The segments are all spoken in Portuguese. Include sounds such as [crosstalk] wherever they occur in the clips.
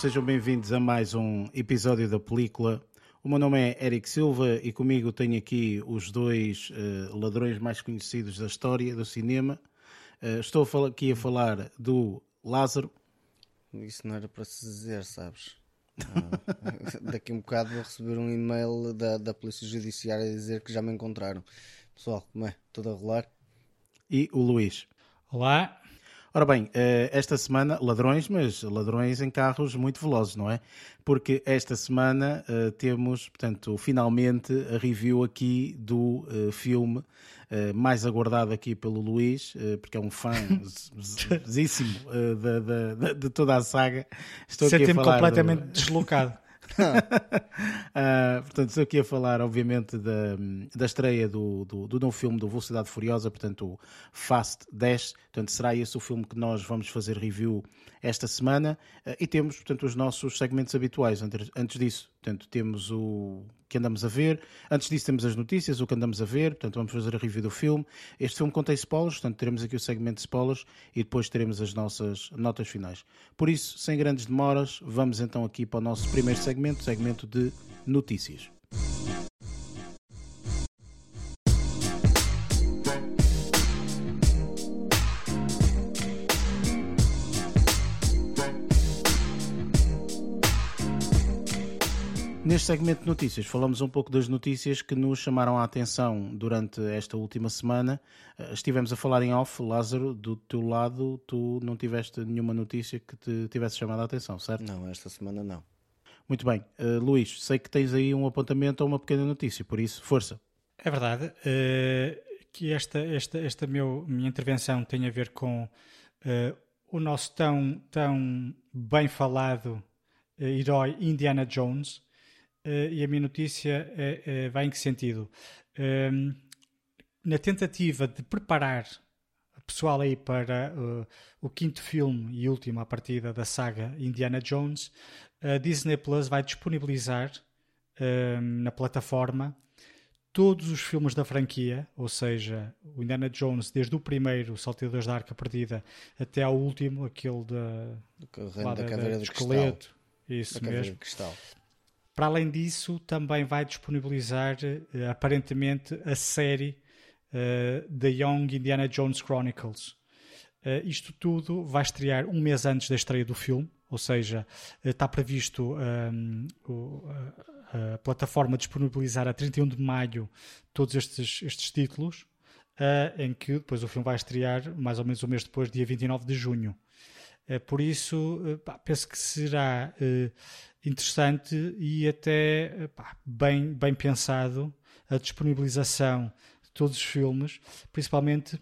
sejam bem-vindos a mais um episódio da película. O meu nome é Eric Silva e comigo tenho aqui os dois uh, ladrões mais conhecidos da história do cinema. Uh, estou aqui a falar do Lázaro. Isso não era para se dizer, sabes? Uh, [laughs] daqui a um bocado vou receber um e-mail da, da Polícia Judiciária a dizer que já me encontraram. Pessoal, como é? Tudo a rolar? E o Luís. Olá. Ora bem, eh, esta semana, ladrões, mas ladrões em carros muito velozes, não é? Porque esta semana uh, temos, portanto, finalmente a review aqui do uh, filme mais aguardado aqui pelo Luís, porque é um fã [laughs] zíssimo de, de, toda a saga. Estou falar completamente do... deslocado uh, [laughs] portanto, estou aqui a falar, obviamente, da, da estreia do, do, do novo filme do Velocidade Furiosa, portanto, o Fast 10. Portanto, será esse o filme que nós vamos fazer review esta semana. Uh, e temos, portanto, os nossos segmentos habituais. Antes, antes disso, portanto, temos o que andamos a ver. Antes disso temos as notícias, o que andamos a ver, portanto vamos fazer a review do filme. Este filme contém spoilers, portanto teremos aqui o segmento de spoilers e depois teremos as nossas notas finais. Por isso, sem grandes demoras, vamos então aqui para o nosso primeiro segmento, segmento de notícias. Neste segmento de notícias, falamos um pouco das notícias que nos chamaram a atenção durante esta última semana. Eh, estivemos a falar em off, Lázaro, do teu lado, tu não tiveste nenhuma notícia que te tivesse chamado a atenção, certo? Não, esta semana não. Muito bem. Uh, Luís, sei que tens aí um apontamento ou uma pequena notícia, por isso, força. É verdade uh, que esta, esta, esta meu, minha intervenção tem a ver com uh, o nosso tão, tão bem falado herói Indiana Jones e a minha notícia é, é, vai em que sentido? Uh, na tentativa de preparar o pessoal aí para uh, o quinto filme e último à partida da saga Indiana Jones, a Disney Plus vai disponibilizar na plataforma todos os filmes da franquia, ou seja, o Indiana Jones, desde o primeiro, Salteadores da Arca Perdida, até ao último, aquele da, do, da, da Caveira do Esqueleto. Isso da mesmo. Cristal. Para além disso, também vai disponibilizar uh, aparentemente a série uh, The Young Indiana Jones Chronicles. Uh, isto tudo vai estrear um mês antes da estreia do filme, ou seja, está previsto um, o, a, a, plataforma disponibilizar a 31 de maio todos estes, estes títulos, em que depois o filme vai estrear mais ou menos um mês depois, dia 29 de junho. Por isso, pá, penso que será interessante e até pá, bem, bem pensado a disponibilização de todos os filmes, principalmente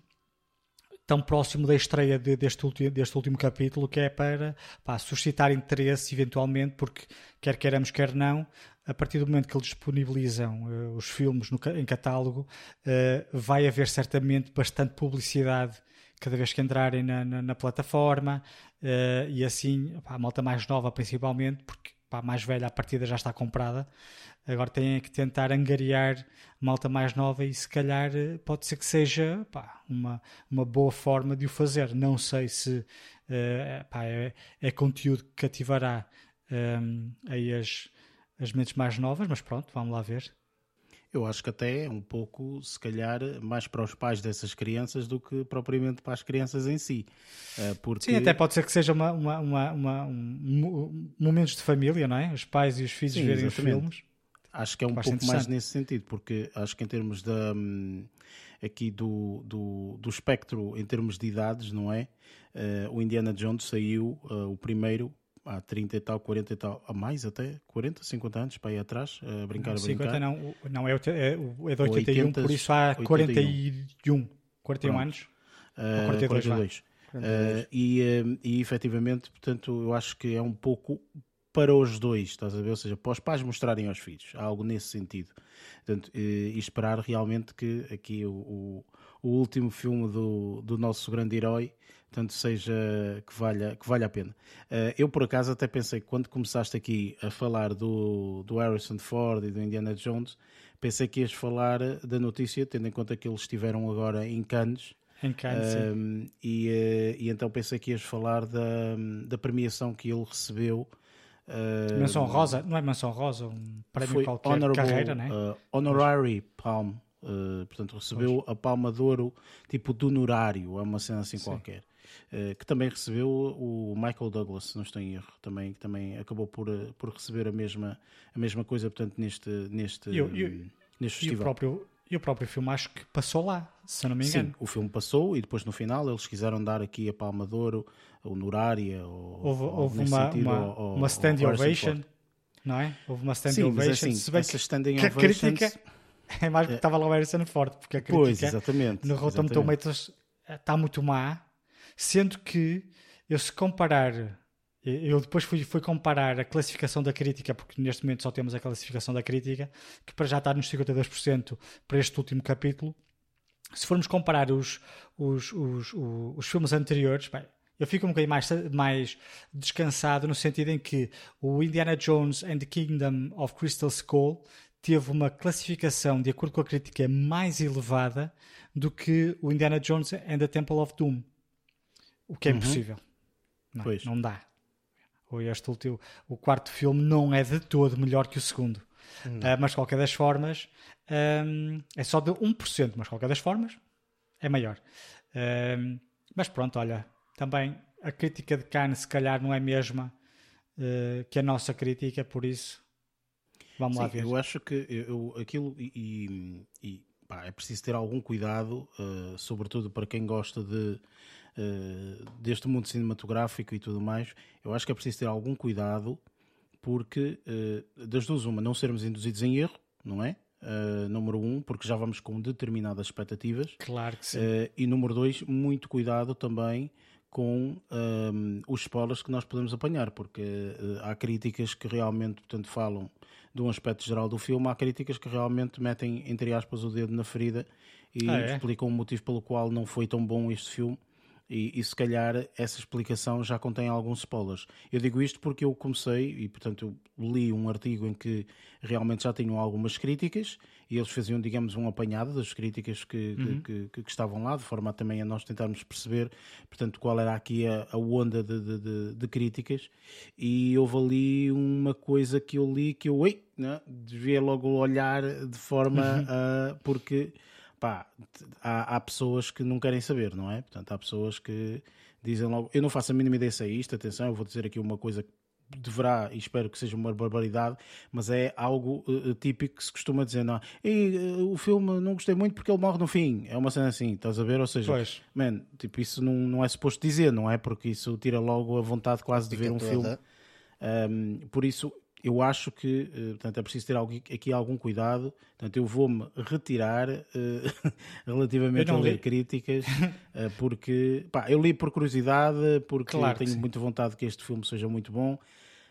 tão próximo da estreia de, deste, ulti, deste último capítulo, que é para pá, suscitar interesse eventualmente, porque quer queiramos, quer não, a partir do momento que eles disponibilizam uh, os filmes no, em catálogo, uh, vai haver certamente bastante publicidade cada vez que entrarem na, na, na plataforma uh, e assim pá, a malta mais nova principalmente, porque pá, mais velha, a partida já está comprada. Agora têm que tentar angariar malta mais nova e se calhar eh, pode ser que seja pá, uma, uma boa forma de o fazer. Não sei se uh, pá, é, é, conteúdo que cativará um, ehm, aí as, as mentes mais novas, mas pronto, vamos lá ver. Eu acho que até é um pouco, se calhar, mais para os pais dessas crianças do que propriamente para as crianças em si. Eh, porque... Sim, até pode ser que seja uma, uma, uma, uma um, momentos de família, não é? Os pais e os filhos Sim, verem exatamente. os filmes. Acho que é um pouco mais nesse sentido, porque acho que em termos da, hum, aqui do, do, do espectro, em termos de idades, não é? Uh, o Indiana Jones saiu, uh, o primeiro, há 30 e tal, 40 e tal, a mais até, 40, 50 anos para ir atrás, a brincar, não, a brincar. 50 não, não é, é, é de 81, 80, por isso há 41, 41 Pronto. anos. Uh, 42. 42. Uh, e, uh, e efetivamente, portanto, eu acho que é um pouco para os dois, estás a ver? Ou seja, para os pais mostrarem aos filhos, há algo nesse sentido. Portanto, e, e esperar realmente que aqui o, o, o, último filme do, do nosso grande herói tanto seja que valha, que valha a pena. Uh, eu, por acaso, até pensei que quando começaste aqui a falar do, do Harrison Ford e do Indiana Jones, pensei que ias falar da notícia, tendo em conta que eles estiveram agora em Cannes. Em Cannes, uh, e, uh, e então pensei que ias falar da, da premiação que ele recebeu Uh, menção rosa, não é menção rosa, um prémio qualquer de carreira, né? Uh, honorary Palm, uh, portanto recebeu pois. a Palma de Ouro tipo de honorário, é uma cena assim Sim. qualquer. Uh, que também recebeu o Michael Douglas, se não estou em erro, também, que também acabou por, por receber a mesma, a mesma coisa, portanto, neste, neste, eu, eu, neste festival. E o, próprio, e o próprio filme acho que passou lá, se não me engano. Sim, o filme passou e depois no final eles quiseram dar aqui a Palma de Ouro honorária. Ou, houve houve uma, sentido, uma, ou, uma standing ovation, não é? Houve uma standing Sim, ovation. Mas, assim, se bem essa standing que a crítica é mais porque estava lá o Harrison forte, porque a crítica pois, exatamente, no Rotten Tomatoes está muito má, sendo que eu se comparar eu depois fui, fui comparar a classificação da crítica, porque neste momento só temos a classificação da crítica, que para já está nos 52% para este último capítulo. Se formos comparar os, os, os, os, os filmes anteriores, bem, eu fico um bocadinho mais, mais descansado no sentido em que o Indiana Jones and the Kingdom of Crystal Skull teve uma classificação, de acordo com a crítica, mais elevada do que o Indiana Jones and the Temple of Doom. O que é uhum. impossível. Não, pois. não dá. Ou este último, o quarto filme não é de todo melhor que o segundo. Uh, mas, de qualquer das formas, um, é só de 1%, mas, de qualquer das formas, é maior. Um, mas pronto, olha, também a crítica de Cannes, se calhar, não é a mesma uh, que a nossa crítica, por isso, vamos Sim, lá ver. Eu acho que eu, aquilo, e, e pá, é preciso ter algum cuidado, uh, sobretudo para quem gosta de eh, deste mundo cinematográfico e tudo mais, eu acho que é preciso ter algum cuidado, porque uh, das duas, uma, não sermos induzidos em erro, não é? Uh, número um, porque já vamos com determinadas expectativas. Claro que sim. e número dois, muito cuidado também com um, os spoilers que nós podemos apanhar, porque há críticas que realmente, portanto, falam de um aspecto geral do filme, há críticas que realmente metem, entre aspas, o dedo na ferida e ah, é? explicam o motivo pelo qual não foi tão bom este filme e, e, se calhar essa explicação já contém alguns spoilers. Eu digo isto porque eu comecei e, portanto, li um artigo em que realmente já tinham algumas críticas e eles faziam, digamos, um apanhado das críticas que, uhum. que, que, que, estavam lá, de forma também a nós tentarmos perceber, portanto, qual era aqui a, a onda de, de, de, de, críticas. E houve ali uma coisa que eu li que eu, ei, né, devia logo olhar de forma a. porque pá, há, há, pessoas que não querem saber, não é? Portanto, há pessoas que dizem logo, eu não faço a mínima ideia se é isto, atenção, eu vou dizer aqui uma coisa que deverá, e espero que seja uma barbaridade, mas é algo uh, típico que se costuma dizer, não e, uh, o filme não gostei muito porque ele morre no fim, é uma cena assim, estás a ver? Ou seja, pois. man, tipo, isso não, não é suposto dizer, não é? Porque isso tira logo a vontade quase de ver um toda. filme. Um, por isso, eu acho que eh, portanto, é preciso ter aqui algum cuidado. Portanto, eu vou-me retirar uh, [laughs] relativamente a ler li. críticas, uh, [laughs] porque pá, eu li por curiosidade, porque claro tenho muita vontade que este filme seja muito bom,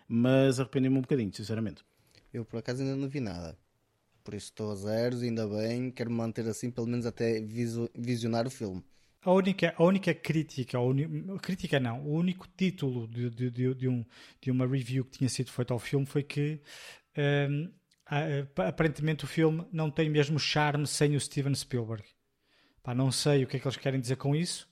mas arrependi-me um bocadinho, sinceramente. Eu por acaso ainda não vi nada. Por isso estou a zeros, ainda bem, quero me manter assim, pelo menos até visionar o filme. A única, a única crítica, a uni, crítica não, o único título de, de, de, de, um, de uma review que tinha sido feito ao filme foi que um, aparentemente o filme não tem mesmo charme sem o Steven Spielberg. Pá, não sei o que é que eles querem dizer com isso,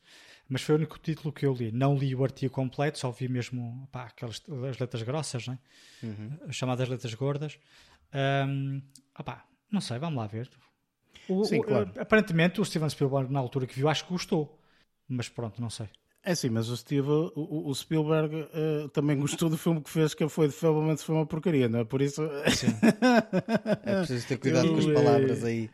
mas foi o único título que eu li. Não li o artigo completo, só vi mesmo pá, aquelas as letras grossas, né? Uhum. as chamadas letras gordas. Um, opá, não sei, vamos lá ver. O, Sim, claro. O, aparentemente o Steven Spielberg na altura que viu acho que gostou. Mas pronto, não sei. É sim, mas o, Steve, o, o Spielberg uh, também gostou do filme que fez, que foi, provavelmente foi uma porcaria, não é? Por isso. Sim. é preciso ter cuidado Eu, com as palavras aí.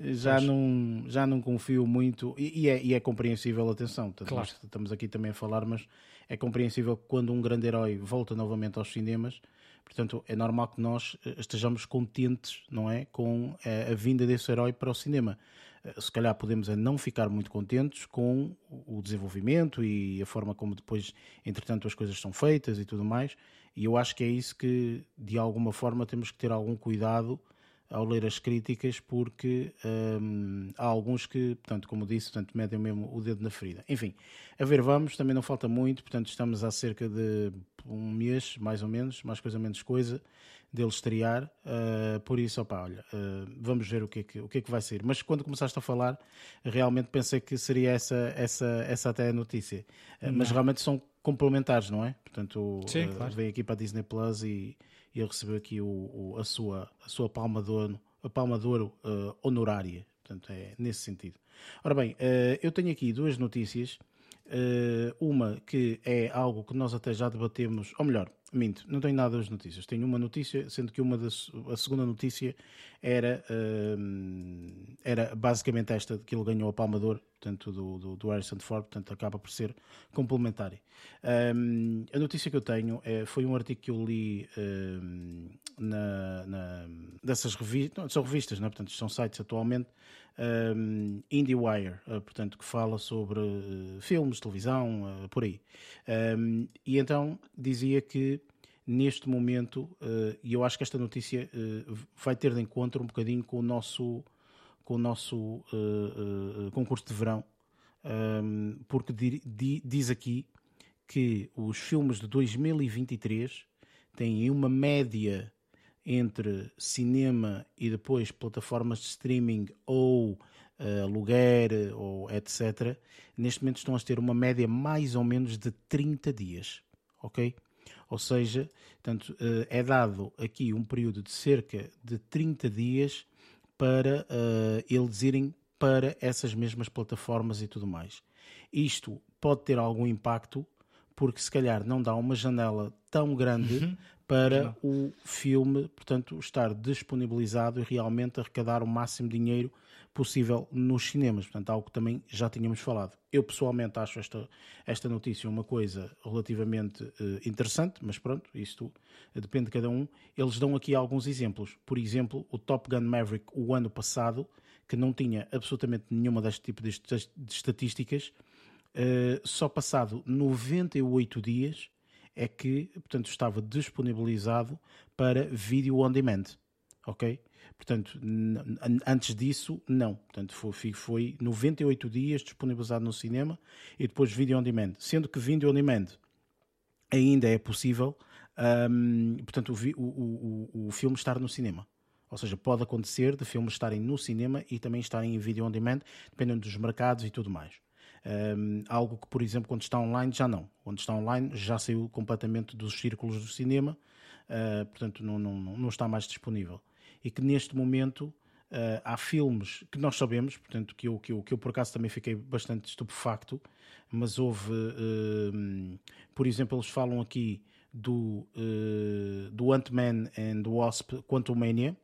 Já não, já não confio muito, e, e, é, e é compreensível, atenção, portanto, claro. estamos aqui também a falar, mas é compreensível que quando um grande herói volta novamente aos cinemas, Portanto, é normal que nós eh, estejamos contentes, não é, com a, eh, a vinda desse herói para o cinema. Eh, se calhar podemos é não ficar muito contentes com o desenvolvimento e a forma como depois, entretanto, as coisas são feitas e tudo mais. E eu acho que é isso que, de alguma forma, temos que ter algum cuidado ao ler as críticas, porque hum, há alguns que, portanto, como disse, portanto, metem mesmo o dedo na ferida. Enfim, a ver, vamos, também não falta muito, portanto, estamos há cerca de um mês, mais ou menos, mais coisa menos coisa, dele estrear. Uh, por isso, opa, olha, uh, vamos ver o que, é que, o que é que vai ser. Mas quando começaste a falar, realmente pensei que seria essa, essa, essa até a notícia. Uh, mas realmente são complementares, não é? Portanto, Sim, claro. veio aqui para a Disney Plus e, e ele recebeu aqui o, o, a sua, a sua palma de ouro, a palma de ouro uh, honorária. Portanto, é nesse sentido. Ora bem, uh, eu tenho aqui duas notícias. uma que é algo que nós até já debatemos, ou melhor, Minto, não tenho nada das notícias. Tenho uma notícia, sendo que uma das, a segunda notícia era, era basicamente esta, que ele ganhou a Palma de Ouro, portanto, do, do, do Harrison Ford, portanto, acaba por ser complementar. Um, a notícia que eu tenho é, foi um artigo que eu li um, na, na, dessas revistas, não, são revistas, não é? portanto, são sites atualmente, um, IndieWire, uh, portanto, que fala sobre uh, filmes, televisão, uh, por aí. Um, e então dizia que neste momento, e eu acho que esta notícia vai ter de encontro um bocadinho com o nosso, com o nosso concurso de verão, um, porque di, di, diz aqui que os filmes de 2023 têm uma média entre cinema e depois plataformas de streaming ou uh, aluguer ou etc., neste momento estão a ter uma média mais ou menos de 30 dias, ok? Ou seja, portanto, uh, é dado aqui um período de cerca de 30 dias para uh, eles irem para essas mesmas plataformas e tudo mais. Isto pode ter algum impacto porque se calhar não dá uma janela tão grande uhum para o filme, portanto, estar disponibilizado e realmente arrecadar o máximo de dinheiro possível nos cinemas. Portanto, algo que também já tínhamos falado. Eu pessoalmente acho esta, esta notícia uma coisa relativamente uh, interessante, mas pronto, isto depende de cada um. Eles dão aqui alguns exemplos. Por exemplo, o Top Gun Maverick, o ano passado, que não tinha absolutamente nenhuma deste tipo de, de estatísticas, uh, só passado 98 dias é que, portanto, estava disponibilizado para vídeo on demand, ok? Portanto, antes disso, não. Portanto, foi, foi 98 dias disponibilizado no cinema e depois vídeo on demand. Sendo que vídeo on demand ainda é possível, um, portanto, o, o, o, o filme estar no cinema. Ou seja, pode acontecer de filmes estarem no cinema e também estarem em vídeo on demand, dependendo dos mercados e tudo mais. Um, algo que, por exemplo, quando está online já não. Quando está online já saiu completamente dos círculos do cinema, uh, portanto não, não, não está mais disponível. E que neste momento Uh, há filmes que nós sabemos, portanto, que eu, que, eu, que eu por acaso também fiquei bastante estupefacto, mas houve, uh, por exemplo, eles falam aqui do, uh, do Ant-Man and the Wasp Quantumania,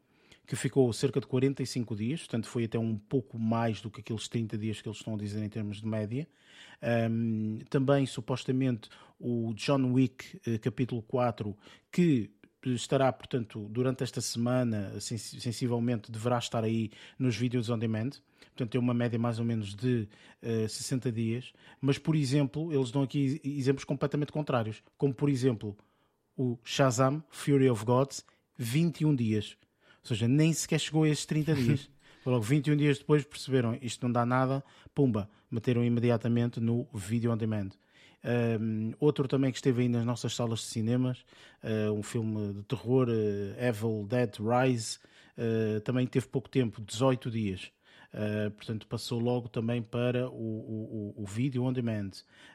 que ficou cerca de 45 dias, portanto foi até um pouco mais do que aqueles 30 dias que eles estão a dizer em termos de média. Um, também, supostamente, o John Wick, capítulo 4, que estará, portanto, durante esta semana, sens sensivelmente, deverá estar aí nos vídeos on demand. Portanto, tem uma média mais ou menos de uh, eh, 60 dias. Mas, por exemplo, eles dão aqui exemplos completamente contrários. Como, por exemplo, o Shazam, Fury of Gods, 21 dias. Ou seja, nem sequer chegou a esses 30 dias. [laughs] Logo 21 dias depois perceberam isto não dá nada, pumba, meteram imediatamente no Video on Demand. Um, outro também que esteve aí nas nossas salas de cinemas, uh, um filme de terror, uh, Evil Dead Rise, uh, também teve pouco tempo, 18 dias. Uh, portanto, passou logo também para o, o, o vídeo on demand.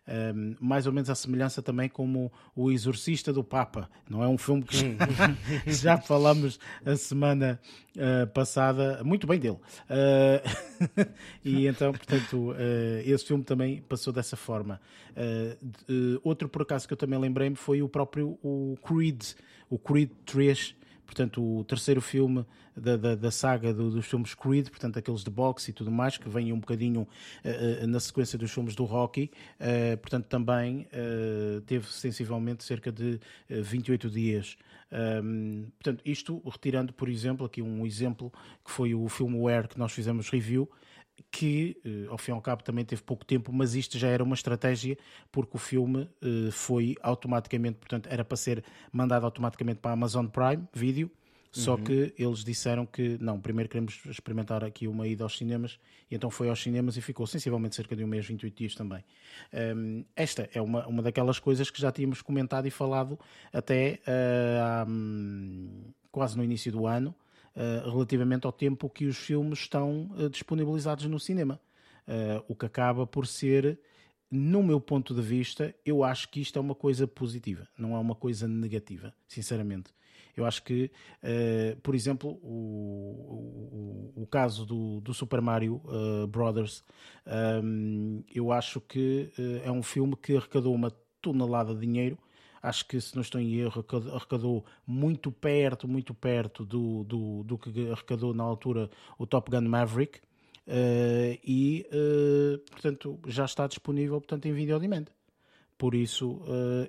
Um, mais ou menos a semelhança também como o Exorcista do Papa. Não é um filme que [laughs] já falamos a semana uh, passada, muito bem dele. Uh, [laughs] e então, portanto, esse filme também passou dessa forma. outro, por acaso, que eu também lembrei-me foi o próprio o Creed, o Creed 3 portanto, o terceiro filme da, da, da saga do, dos filmes Creed, portanto, aqueles de boxe e tudo mais, que vêm um bocadinho uh, na sequência dos filmes do Rocky, uh, portanto, também uh, teve sensivelmente cerca de 28 dias. Um, portanto, isto retirando, por exemplo, aqui um exemplo que foi o filme Where que nós fizemos review, que eh, ao fim e ao cabo também teve pouco tempo, mas isto já era uma estratégia porque o filme eh, foi automaticamente, portanto, era para ser mandado automaticamente para a Amazon Prime Video. Só uhum. que eles disseram que não, primeiro queremos experimentar aqui uma ida aos cinemas, e então foi aos cinemas e ficou sensivelmente cerca de um mês, 28 dias também. Um, esta é uma, uma daquelas coisas que já tínhamos comentado e falado até uh, um, quase no início do ano, relativamente ao tempo que os filmes estão uh, disponibilizados no cinema. Uh, o que acaba por ser no meu ponto de vista, eu acho que isto é uma coisa positiva, não é uma coisa negativa, sinceramente. Eu acho que, uh, por exemplo, o, o, o caso do, do, Super Mario uh, Brothers, um, ehm, eu acho que uh, é um filme que arrecadou uma tonelada de dinheiro. Acho que, se não estou em erro, arrecadou muito perto, muito perto do, do, do que arrecadou na altura o Top Gun Maverick. e, portanto, já está disponível portanto, em vídeo on demand. Por isso,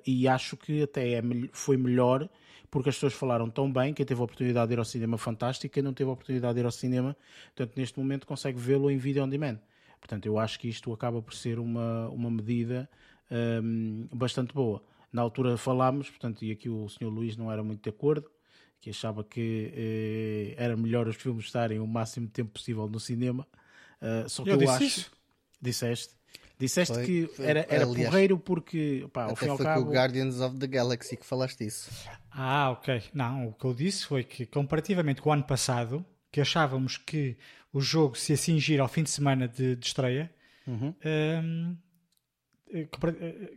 e acho que até é, foi melhor porque as pessoas falaram tão bem, quem teve a oportunidade de ir ao cinema, fantástico, quem não teve a oportunidade de ir ao cinema, portanto, neste momento consegue vê-lo em vídeo on demand. Portanto, eu acho que isto acaba por ser uma, uma medida um, bastante boa. Na altura falámos, portanto, e aqui o Sr. Luís não era muito de acordo, que achava que eh, era melhor os filmes estarem o máximo de tempo possível no cinema. Uh, só que eu, eu acho. Isso. Disseste. Disseste foi, que foi, era, era aliás, porreiro porque, pá, ao fim e ao cabo... com o Guardians of the Galaxy que falaste isso. Ah, ok. Não, o que eu disse foi que, comparativamente com o ano passado, que achávamos que o jogo se ia cingir ao fim de semana de, de estreia, uhum. um, eh, eh,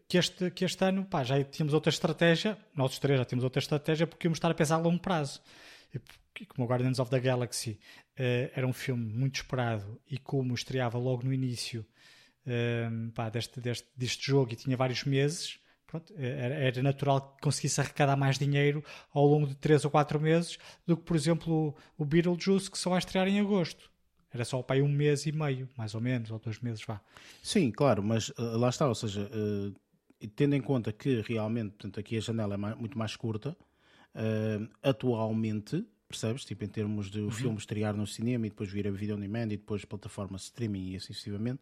que, este, que este ano pá, já tínhamos outra estratégia, nós três já tínhamos outra estratégia porque íamos estar a pensar a longo prazo. E como o Guardians of the Galaxy uh, era um filme muito esperado e como estreava logo no início um, pá, deste, deste, deste jogo e tinha vários meses, pronto, era, era, natural que conseguisse arrecadar mais dinheiro ao longo de 3 ou 4 meses do que, por exemplo, o, o Beetlejuice, que só vai estrear em agosto. Era só para aí um mês e meio, mais ou menos, ou dois meses, vá. Sim, claro, mas uh, lá está, ou seja, uh, tendo em conta que realmente, portanto, aqui a janela é mais, muito mais curta, uh, atualmente percebes? Tipo, em termos de o uhum. filme estrear no cinema e depois vir a vídeo on demand e depois plataforma streaming e assim sucessivamente,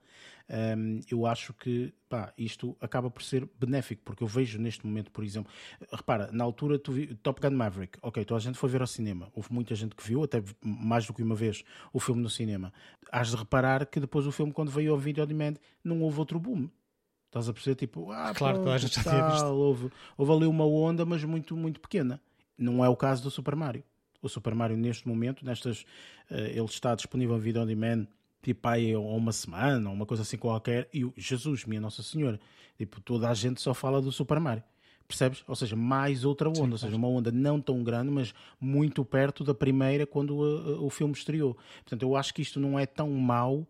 um, eu acho que pá, isto acaba por ser benéfico, porque eu vejo neste momento, por exemplo, repara, na altura tu vi, Top Gun Maverick, ok, toda a gente foi ver ao cinema, houve muita gente que viu, até mais do que uma vez, o filme no cinema. Hás de reparar que depois o filme, quando veio ao vídeo on demand, não houve outro boom. Estás a perceber? Tipo, ah, claro, toda a gente já tinha visto. Houve, houve ali uma onda, mas muito, muito pequena. Não é o caso do Super Mario o Super Mario neste momento, nestas, uh, ele está disponível em vídeo on demand tipo aí há uma semana, ou uma coisa assim qualquer, e o Jesus, minha Nossa Senhora, tipo, toda a gente só fala do Super Mario. Percebes? Ou seja, mais outra onda, Sim, ou seja, uma onda não tão grande, mas muito perto da primeira quando o, o filme estreou. Portanto, eu acho que isto não é tão mau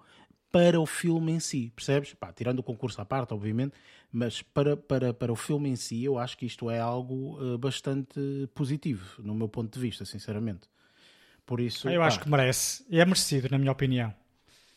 para o filme em si, percebes? Pá, tirando o concurso à parte, obviamente, mas para, para, para o filme em si, eu acho que isto é algo uh, bastante positivo, no meu ponto de vista, sinceramente. Por isso, eu pá, acho que merece, e é merecido, na minha opinião.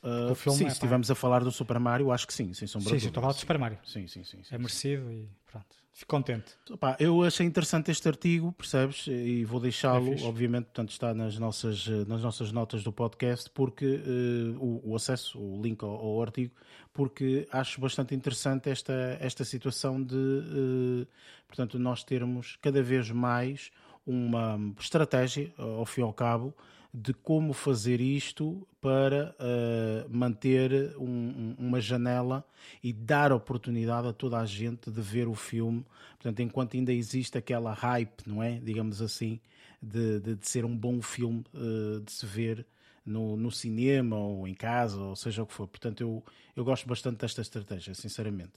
Uh, sim, é, se estivermos a falar do Super Mario, acho que sim, sem sombra sim, sim, estou a falar do Super Mario. Sim, sim, sim. sim é merecido e pronto. Fico contente. Opa, eu achei interessante este artigo, percebes? E vou deixá-lo, é obviamente, portanto, está nas nossas, nas nossas notas do podcast, porque uh, o, o, acesso, o link ao, ao, artigo, porque acho bastante interessante esta, esta situação de, uh, portanto, nós termos cada vez mais uma estratégia, ao fim e ao cabo, de como fazer isto para uh, manter um, uma janela e dar oportunidade a toda a gente de ver o filme. Portanto, enquanto ainda existe aquela hype, não é? Digamos assim, de, de, de ser um bom filme uh, de se ver no, no, cinema ou em casa, ou seja o que for. Portanto, eu, eu gosto bastante desta estratégia, sinceramente.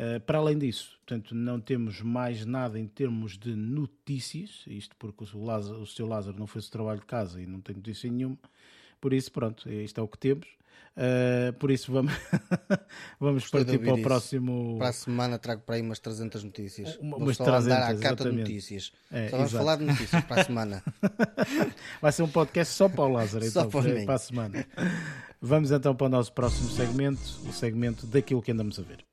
Uh, para além disso, portanto, não temos mais nada em termos de notícias, isto porque o, Lázaro, o seu Lázaro não fez o trabalho de casa e não tem notícia nenhuma, por isso, pronto, isto é o que temos. Uh, por isso, vamos, [laughs] vamos partir para o isso. próximo. Para a semana trago para aí umas 300 notícias. Uma, umas só 300, andar à cata de notícias. É, só vamos exato. falar de notícias para a semana. [laughs] Vai ser um podcast só para o Lázaro, [laughs] então, para, para a semana. Vamos então para o nosso próximo segmento, o segmento daquilo que andamos a ver.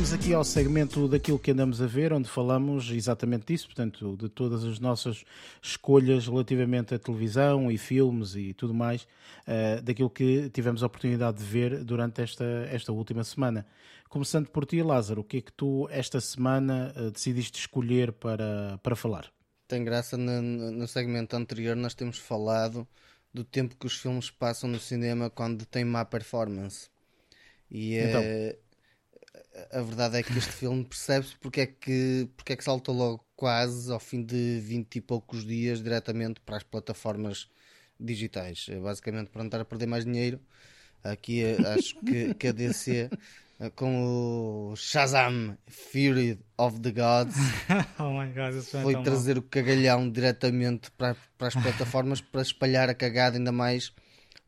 Chegamos aqui ao segmento daquilo que andamos a ver, onde falamos exatamente disso, portanto, de todas as nossas escolhas relativamente à televisão e filmes e tudo mais, uh, daquilo que tivemos a oportunidade de ver durante esta, esta última semana. Começando por ti, Lázaro, o que é que tu esta semana uh, decidiste escolher para, para falar? Tem graça, no, no segmento anterior nós temos falado do tempo que os filmes passam no cinema quando tem má performance. E então. uh, a verdade é que este filme percebe-se porque é que, porque é que saltou logo quase ao fim de 20 e poucos dias diretamente para as plataformas digitais. É basicamente para não estar a perder mais dinheiro. Aqui eh, acho que, que a DC eh, com o Shazam Fury of the Gods [laughs] oh God, foi trazer mal. o cagalhão diretamente para, para as plataformas para espalhar a cagada ainda mais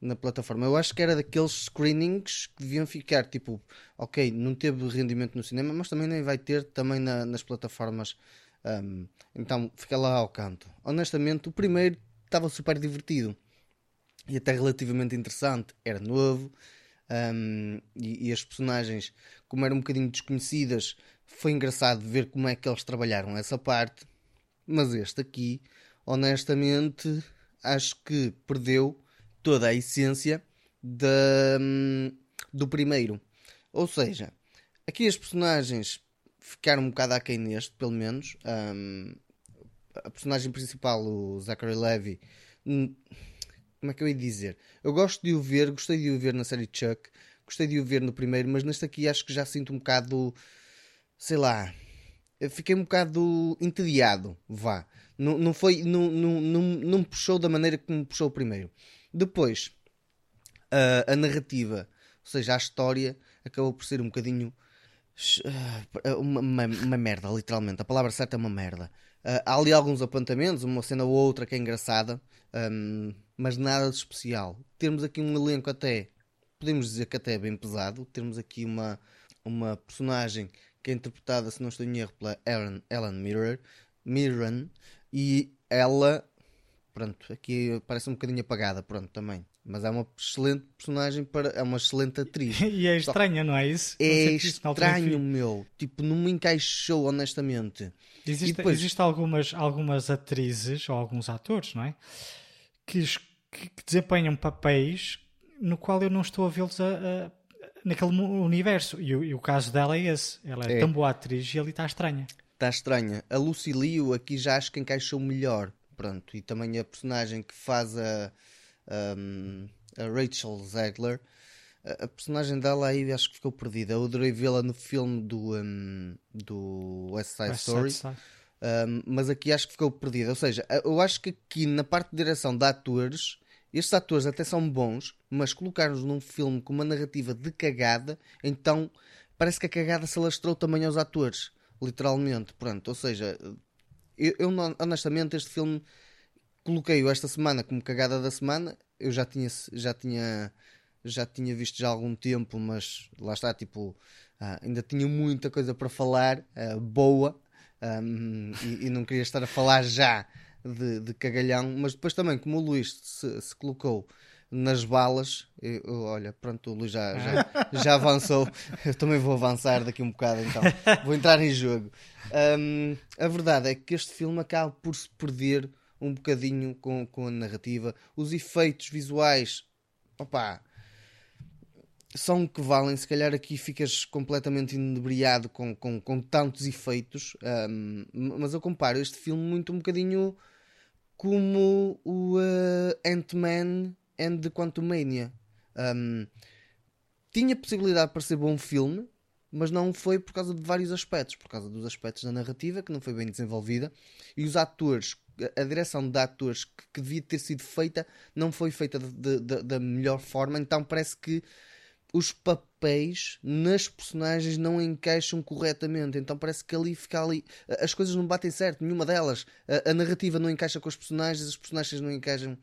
na plataforma. Eu acho que era daqueles screenings que deviam ficar tipo, ok, não teve rendimento no cinema, mas também nem vai ter também na, nas plataformas. Um, então fica lá ao canto. Honestamente, o primeiro estava super divertido e até relativamente interessante. Era novo um, e, e, as personagens, como eram um bocadinho desconhecidas, foi engraçado ver como é que eles trabalharam essa parte. Mas este aqui, honestamente, acho que perdeu toda a essência da, hum, do primeiro. Ou seja, aqui as personagens ficaram um bocado aquém neste, pelo menos. Um, a personagem principal, o Zachary Levy, hum, como é que eu ia dizer? Eu gosto de o ver, gostei de o ver na série Chuck, gostei de o ver no primeiro, mas neste aqui acho que já sinto um bocado, sei lá, fiquei um bocado entediado, vá. Não, não foi, não, não, não, não me puxou da maneira que me puxou o primeiro. Depois, a, a narrativa, ou seja, a história, acabou por ser um bocadinho uh, uma, uma, uma, merda, literalmente. A palavra certa é uma merda. Uh, há ali alguns apontamentos, uma cena ou outra que é engraçada, um, mas nada de especial. Temos aqui um elenco até, podemos dizer que até é bem pesado. Temos aqui uma, uma personagem que é interpretada, se não estou em erro, pela Ellen, Mirror, Mirren, e ela pronto, aqui parece um bocadinho apagada, pronto, também. Mas é uma excelente personagem, para, é uma excelente atriz. [laughs] e é estranha, não é isso? É estranho, meu. Tipo, não me encaixou, honestamente. Existe, depois... existe algumas, algumas atrizes, ou alguns atores, não é? Que, que, que desempenham papéis no qual eu não estou a vê-los a, a, naquele universo. E o, e o, caso dela é esse. Ela é, é. tão boa atriz e ali está estranha. Está estranha. A Lucy Liu aqui já acho que encaixou melhor pronto, e também a personagem que faz a, a Rachel Zegler, a, a, personagem dela aí acho que ficou perdida. Eu adorei vê-la no filme do, um, do West Side West Story. Side. Um, mas aqui acho que ficou perdida. Ou seja, eu acho que aqui na parte de direção de atores, estes atores até são bons, mas colocar-nos num filme com uma narrativa de cagada, então parece que a cagada se alastrou também aos atores, literalmente. Pronto, ou seja, eu, eu honestamente, este filme coloquei-o esta semana como cagada da semana. Eu já tinha, já tinha, já tinha visto já há algum tempo, mas lá está, tipo, ah, ainda tinha muita coisa para falar, ah, boa, um, e, e, não queria estar a falar já de, de cagalhão, mas depois também, como o Luís se, se colocou nas balas. Eu, olha, pronto, o Luís já, já, já, avançou. [laughs] Eu também vou avançar daqui um bocado, então vou entrar em jogo. Um, a verdade é que este filme acaba por se perder um bocadinho com, com a narrativa. Os efeitos visuais, opá, são que valem. Se calhar aqui ficas completamente inebriado com, com, com tantos efeitos. Um, mas eu comparo este filme muito um bocadinho como o uh, Ant-Man and the Quantumania. Um, tinha possibilidade para ser bom filme, mas não foi por causa de vários aspectos, por causa dos aspectos da narrativa que não foi bem desenvolvida e os atores, a direção de atores que, que devia ter sido feita não foi feita da melhor forma, então parece que os papéis nas personagens não encaixam corretamente. Então parece que ali fica ali. As coisas não batem certo, nenhuma delas. A, a, narrativa não encaixa com os personagens, as personagens não encaixam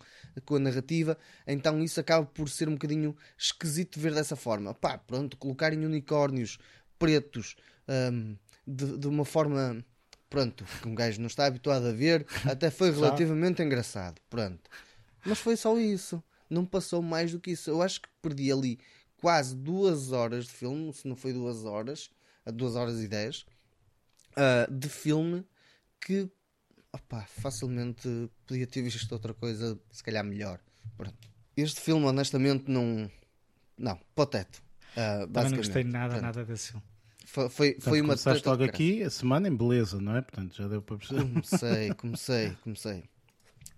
com a narrativa. Então isso acaba por ser um bocadinho esquisito ver dessa forma. Pá, pronto, colocarem unicórnios pretos um, de, de uma forma. Pronto, que um gajo não está habituado a ver, até foi [laughs] relativamente engraçado. Pronto. Mas foi só isso. Não passou mais do que isso. Eu acho que perdi ali quase duas horas de filme, se não foi duas horas, duas horas e dez, uh, de filme que opa, facilmente podia ter visto outra coisa, se calhar melhor. Pronto. Este filme, honestamente, não. Não, para o teto. Uh, Também não gostei nada, Pronto. nada desse filme. Foi, foi, Portanto, foi uma começaste logo aqui a semana em beleza, não é? Portanto, já deu para perceber. Comecei, comecei, comecei.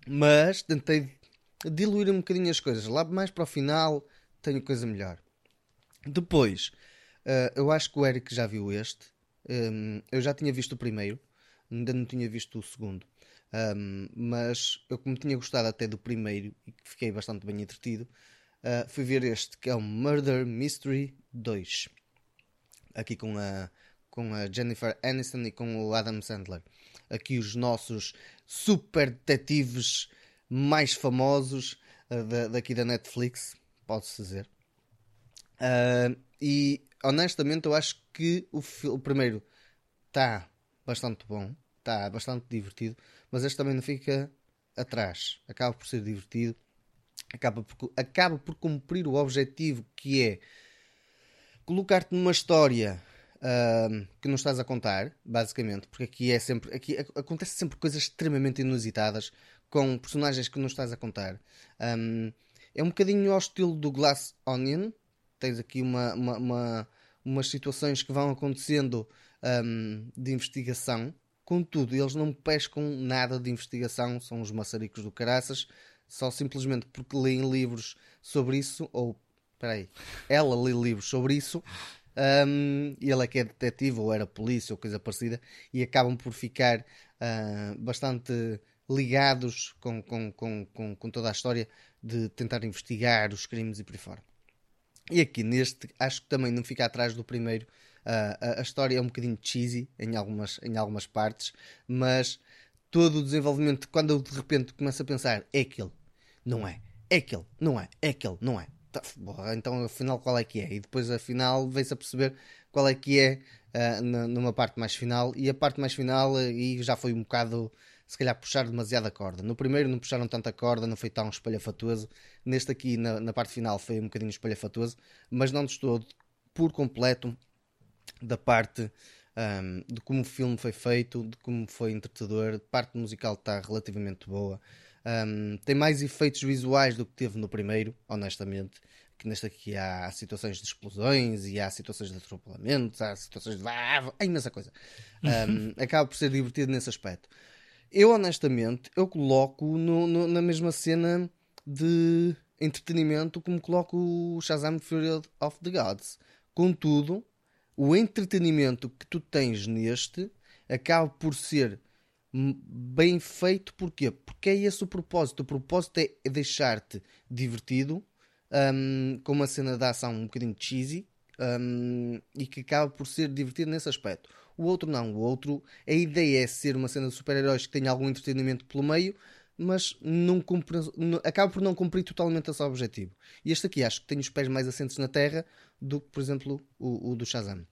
Mas tentei diluir um bocadinho as coisas. Lá mais para o final tenho coisa melhor. Depois, Uh, eu acho que o Eric já viu este. Um, eu já tinha visto o primeiro, ainda não tinha visto o segundo. Um, mas eu, como tinha gostado até do primeiro e fiquei bastante bem entretido, uh, fui ver este que é o Murder Mystery 2. Aqui com a, com a Jennifer Aniston e com o Adam Sandler. Aqui os nossos super detetives mais famosos uh, da, daqui da Netflix, pode-se dizer. Uh, e honestamente eu acho que o, o primeiro está bastante bom, está bastante divertido, mas este também não fica atrás. Acaba por ser divertido, acaba por, acaba por cumprir o objetivo que é colocar-te numa história uh, que não estás a contar, basicamente, porque aqui é sempre aqui acontece sempre coisas extremamente inusitadas com personagens que não estás a contar. Um, é um bocadinho ao estilo do Glass Onion. Tens aqui uma, uma, uma umas situações que vão acontecendo um, de investigação. Contudo, eles não pescam nada de investigação, são os maçaricos do caraças, só simplesmente porque leem livros sobre isso, ou, peraí, ela lê livros sobre isso, um, e ele é que é detetive, ou era polícia, ou coisa parecida, e acabam por ficar uh, bastante ligados com, com, com, com, com toda a história de tentar investigar os crimes e por aí fora. E aqui neste, acho que também não fica atrás do primeiro. Uh, a, a, história é um bocadinho cheesy em algumas, em algumas partes, mas todo o desenvolvimento, quando eu de repente começo a pensar, é aquele, não é, é aquele, não é, é aquele, não é. Tá, então afinal qual é que é? E depois afinal vem-se a perceber qual é que é uh, numa parte mais final, e a parte mais final uh, já foi um bocado se calhar puxar demasiado a corda. No primeiro não puxaram tanta corda, não foi tão espalhafatoso. Neste aqui, na, na parte final, foi um bocadinho espalhafatoso, mas não estou por completo da parte um, de como o filme foi feito, de como foi entretador. A parte musical está relativamente boa. Um, tem mais efeitos visuais do que teve no primeiro, honestamente. Que neste aqui há situações de explosões e há situações de atropelamentos, há situações de. Ah, há imensa coisa. [laughs] Um, acaba por ser divertido nesse aspecto. Eu, honestamente, eu coloco no, no, na mesma cena de entretenimento como coloco o Shazam Fury of the Gods. Contudo, o entretenimento que tu tens neste acaba por ser bem feito. Porquê? Porque é esse o propósito. O propósito é deixar-te divertido um, com uma cena de ação um bocadinho cheesy um, e que acaba por ser divertido nesse aspecto. O outro não. O outro, a ideia é ser uma cena de super-heróis que tenha algum entretenimento pelo meio, mas não cumpre, acaba por não cumprir totalmente esse objetivo. E este aqui acho que tem os pés mais assentes na terra do que, por exemplo, o, o do Shazam.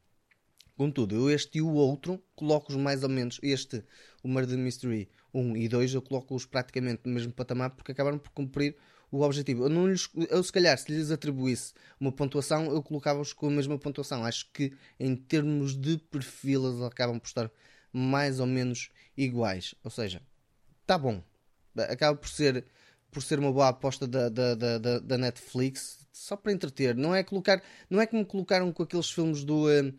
Contudo, eu este e o outro coloco-os mais ou menos. Este, o Murder Mystery 1 e 2, eu coloco-os praticamente no mesmo patamar porque acabaram por cumprir o objetivo. Eu, não lhes, eu, se calhar, se lhes atribuísse uma pontuação, eu colocava-os com a mesma pontuação. Acho que, em termos de perfil, eles acabam por estar mais ou menos iguais. Ou seja, está bom. Acaba por ser, por ser uma boa aposta da, da, da, da, Netflix, só para entreter. Não é, colocar, não é como colocaram com aqueles filmes do. Uh,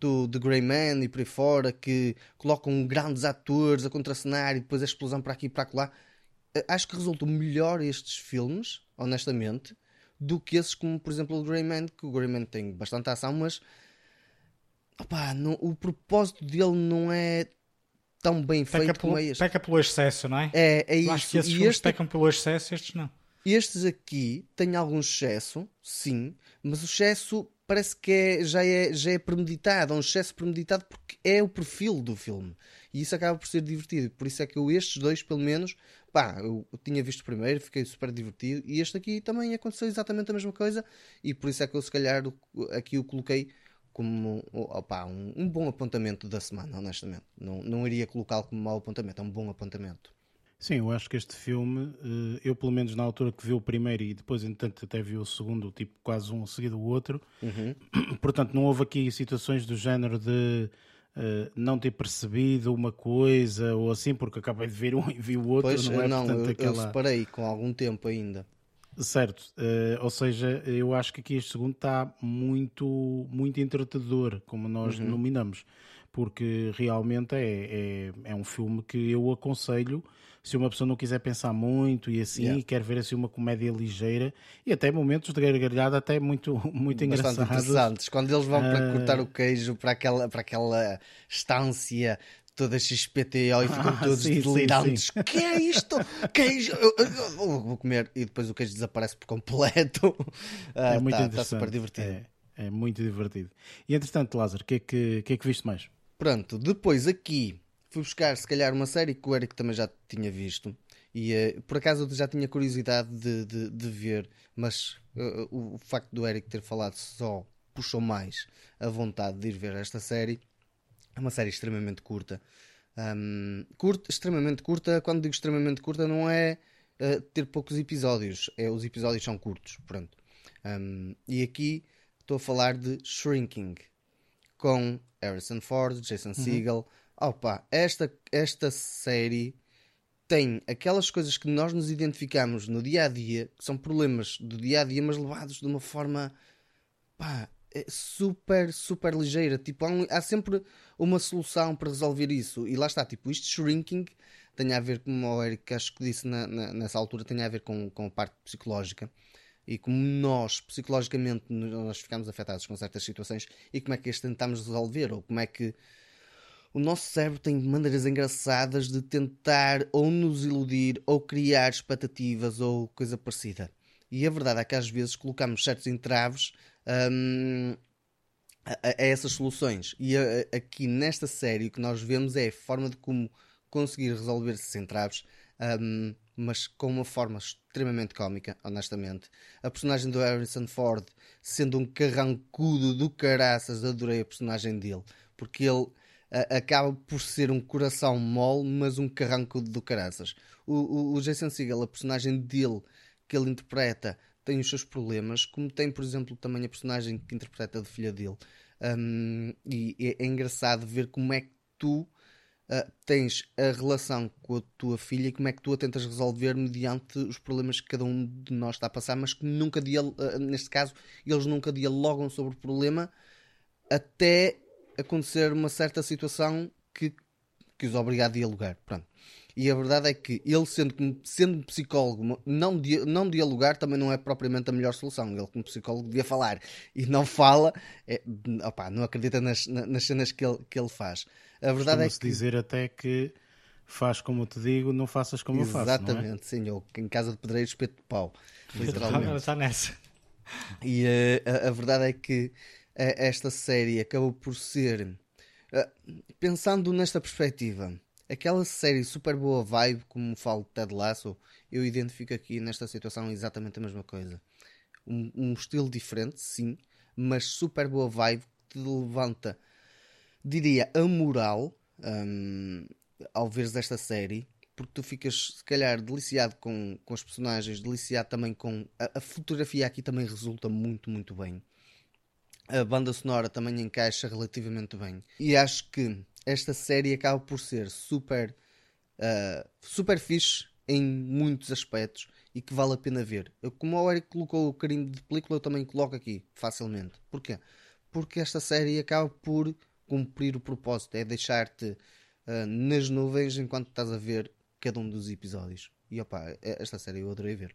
do The Grey Man e por aí fora, que colocam grandes atores a contracenar e depois a explosão para aqui e para lá acho que resultam melhor estes filmes, honestamente, do que esses como, por exemplo, o Greyman, que o Greyman tem bastante ação, mas opa, não, o propósito dele não é tão bem peca feito pelo, como é este. Peca pelo excesso, não é? É, é isso. Acho que esses e filmes este... pecam pelo excesso, estes não. Estes aqui têm algum excesso, sim, mas o excesso parece que é, já, é, já é premeditado, é um excesso premeditado porque é o perfil do filme. E isso acaba por ser divertido. Por isso é que eu, estes dois, pelo menos, pá, eu, eu tinha visto o primeiro, fiquei super divertido. E este aqui também aconteceu exatamente a mesma coisa. E por isso é que eu, se calhar, aqui o coloquei como opa, um, um, bom apontamento da semana, honestamente. Não, não iria colocá-lo como mau apontamento, é um bom apontamento. Sim, eu acho que este filme, eh, eu pelo menos na altura que vi o primeiro e depois, entretanto, até vi o segundo, tipo quase um seguido do outro, uhum. [coughs] portanto, não houve aqui situações do género de uh, não ter percebido uma coisa ou assim, porque acabei de ver um [laughs] e vi o outro, pois, não é? Não, Portanto, eu, aquela... eu separei com algum tempo ainda. Certo, uh, ou seja, eu acho que aqui este segundo está muito, muito entretador, como nós uhum. nominamos. porque realmente é, é, é um filme que eu aconselho se uma pessoa não quiser pensar muito e assim, yeah. e quer ver assim uma comédia ligeira e até momentos de gargalhada até muito, [laughs] muito engraçados. interessantes. Quando eles vão uh... para cortar o queijo para aquela, para aquela estância toda XPTO e ficam [laughs] ah, todos sim, delirantes. Sim, sim. Que é isto? Queijo! Eu, eu, eu, vou comer e depois o queijo desaparece por completo. [laughs] é muito tá, interessante. Está super divertido. É, é, muito divertido. E entretanto, Lázaro, o que, é que, que, é que viste mais? Pronto, depois aqui fui buscar se calhar uma série que o Eric também já tinha visto e uh, por acaso eu já tinha curiosidade de, de, de ver, mas uh, o, o facto do Eric ter falado só puxou mais a vontade de ir ver esta série. É uma série extremamente curta. Um, curta extremamente curta, quando digo extremamente curta, não é uh, ter poucos episódios, é os episódios são curtos. Pronto. Um, e aqui estou a falar de Shrinking com Harrison Ford, Jason uhum. Segel, Opa, esta, esta série tem aquelas coisas que nós nos identificamos no dia a dia, que são problemas do dia a dia, mas levados de uma forma pá, é super, super ligeira. Tipo, há, um, há, sempre uma solução para resolver isso. E lá está, tipo, isto shrinking tem a ver, como o Eric acho que disse na, na, nessa altura, tem a ver com, com a parte psicológica. E como nós, psicologicamente, nós ficamos afetados com certas situações e como é que as tentamos resolver, ou como é que o nosso cérebro tem maneiras engraçadas de tentar ou nos iludir ou criar expectativas ou coisa parecida. E a verdade é que às vezes colocamos certos entraves hum, a, a, essas soluções. E a, aqui nesta série o que nós vemos é a forma de como conseguir resolver esses entraves, hum, mas com uma forma extremamente cómica, honestamente. A personagem do Harrison Ford, sendo um carrancudo do caraças, adorei a personagem dele, porque ele acaba por ser um coração mole, mas um carranco do caraças. O, o, o Jason Segel, a personagem dele que ele interpreta, tem os seus problemas, como tem, por exemplo, também a personagem que interpreta a filha dele. Um, e é, é, engraçado ver como é que tu uh, tens a relação com a tua filha e como é que tu a tentas resolver mediante os problemas que cada um de nós está a passar, mas que nunca, uh, neste caso, eles nunca dialogam sobre o problema até acontecer uma certa situação que, que os obriga a dialogar. Pronto. E a verdade é que ele, sendo, sendo psicólogo, não, não dialogar também não é propriamente a melhor solução. Ele, como psicólogo, devia falar e não fala, é, opa, não acredita nas, nas cenas que ele, que ele faz. A verdade é que. dizer até que faz como eu te digo, não faças como eu faço. Exatamente, é? sim. Eu, em casa de pedreiro, espeto de pau. Literalmente. Está nessa. E uh, a, a verdade é que esta série acabou por ser, pensando nesta perspectiva, aquela série super boa vibe, como falo de Ted Lasso, eu identifico aqui nesta situação exatamente a mesma coisa. Um, um estilo diferente, sim, mas super boa vibe que te levanta, diria, a moral um, ao veres esta série, porque tu ficas, se calhar, deliciado com, com os personagens, deliciado também com. A, a fotografia aqui também resulta muito, muito bem a banda sonora também encaixa relativamente bem. E acho que esta série acaba por ser super, uh, super fixe em muitos aspectos e que vale a pena ver. Eu, como o Eric colocou o carinho de película, eu também coloco aqui facilmente. Porquê? Porque esta série acaba por cumprir o propósito, é deixar-te uh, nas nuvens enquanto estás a ver cada um dos episódios. E opa, esta série eu adorei ver.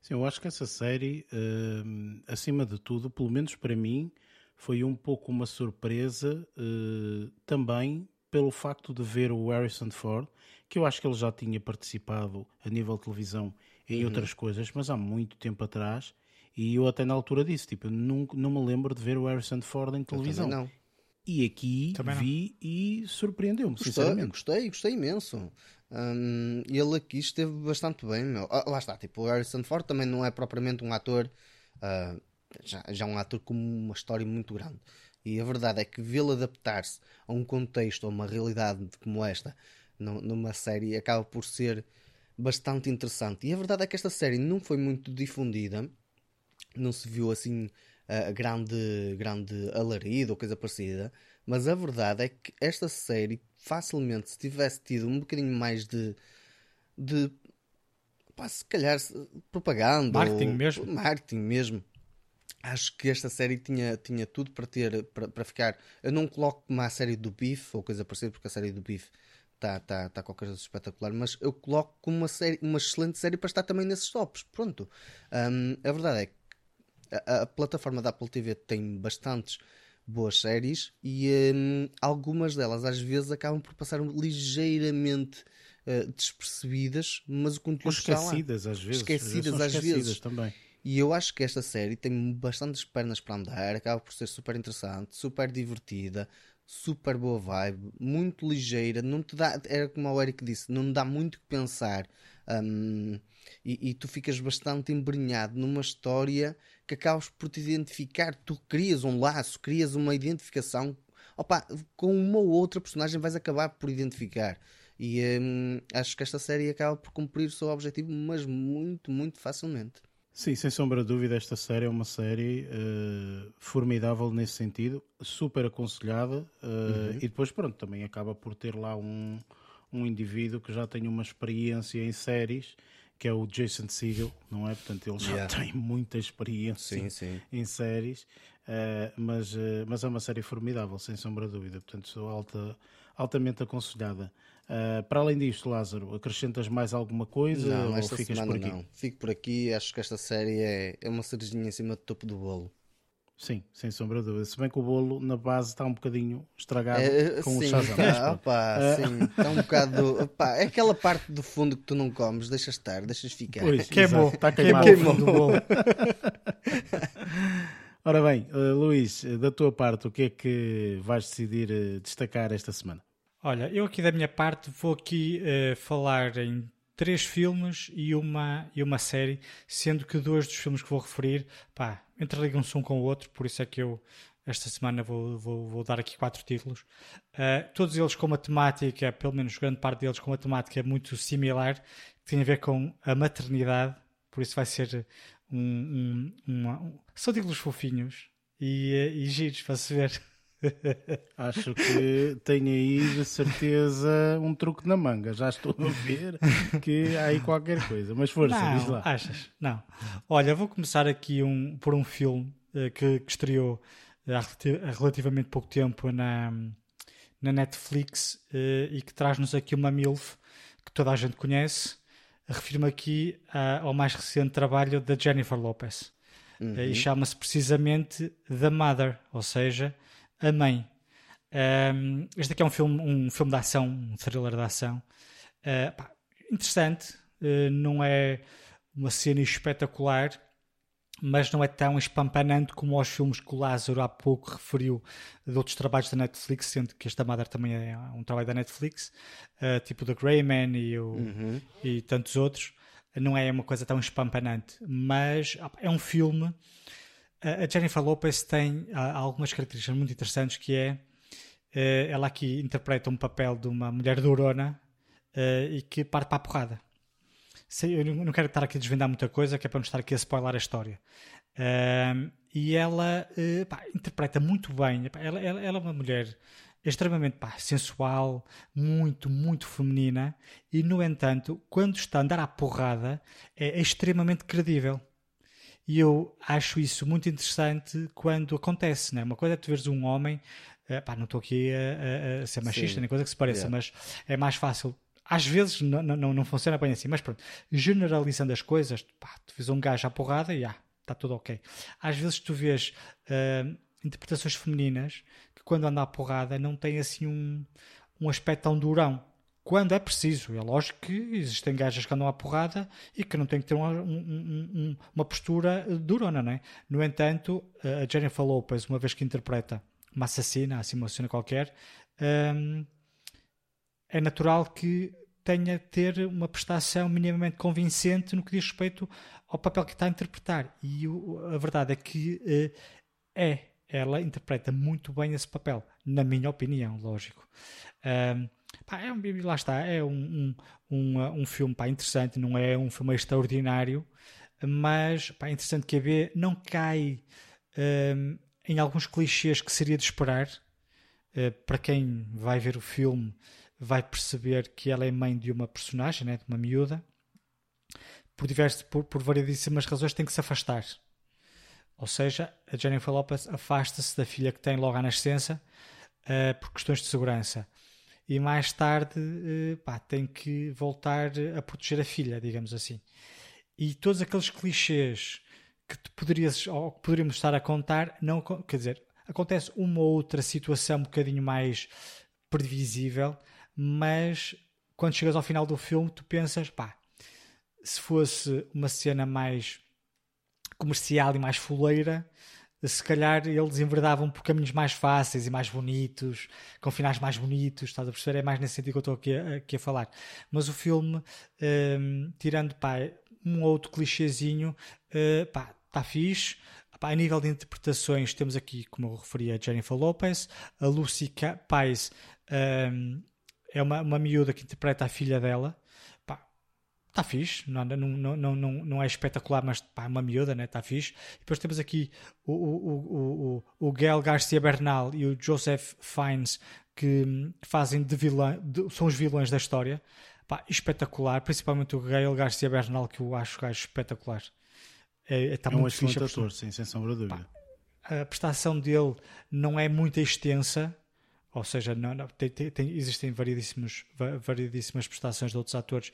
Sim, eu acho que essa série, uh, acima de tudo, pelo menos para mim, foi um pouco uma surpresa uh, também pelo facto de ver o Harrison Ford, que eu acho que ele já tinha participado a nível de televisão em uhum. outras coisas, mas há muito tempo atrás, e eu até na altura disse, tipo, não, não me lembro de ver o Harrison Ford em televisão. não. E aqui vi e surpreendeu-me, sinceramente. Gostei, gostei imenso. Um, ele aqui esteve bastante bem. Meu. Ah, lá está, tipo, o Harrison Ford também não é propriamente um ator uh, já, já é um ator com uma história muito grande. E a verdade é que vê-lo adaptar-se a um contexto, a uma realidade como esta, numa série, acaba por ser bastante interessante. E a verdade é que esta série não foi muito difundida, não se viu assim uh, grande, grande alarido ou coisa parecida, mas a verdade é que esta série, facilmente, se tivesse tido um bocadinho mais de. de pá, se calhar propaganda. Marketing mesmo. Marketing mesmo acho que esta série tinha, tinha tudo para ter para, para ficar. Eu não coloco como a série do Beef ou coisa parecida, porque a série do Beef está tá, tá qualquer coisa espetacular, mas eu coloco como uma, série, uma excelente série para estar também nesses tops. Pronto. Um, a verdade é que a, a, plataforma da Apple TV tem bastantes boas séries e um, algumas delas às vezes acabam por passar ligeiramente uh, despercebidas, mas o conteúdo Ou esquecidas às vezes. Esquecidas às esquecidas vezes. também. E eu acho que esta série tem bastantes pernas para andar, acaba por ser super interessante, super divertida, super boa vibe, muito ligeira, não te dá, era como o Eric disse, não dá muito que pensar. Um, e, e, tu ficas bastante embrenhado numa história que acabas por te identificar, tu crias um laço, crias uma identificação. Opa, com uma ou outra personagem vais acabar por identificar. E hum, acho que esta série acaba por cumprir o seu objetivo, mas muito, muito facilmente. Sim, sem sombra de dúvida, esta série é uma série uh, formidável nesse sentido, super aconselhada uh, uhum. e depois, pronto, também acaba por ter lá um, um indivíduo que já tem uma experiência em séries, que é o Jason Segel, não é? Portanto, ele já yeah. tem muita experiência sim, sim. em séries, uh, mas, mas é uma série formidável, sem sombra de dúvida, portanto, sou alta, altamente aconselhada. Uh, para além disto, Lázaro, acrescentas mais alguma coisa não, ou ficas por aqui? Não. Fico por aqui, acho que esta série é, é uma cerejinha em cima do topo do bolo. Sim, sem sombra de dúvida. Se bem que o bolo na base está um bocadinho estragado é, com sim, o chazão. Tá, opa, uh... sim, está um bocado. Opa, é aquela parte do fundo que tu não comes, deixas estar, deixas ficar. Pois, [laughs] queimou, está queimado queimou. o bolo. [laughs] Ora bem, uh, Luís, da tua parte, o que é que vais decidir uh, destacar esta semana? Olha, eu aqui da minha parte vou aqui uh, falar em três filmes e uma, e uma série, sendo que dois dos filmes que vou referir, pá, interligam-se um com o outro, por isso é que eu esta semana vou, vou, vou dar aqui quatro títulos. Uh, todos eles com uma temática, pelo menos grande parte deles com uma temática muito similar, que tem a ver com a maternidade, por isso vai ser um, um, uma, um são títulos fofinhos e, eh, e giros para se ver. Acho que tenho aí de certeza um truque na manga. Já estou a ver que há aí qualquer coisa. Mas força, não, diz lá. Achas? Não. Olha, vou começar aqui um, por um filme uh, que, que, estreou uh, há relativamente pouco tempo na, na Netflix uh, e que traz-nos aqui uma MILF que toda a gente conhece. Refiro-me aqui ao mais recente trabalho da Jennifer Lopez. Uhum. E chama-se precisamente The Mother, ou seja, a Mãe. Um, este aqui é um filme, um filme de ação, um thriller de ação. Uh, pá, interessante, uh, não é uma cena espetacular, mas não é tão espampanante como os filmes que o Lázaro há pouco referiu de outros trabalhos da Netflix, sendo que esta Mother também é um trabalho da Netflix, uh, tipo The Greyman e, uhum. e tantos outros. Não é uma coisa tão espampanante, mas é um filme a Jennifer Lopez tem algumas características muito interessantes que é eh, ela aqui interpreta um papel de uma mulher durona eh, e que parte para a porrada. Eu não quero estar aqui a desvendar muita coisa, que é para não estar aqui a spoiler a história. e ela eh, pá, interpreta muito bem. Ela, ela, ela, é uma mulher extremamente pá, sensual, muito, muito feminina, e no entanto, quando está a andar à porrada, é extremamente credível. E eu acho isso muito interessante quando acontece, né? Uma coisa é tu veres um homem, uh, pá, não estou aqui a, a, a, ser machista, Sim. nem coisa que se pareça, yeah. mas é mais fácil. Às vezes não, não, não funciona bem assim, mas pronto, generalizando as coisas, pá, tu vês um gajo à porrada e ah, está tudo ok. Às vezes tu vês uh, interpretações femininas que quando andam à porrada não têm assim um, um aspecto tão durão quando é preciso. É lógico que existem gajas que andam à porrada e que não têm que ter uma, um, uma postura durona, não é? No entanto, a Jennifer Lopez, uma vez que interpreta uma assassina, assim uma assassina qualquer, hum, é natural que tenha de ter uma prestação minimamente convincente no que diz respeito ao papel que está a interpretar. E o, a verdade é que uh, é, ela interpreta muito bem esse papel, na minha opinião, lógico. Um, Pá, é um, lá está, é um, um, um, um filme pá, interessante, não é um filme extraordinário, mas pá, é interessante que a B não cai um, em alguns clichês que seria de esperar. Uh, para quem vai ver o filme, vai perceber que ela é mãe de uma personagem, né, de uma miúda. Por, diversos, por, por variedíssimas razões, tem que se afastar. Ou seja, a Jennifer Lopez afasta-se da filha que tem logo à nascença uh, por questões de segurança. E mais tarde uh, pá, tem que voltar a proteger a filha, digamos assim. E todos aqueles clichês que poderias, ou que poderíamos estar a contar, não, quer dizer, acontece uma ou outra situação um bocadinho mais previsível, mas quando chegas ao final do filme, tu pensas, pá, se fosse uma cena mais comercial e mais fuleira, se calhar eles enverdavam por caminhos mais fáceis e mais bonitos, com finais mais bonitos, estás a perceber? É mais nesse sentido que eu estou aqui a, aqui a falar. Mas o filme, um, tirando pá, um outro clichêzinho, uh, pá, está fixe. A nível de interpretações, temos aqui, como eu referi, a Jennifer Lopez, a Lucy Pais um, é uma, uma miúda que interpreta a filha dela. Está fixe, não, não, não, não, não é espetacular, mas pá, é uma miúda, né? Está fixe. E depois temos aqui o, o, o, o, o Gael Garcia Bernal e o Joseph Fiennes que, que fazem de vilão, de, são os vilões da história. Pá, espetacular, principalmente o Gael Garcia Bernal, que eu acho gajo espetacular. É, é, tá é um excelente ator, sim, sem sombra de dúvida. Pá, a prestação dele não é muito extensa, ou seja, não, não, tem, tem, existem variedíssimas, variedíssimas prestações de outros atores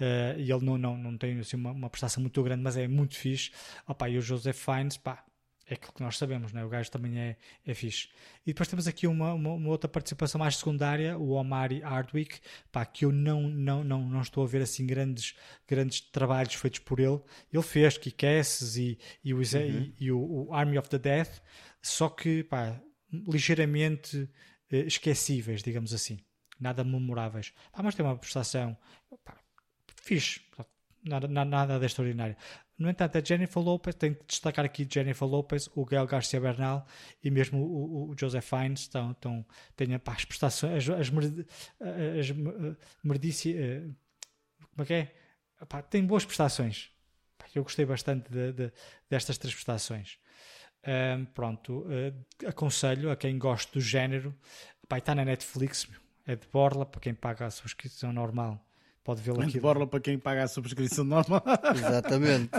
uh, e ele não, não, não tem assim, uma, uma prestação muito grande, mas é muito fixe. Opa, e o Joseph Fiennes, pá, é aquilo que nós sabemos, né? o gajo também é, é fixe. E depois temos aqui uma, uma, uma outra participação mais secundária, o Omari Hardwick, pá, que eu não, não, não, não estou a ver assim grandes, grandes trabalhos feitos por ele. Ele fez Kick-Asses e, e, o, uhum. e, e o, o, Army of the Death, só que pá, ligeiramente esquecíveis, digamos assim. Nada memoráveis. Ah, mas tem uma prestação pá, fixe. Nada, nada de extraordinário. No entanto, a Jennifer Lopez, tem que destacar aqui Jennifer Lopez, o Gael Garcia Bernal e mesmo o, o Joseph Fiennes estão, estão, têm pá, as prestações, as, as, as merdici, eh, como é que é? Pá, tem boas prestações. Eu gostei bastante de, de, destas três prestações. Um, pronto, uh, aconselho a quem gosta do género. está na Netflix, é de borla para quem paga a subscrição normal. Pode vê-lo aqui. De borla para quem paga a subscrição normal. [laughs] Exatamente.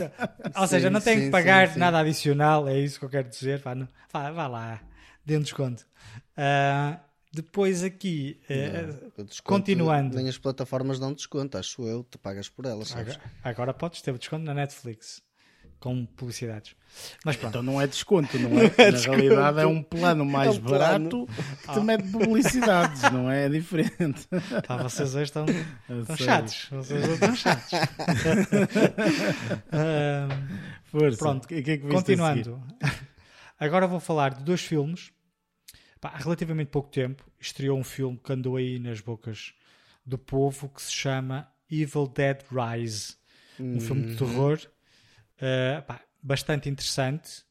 Ou seja, não tem sim, que pagar sim, nada adicional, é isso que eu quero dizer. Vá, não, vá, vá lá, dê um desconto. Uh, depois aqui, uh, não, desconto, continuando. Nem as plataformas dão desconto, acho eu, tu pagas por elas. Agora, agora podes ter o desconto na Netflix com publicidades. Mas pronto. Então não é desconto, não é? [laughs] é Na realidade é um plano mais é um barato que te mete publicidades, não é? É diferente. Pá, vocês hoje estão, [laughs] estão chatos. Vocês hoje estão chatos. [laughs] Força. Pronto, o que é que continuando. Agora vou falar de dois filmes. Pá, há relativamente pouco tempo estreou um filme que andou aí nas bocas do povo que se chama Evil Dead Rise. Um filme de uhum. terror uh, pá, bastante interessante,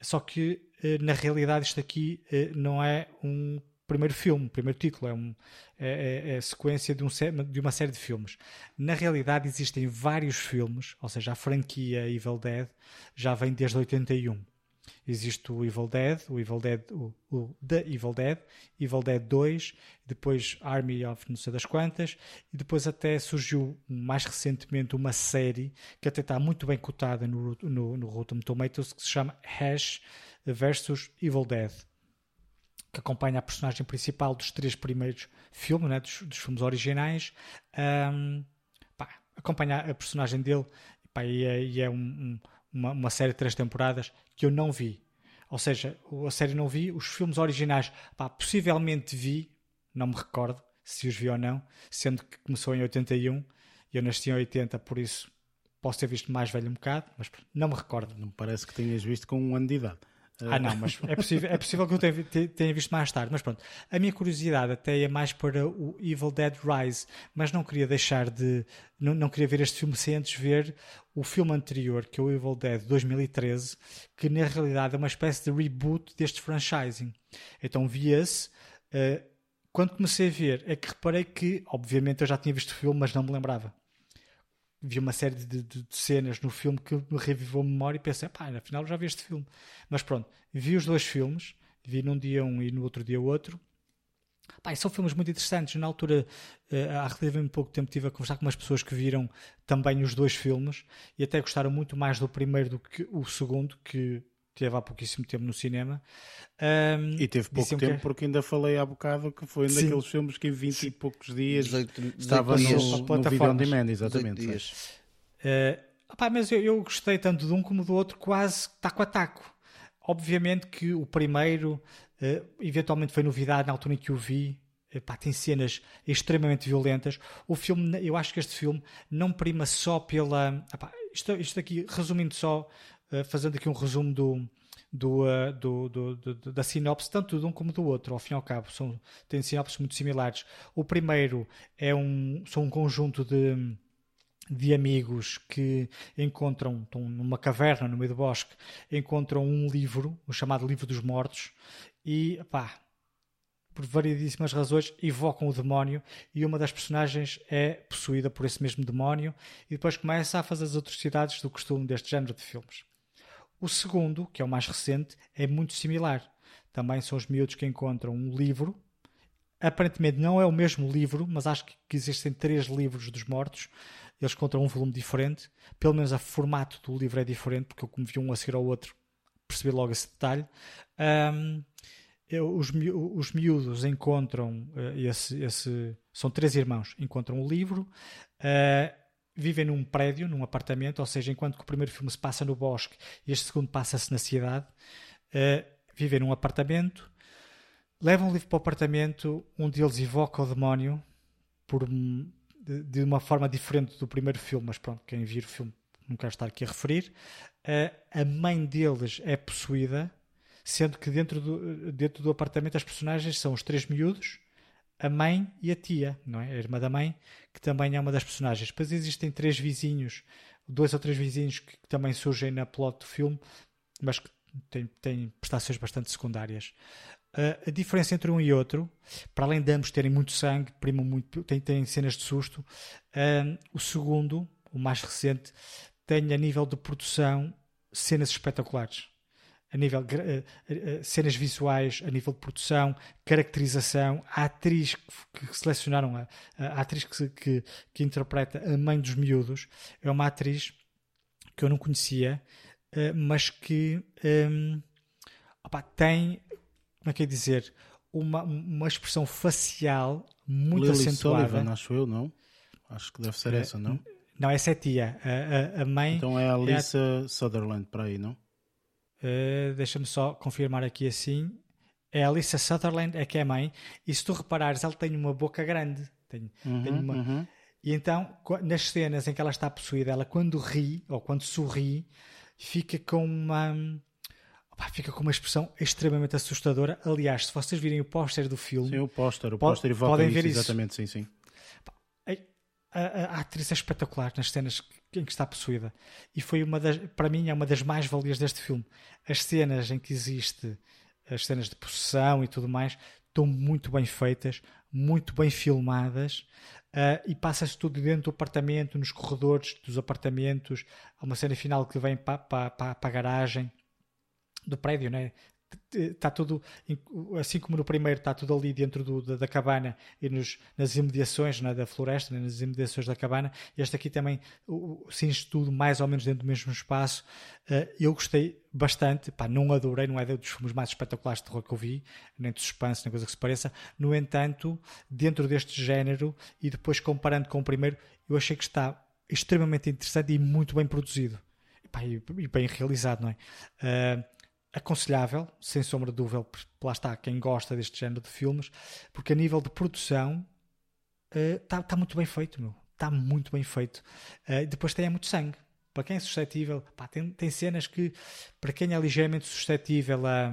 só que uh, na realidade isto aqui uh, não é um primeiro filme, primeiro título, é, um, é, é, é sequência de, um, de, uma série de filmes. Na realidade existem vários filmes, ou seja, a franquia Evil Dead já vem desde 81. Existe o Evil Dead, o Evil Dead, o, o The Evil Dead, Evil Dead 2, depois Army of não sei das quantas, e depois até surgiu mais recentemente uma série que até está muito bem cotada no, no, no Rotten Tomatoes que se chama Hash versus Evil Dead que acompanha a personagem principal dos três primeiros filmes, né, dos, dos filmes originais, um, pá, acompanha a personagem dele pá, e é, e é um, um, uma, uma série de três temporadas que eu não vi. Ou seja, a série não vi, os filmes originais, pá, possivelmente vi, não me recordo se os vi ou não, sendo que começou em 81 e eu nasci em 80, por isso posso ter visto mais velho um bocado, mas não me recordo. Não parece que tenhas visto com um ano de idade. Ah, não, mas é possível, é possível que eu tenha, visto mais tarde. Mas pronto, a minha curiosidade até é mais para o Evil Dead Rise, mas não queria deixar de. Não, não queria ver este filme sem antes ver o filme anterior, que é o Evil Dead 2013, que na realidade é uma espécie de reboot deste franchising. Então vi esse. Uh, quando comecei a ver, é que reparei que, obviamente, eu já tinha visto o filme, mas não me lembrava vi uma série de, de, de, cenas no filme que me revivou a memória e pensei, pá, afinal já vi este filme. Mas pronto, vi os dois filmes, vi num dia um e no outro dia outro. Pá, são filmes muito interessantes. Na altura, uh, há relativamente pouco tempo, estive a conversar com umas pessoas que viram também os dois filmes e até gostaram muito mais do primeiro do que o segundo, que teve há pouquíssimo tempo no cinema. Um, e teve pouco tempo, que... porque ainda falei há bocado que foi um Sim. daqueles filmes que em 20 Sim. e poucos dias 18, 18 estava dias, no, no vídeo on demand, exatamente. Uh, opá, mas eu, eu, gostei tanto de um como do outro, quase taco a taco. Obviamente que o primeiro, uh, eventualmente foi novidade na altura em que o vi, Epá, tem cenas extremamente violentas. O filme, eu acho que este filme não prima só pela. Epá, isto, isto aqui, resumindo só, fazendo aqui um resumo do, do, do, do, do, da sinopse, tanto de um como do outro, ao fim e ao cabo, são, têm sinopses muito similares. O primeiro é um, são um conjunto de, de amigos que encontram, estão numa caverna no meio do bosque, encontram um livro, o chamado Livro dos Mortos, e pá, por variedíssimas razões, evocam o demónio e uma das personagens é possuída por esse mesmo demónio e depois começa a fazer as atrocidades do costume deste género de filmes. O segundo, que é o mais recente, é muito similar. Também são os miúdos que encontram um livro. Aparentemente não é o mesmo livro, mas acho que existem três livros dos mortos. Eles encontram um volume diferente. Pelo menos o formato do livro é diferente, porque eu, como vi um a seguir ao outro, percebi logo esse detalhe. Um, os, os miúdos encontram uh, esse, esse, São três irmãos, encontram o livro. Uh, vivem num prédio, num apartamento, ou seja, enquanto que o primeiro filme se passa no bosque e este segundo passa-se na cidade, uh, vivem num apartamento, levam o livro para o apartamento, um deles evoca o demónio por, de, de, uma forma diferente do primeiro filme, mas pronto, quem vir o filme não quero estar aqui a referir. Uh, a mãe deles é possuída, sendo que dentro do, dentro do apartamento as personagens são os três miúdos, a mãe e a tia, não é? A irmã da mãe, que também é uma das personagens. Depois existem três vizinhos, dois ou três vizinhos que também surgem na plot do filme, mas que têm, têm prestações bastante secundárias. Uh, a diferença entre um e outro, para além de ambos terem muito sangue, primo muito, tem, tem cenas de susto, uh, o segundo, o mais recente, tem a nível de produção cenas espetaculares a nível uh, uh, cenas visuais, a nível de produção, caracterização, a atriz que, que selecionaram, a, a atriz que, que, que, interpreta a mãe dos miúdos, é uma atriz que eu não conhecia, uh, mas que um, opa, tem, como é que é dizer, uma, uma expressão facial muito Lily acentuada. Sullivan, acho eu, não? Acho que deve ser essa, não? Não, essa é a tia. A, a, a mãe. Então é a Lisa é a... Sutherland para aí, não? Uh, Deixa-me só confirmar aqui assim. É a Alyssa Sutherland, é que é mãe. E se tu reparares, ela tem uma boca grande. Tem, uhum, tem uma... Uhum. E então, nas cenas em que ela está possuída, ela quando ri, ou quando sorri, fica com uma... Opa, fica com uma expressão extremamente assustadora. Aliás, se vocês virem o póster do filme... Sim, o póster. O póster evoca podem isso, ver isso. Exatamente, sim, sim. A, a, a, atriz é espetacular nas cenas em que está possuída. E foi uma das, para mim, é uma das mais-valias deste filme. As cenas em que existe, as cenas de possessão e tudo mais, estão muito bem feitas, muito bem filmadas. Uh, e passa-se tudo dentro do apartamento, nos corredores dos apartamentos. Há uma cena final que vem para, para, para, para a garagem do prédio, né? Está tudo, assim como no primeiro, está tudo ali dentro do, da, da, cabana e nos, nas imediações né, da floresta, né, nas imediações da cabana. Este aqui também cinge tudo mais ou menos dentro do mesmo espaço. Uh, eu gostei bastante, pá, não adorei, não é dos filmes mais espetaculares de terror que eu vi, nem de suspense, nem coisa que se pareça. No entanto, dentro deste género e depois comparando com o primeiro, eu achei que está extremamente interessante e muito bem produzido. E, pá, e, e bem realizado, não é? Uh, aconselhável, sem sombra de dúvida, lá está quem gosta deste género de filmes, porque a nível de produção está uh, tá muito bem feito, meu. Está muito bem feito. Uh, depois tem é muito sangue. Para quem é suscetível, pá, tem, tem cenas que, para quem é ligeiramente suscetível a,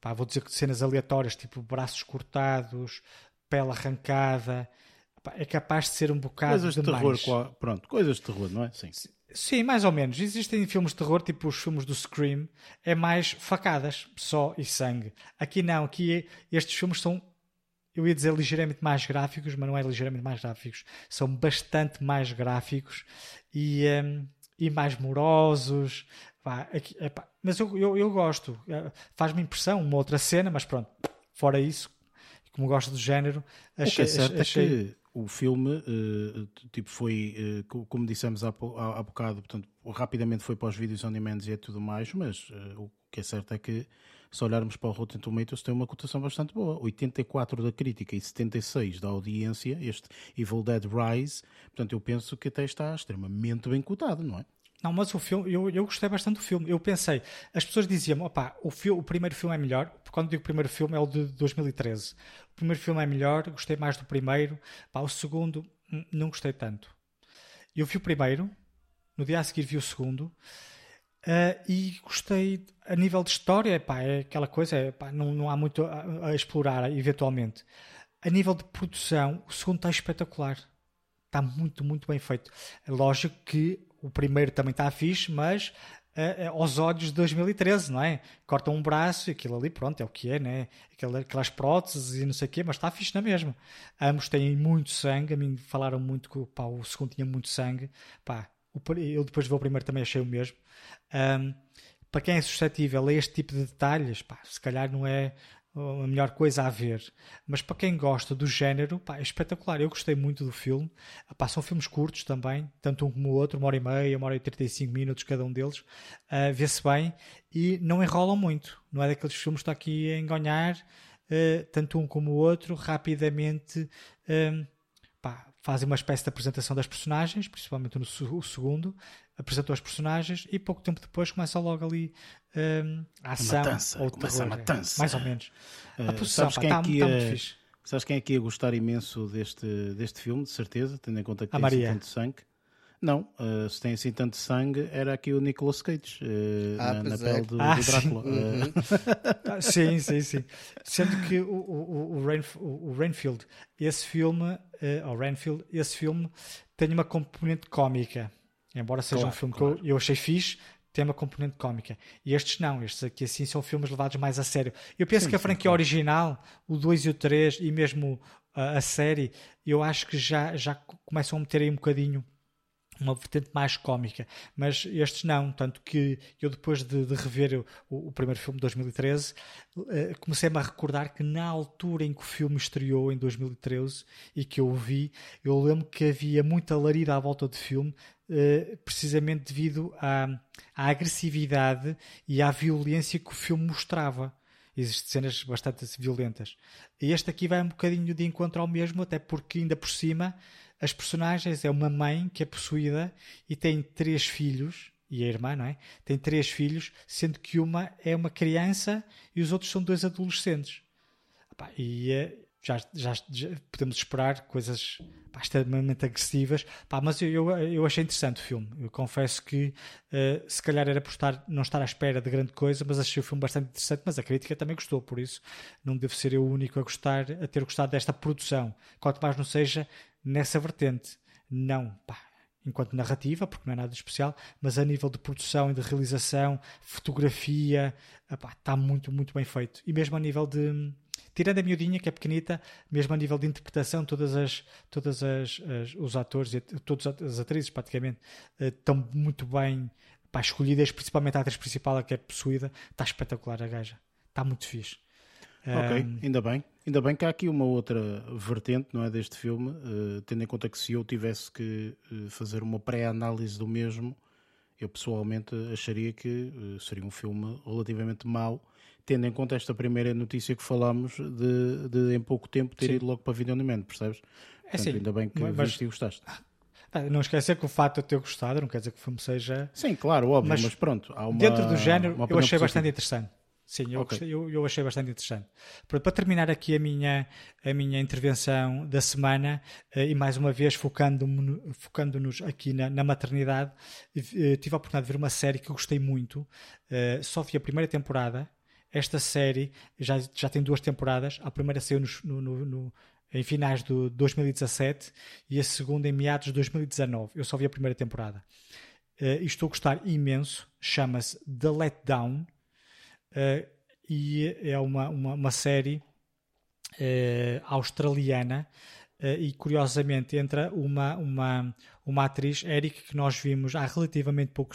pá, vou dizer que cenas aleatórias, tipo braços cortados, pele arrancada, pá, é capaz de ser um bocado coisas de terror, pronto, coisas de terror, não é? Sim. Sim, mais ou menos. Existem filmes de terror, tipo os filmes do Scream, é mais facadas, só e sangue. Aqui não, aqui estes filmes são, eu ia dizer ligeiramente mais gráficos, mas não é ligeiramente mais gráficos, são bastante mais gráficos e, um, e mais morosos. Pá, aqui, epá, mas eu, eu, eu gosto, eh, faz-me impressão uma outra cena, mas pronto, fora isso, como gosto do género, achei. O que é certo achei... é que o filme uh, tipo foi uh, como dissemos há, há, há bocado portanto rapidamente foi para os vídeos on demand e é tudo mais mas uh, o que é certo é que se olharmos para o Rotten Tomatoes tem uma cotação bastante boa. 84 da crítica e 76 da audiência este Evil Dead Rise portanto eu penso que até está extremamente bem cotado não é não, mas o filme, eu, eu gostei bastante do filme. Eu pensei, as pessoas diziam, opá, o, filme, o primeiro filme é melhor. Quando digo primeiro filme é o de 2013. O primeiro filme é melhor, gostei mais do primeiro. Pá, o segundo, não gostei tanto. Eu vi o primeiro, no dia a seguir vi o segundo. Uh, e gostei a nível de história, pá, é aquela coisa, é, pá, não, não há muito a, a, explorar eventualmente. A nível de produção, o segundo está espetacular. Está muito, muito bem feito. É lógico que o primeiro também está fixe, mas uh, aos olhos de 2013, não é? Cortam um braço e aquilo ali, pronto, é o que é, né? Aquelas próteses e não sei o quê, mas está fixe na mesma. Ambos têm muito sangue, a mim falaram muito que pá, o segundo tinha muito sangue, pá, eu depois de ver o primeiro também achei o mesmo. Um, para quem é suscetível a este tipo de detalhes, pá, se calhar não é a melhor coisa a ver. Mas para quem gosta do género, pá, é espetacular. Eu gostei muito do filme. Pá, são filmes curtos também, tanto um como o outro, uma hora e meia, uma hora e 35 minutos cada um deles. Uh, Vê-se bem e não enrolam muito. Não é daqueles filmes que está aqui a enganhar, uh, tanto um como o outro, rapidamente. Uh, fazem uma espécie de apresentação das personagens, principalmente no o segundo, apresentou as personagens e pouco tempo depois começa logo ali um, a ação matança, ou começa terror, a matança. mais ou menos. Uh, a posição, sabes, pá, quem tá, aqui, tá muito fixe. sabes quem é que ia gostar imenso deste, deste filme, de certeza, tendo em conta que tem assim tanto sangue? Não, uh, se tem assim tanto sangue, era aqui o Nicolas Cage uh, ah, na, na pele é. do, ah, do Drácula. Sim. Uhum. sim, sim, sim. Sendo que o, o, o, Rainf o Rainfield, esse filme, uh, o Rainfield, esse filme tem uma componente cómica. Embora seja claro, um filme claro. que eu, eu achei fixe, tem uma componente cómica. E estes não, estes aqui assim são filmes levados mais a sério. Eu penso sim, que a franquia sim, original, o 2 e o 3 e mesmo a, a série, eu acho que já, já começam a meter aí um bocadinho uma vertente mais cómica, mas estes não, tanto que eu depois de, de rever o, o, primeiro filme de 2013 eh, comecei-me a recordar que na altura em que o filme estreou em 2013 e que eu o vi, eu lembro que havia muita larida à volta do filme eh, precisamente devido à, à agressividade e à violência que o filme mostrava existem cenas bastante violentas. E este aqui vai um bocadinho de encontro ao mesmo, até porque ainda por cima as personagens é uma mãe que é possuída e tem três filhos, e a irmã, não é? Tem três filhos, sendo que uma é uma criança e os outros são dois adolescentes. e eh, já, já, já, podemos esperar coisas extremamente agressivas, mas eu, eu, achei interessante o filme. Eu confesso que uh, se calhar era por estar, não estar à espera de grande coisa, mas achei o filme bastante interessante. Mas a crítica também gostou, por isso não devo ser eu o único a gostar, a ter gostado desta produção. Quanto mais não seja nessa vertente. Não, pá, enquanto narrativa, porque não é nada especial, mas a nível de produção e de realização, fotografia, está muito, muito bem feito. E mesmo a nível de. Tirando a miudinha, que é pequenita, mesmo a nível de interpretação, todas as, todas as, as os atores todas as atrizes, praticamente, eh, estão muito bem pá, escolhidas, principalmente a atriz principal, a que é possuída, está espetacular a gaja. Está muito fixe. Ok, um, ainda bem. Ainda bem que há aqui uma outra vertente, não é, deste filme, uh, tendo em conta que se eu tivesse que uh, fazer uma pré-análise do mesmo, eu pessoalmente acharia que uh, seria um filme relativamente mau, tendo em conta esta primeira notícia que falámos de, de em pouco tempo ter Sim. ido logo para vídeo on percebes? É Portanto, sim. ainda bem que mas, viste e gostaste. Ah, não esquecer que o fato de eu ter gostado não quer dizer que o filme seja. Sim, claro, óbvio, mas, mas pronto. Uma, dentro do género, eu achei bastante interessante. Sim, eu, okay. gostei, eu, eu, achei bastante interessante. Para terminar aqui a minha, a minha intervenção da semana, eh, e mais uma vez focando-nos focando aqui na, na, maternidade, eh, tive a oportunidade de ver uma série que eu gostei muito. Eh, só vi a primeira temporada. Esta série já, já tem duas temporadas. A primeira saiu no, no, no em finais de 2017 e a segunda em meados de 2019. Eu só vi a primeira temporada. e estou a gostar imenso. Chama-se The Letdown uh, e é uma, uma, uma série uh, australiana uh, e curiosamente entra uma, uma, uma atriz, Eric, que nós vimos há relativamente pouco,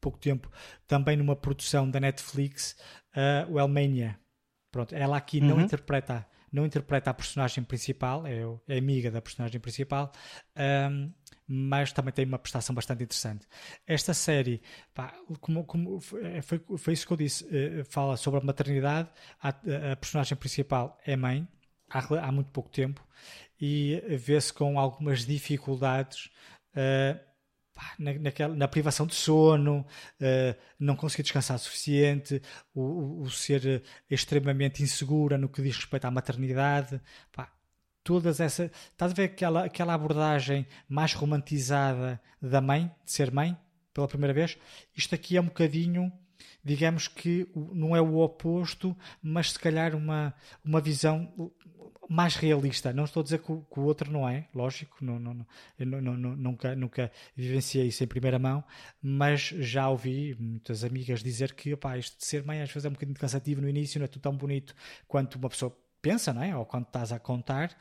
pouco tempo também numa produção da Netflix, uh, o Elmania. Pronto, ela aqui uhum. não interpreta não interpreta a personagem principal, é, é amiga da personagem principal, um, mas também tem uma prestação bastante interessante. Esta série, pá, como, como foi, foi, isso que eu disse, uh, fala sobre a maternidade, a, a personagem principal é mãe, há, há muito pouco tempo, e vê-se com algumas dificuldades. Uh, na, naquela, na privação de sono, uh, não conseguir descansar o suficiente, o, o, o, ser extremamente insegura no que diz respeito à maternidade. Pá, todas essas. Estás a ver aquela, aquela abordagem mais romantizada da mãe, de ser mãe, pela primeira vez? Isto aqui é um bocadinho. Digamos que não é o oposto, mas se calhar uma, uma visão mais realista. Não estou a dizer que o, que o outro não é, lógico, não, não, não, nunca, nunca vivenciei isso em primeira mão, mas já ouvi muitas amigas dizer que opá, isto de ser mãe às vezes é um bocadinho cansativo no início, não é tudo tão bonito quanto uma pessoa pensa, não é? ou quando estás a contar.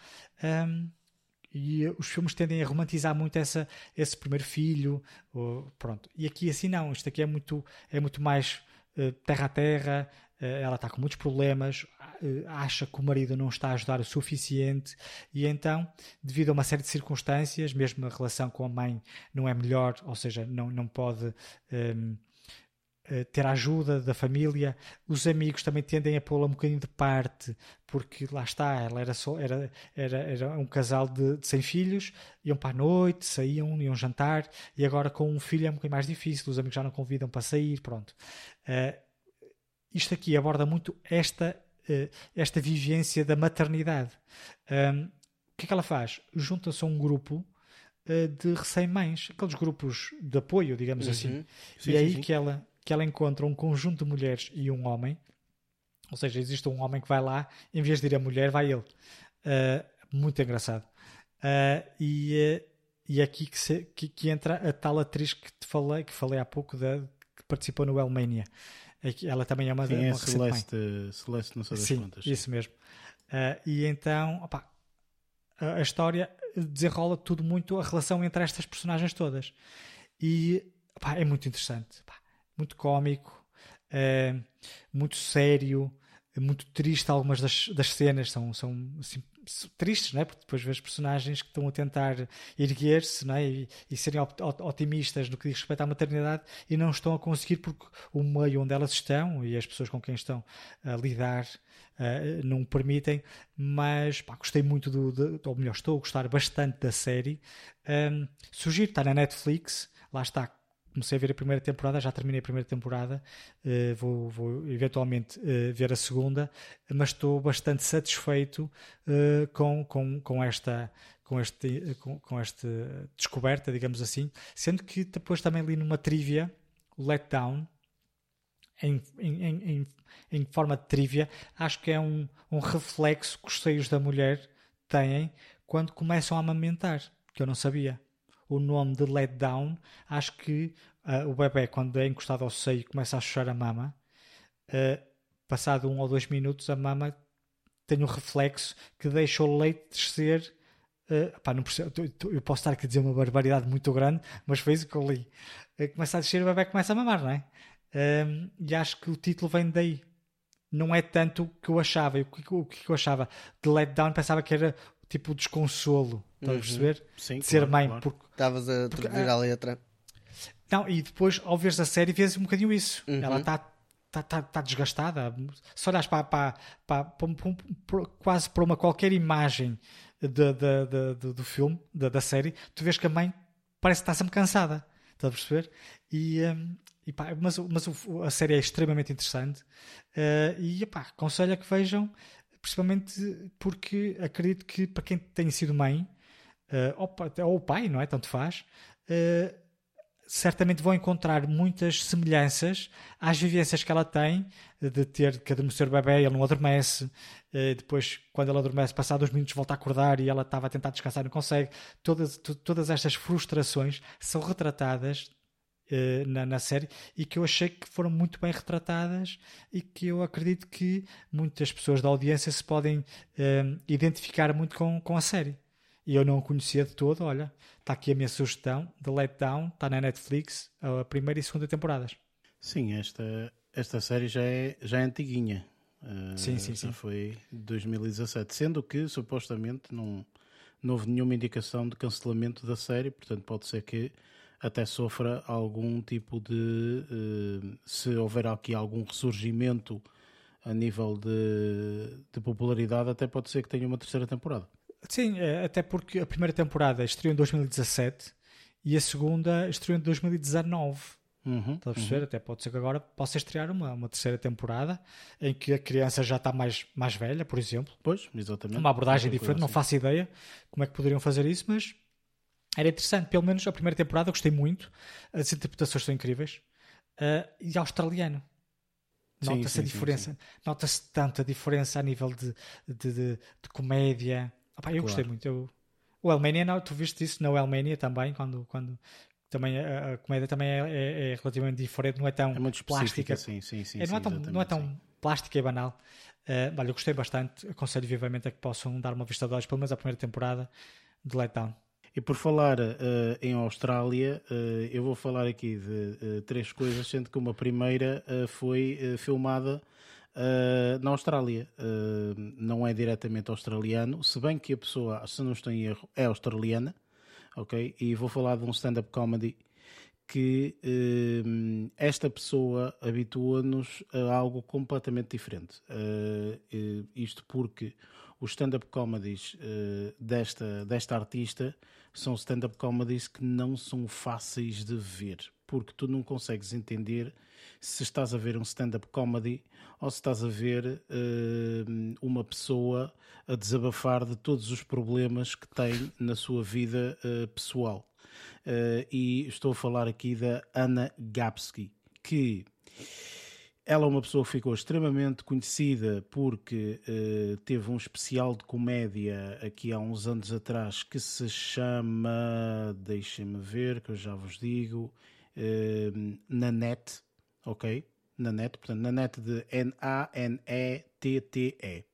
Um, e os filmes tendem a romantizar muito essa, esse primeiro filho, ou, pronto. E aqui assim não, isto aqui é muito, é muito mais uh, terra a terra, eh, ela está com muitos problemas, eh, acha que o marido não está a ajudar o suficiente e então, devido a uma série de circunstâncias, mesmo a relação com a mãe não é melhor, ou seja, não, não pode um, ter a ajuda da família, os amigos também tendem a pô-la um bocadinho de parte, porque lá está, ela era, só, era, era, era um casal de, de sem filhos, iam para a noite, saíam, iam jantar, e agora com um filho é um bocadinho mais difícil, os amigos já não convidam para sair, pronto. Uh, isto aqui aborda muito esta, uh, esta vivência da maternidade. Um, o que é que ela faz? Junta-se a um grupo uh, de recém-mães, aqueles grupos de apoio, digamos uhum. assim. Sim, e é aí sim. Que, ela, que ela encontra um conjunto de mulheres e um homem. Ou seja, existe um homem que vai lá, em vez de ir a mulher, vai ele. Uh, muito engraçado. e, e é aqui que, se, que, que, entra a tal atriz que te falei, que falei há pouco, da, que participou no Elmania. Ela também é uma, Sim, uma é Celeste, Celeste, não sei das Sim, contas. isso mesmo. Uh, e então, opa, a, a, história desenrola tudo muito a relação entre estas personagens todas. E opa, é muito interessante. Opa, muito cómico, uh, muito sério, muito triste. Algumas das, das cenas são, são assim, tristes, não é? porque depois vês personagens que estão a tentar erguer-se é? e, e, serem otimistas no que diz respeito à maternidade e não estão a conseguir porque o meio onde elas estão e as pessoas com quem estão a lidar uh, não permitem, mas pá, gostei muito do, de, ou melhor, estou a gostar bastante da série. Um, sugiro, está na Netflix, lá está, comecei a ver a primeira temporada, já terminei a primeira temporada, uh, vou, vou, eventualmente uh, ver a segunda, mas estou bastante satisfeito uh, com, com, com esta com este com, com esta descoberta, digamos assim, sendo que depois também li numa trivia, Letdown, em, em, em, em forma de trivia, acho que é um, um reflexo que os seios da mulher têm quando começam a amamentar, que eu não sabia o nome de Let Down, acho que uh, o bebê, quando é encostado ao seio, começa a chorar a mama. Uh, passado um ou dois minutos, a mama tem um reflexo que deixa o leite descer. Uh, pá, não percebo, eu posso estar aqui a dizer uma barbaridade muito grande, mas foi isso que eu li. Uh, começa a descer, o bebê começa a mamar, não é? E acho que o título vem daí. Não é tanto o que eu achava. O que, o que eu achava de Let Down pensava que era tipo desconsolo. Estás a uhum. perceber? Sim, de ser claro, mãe. Claro. Porque, Estavas a traduzir a letra. Não, e depois, ao veres a série, vês um bocadinho isso. Uhum. Ela está tá, tá, tá desgastada. Se olhas para, para, para, para, para, quase para uma qualquer imagem de, de, de, do filme, da série, tu vês que a mãe parece que está sempre cansada. Estás a perceber? E, um, e pá, mas, mas a série é extremamente interessante. Uh, e pá, aconselho a que vejam, principalmente porque acredito que para quem tem sido mãe, uh, ou, ou pai, não é? Tanto faz. Uh, certamente vão encontrar muitas semelhanças às vivências que ela tem de ter que adormecer o bebê, ele não adormece, eh, depois, quando ele adormece, passados uns minutos volta a acordar e ela estava a tentar descansar e não consegue. Todas, todas estas frustrações são retratadas na, na, série e que eu achei que foram muito bem retratadas e que eu acredito que muitas pessoas da audiência se podem uh, identificar muito com, com a série e eu não o conhecia de todo. Olha, está aqui a minha sugestão de Let Down, está na Netflix, a primeira e segunda temporadas. Sim, esta, esta série já é, já é antiguinha. Uh, sim, sim, sim. Foi 2017, sendo que supostamente não, não houve nenhuma indicação de cancelamento da série, portanto pode ser que até sofra algum tipo de. Uh, se houver aqui algum ressurgimento a nível de, de popularidade, até pode ser que tenha uma terceira temporada. Sim, é, até porque a primeira temporada estreou em 2017 e a segunda estreou em 2019. Uhum, Estás a perceber? Uhum. Até pode ser que agora possa estrear uma, uma terceira temporada em que a criança já está mais, mais velha, por exemplo. Pois, exatamente. Uma abordagem diferente, assim. não faço ideia como é que poderiam fazer isso, mas era interessante. Pelo menos a primeira temporada eu gostei muito. As interpretações são incríveis. Uh, e australiano. Nota-se a diferença. Nota-se tanto a diferença a nível de, de, de, de comédia. Opa, eu claro. gostei muito. Eu, o Elmania, não, tu viste isso na Elmania também, quando, quando também a, a comédia também é, é, é, relativamente diferente, não é tão é plástica. Sim, sim, sim, é, não, é tão, não é tão plástica e banal. Uh, olha, eu gostei bastante, aconselho vivamente a que possam dar uma vista de olhos, pelo menos a primeira temporada de Letdown. E por falar uh, em Austrália, uh, eu vou falar aqui de três coisas, sendo que uma primeira foi filmada na Austrália. não é diretamente australiano, se bem que a pessoa, se não estou em erro, é australiana, ok? E vou falar de um stand-up comedy que esta pessoa habitua-nos a algo completamente diferente. isto porque os stand-up comedies desta, desta artista são stand-up comedies que não são fáceis de ver, porque tu não consegues entender se estás a ver um stand-up comedy ou se estás a ver uh, uma pessoa a desabafar de todos os problemas que tem na sua vida uh, pessoal. Uh, e estou a falar aqui da Anna Gapsky, que ela é uma pessoa que ficou extremamente conhecida porque uh, teve um especial de comédia aqui há uns anos atrás que se chama, deixem-me ver, que eu já vos digo, uh, Nanette, ok? Nanette, portanto, Nanette de N-A-N-E-T-T-E,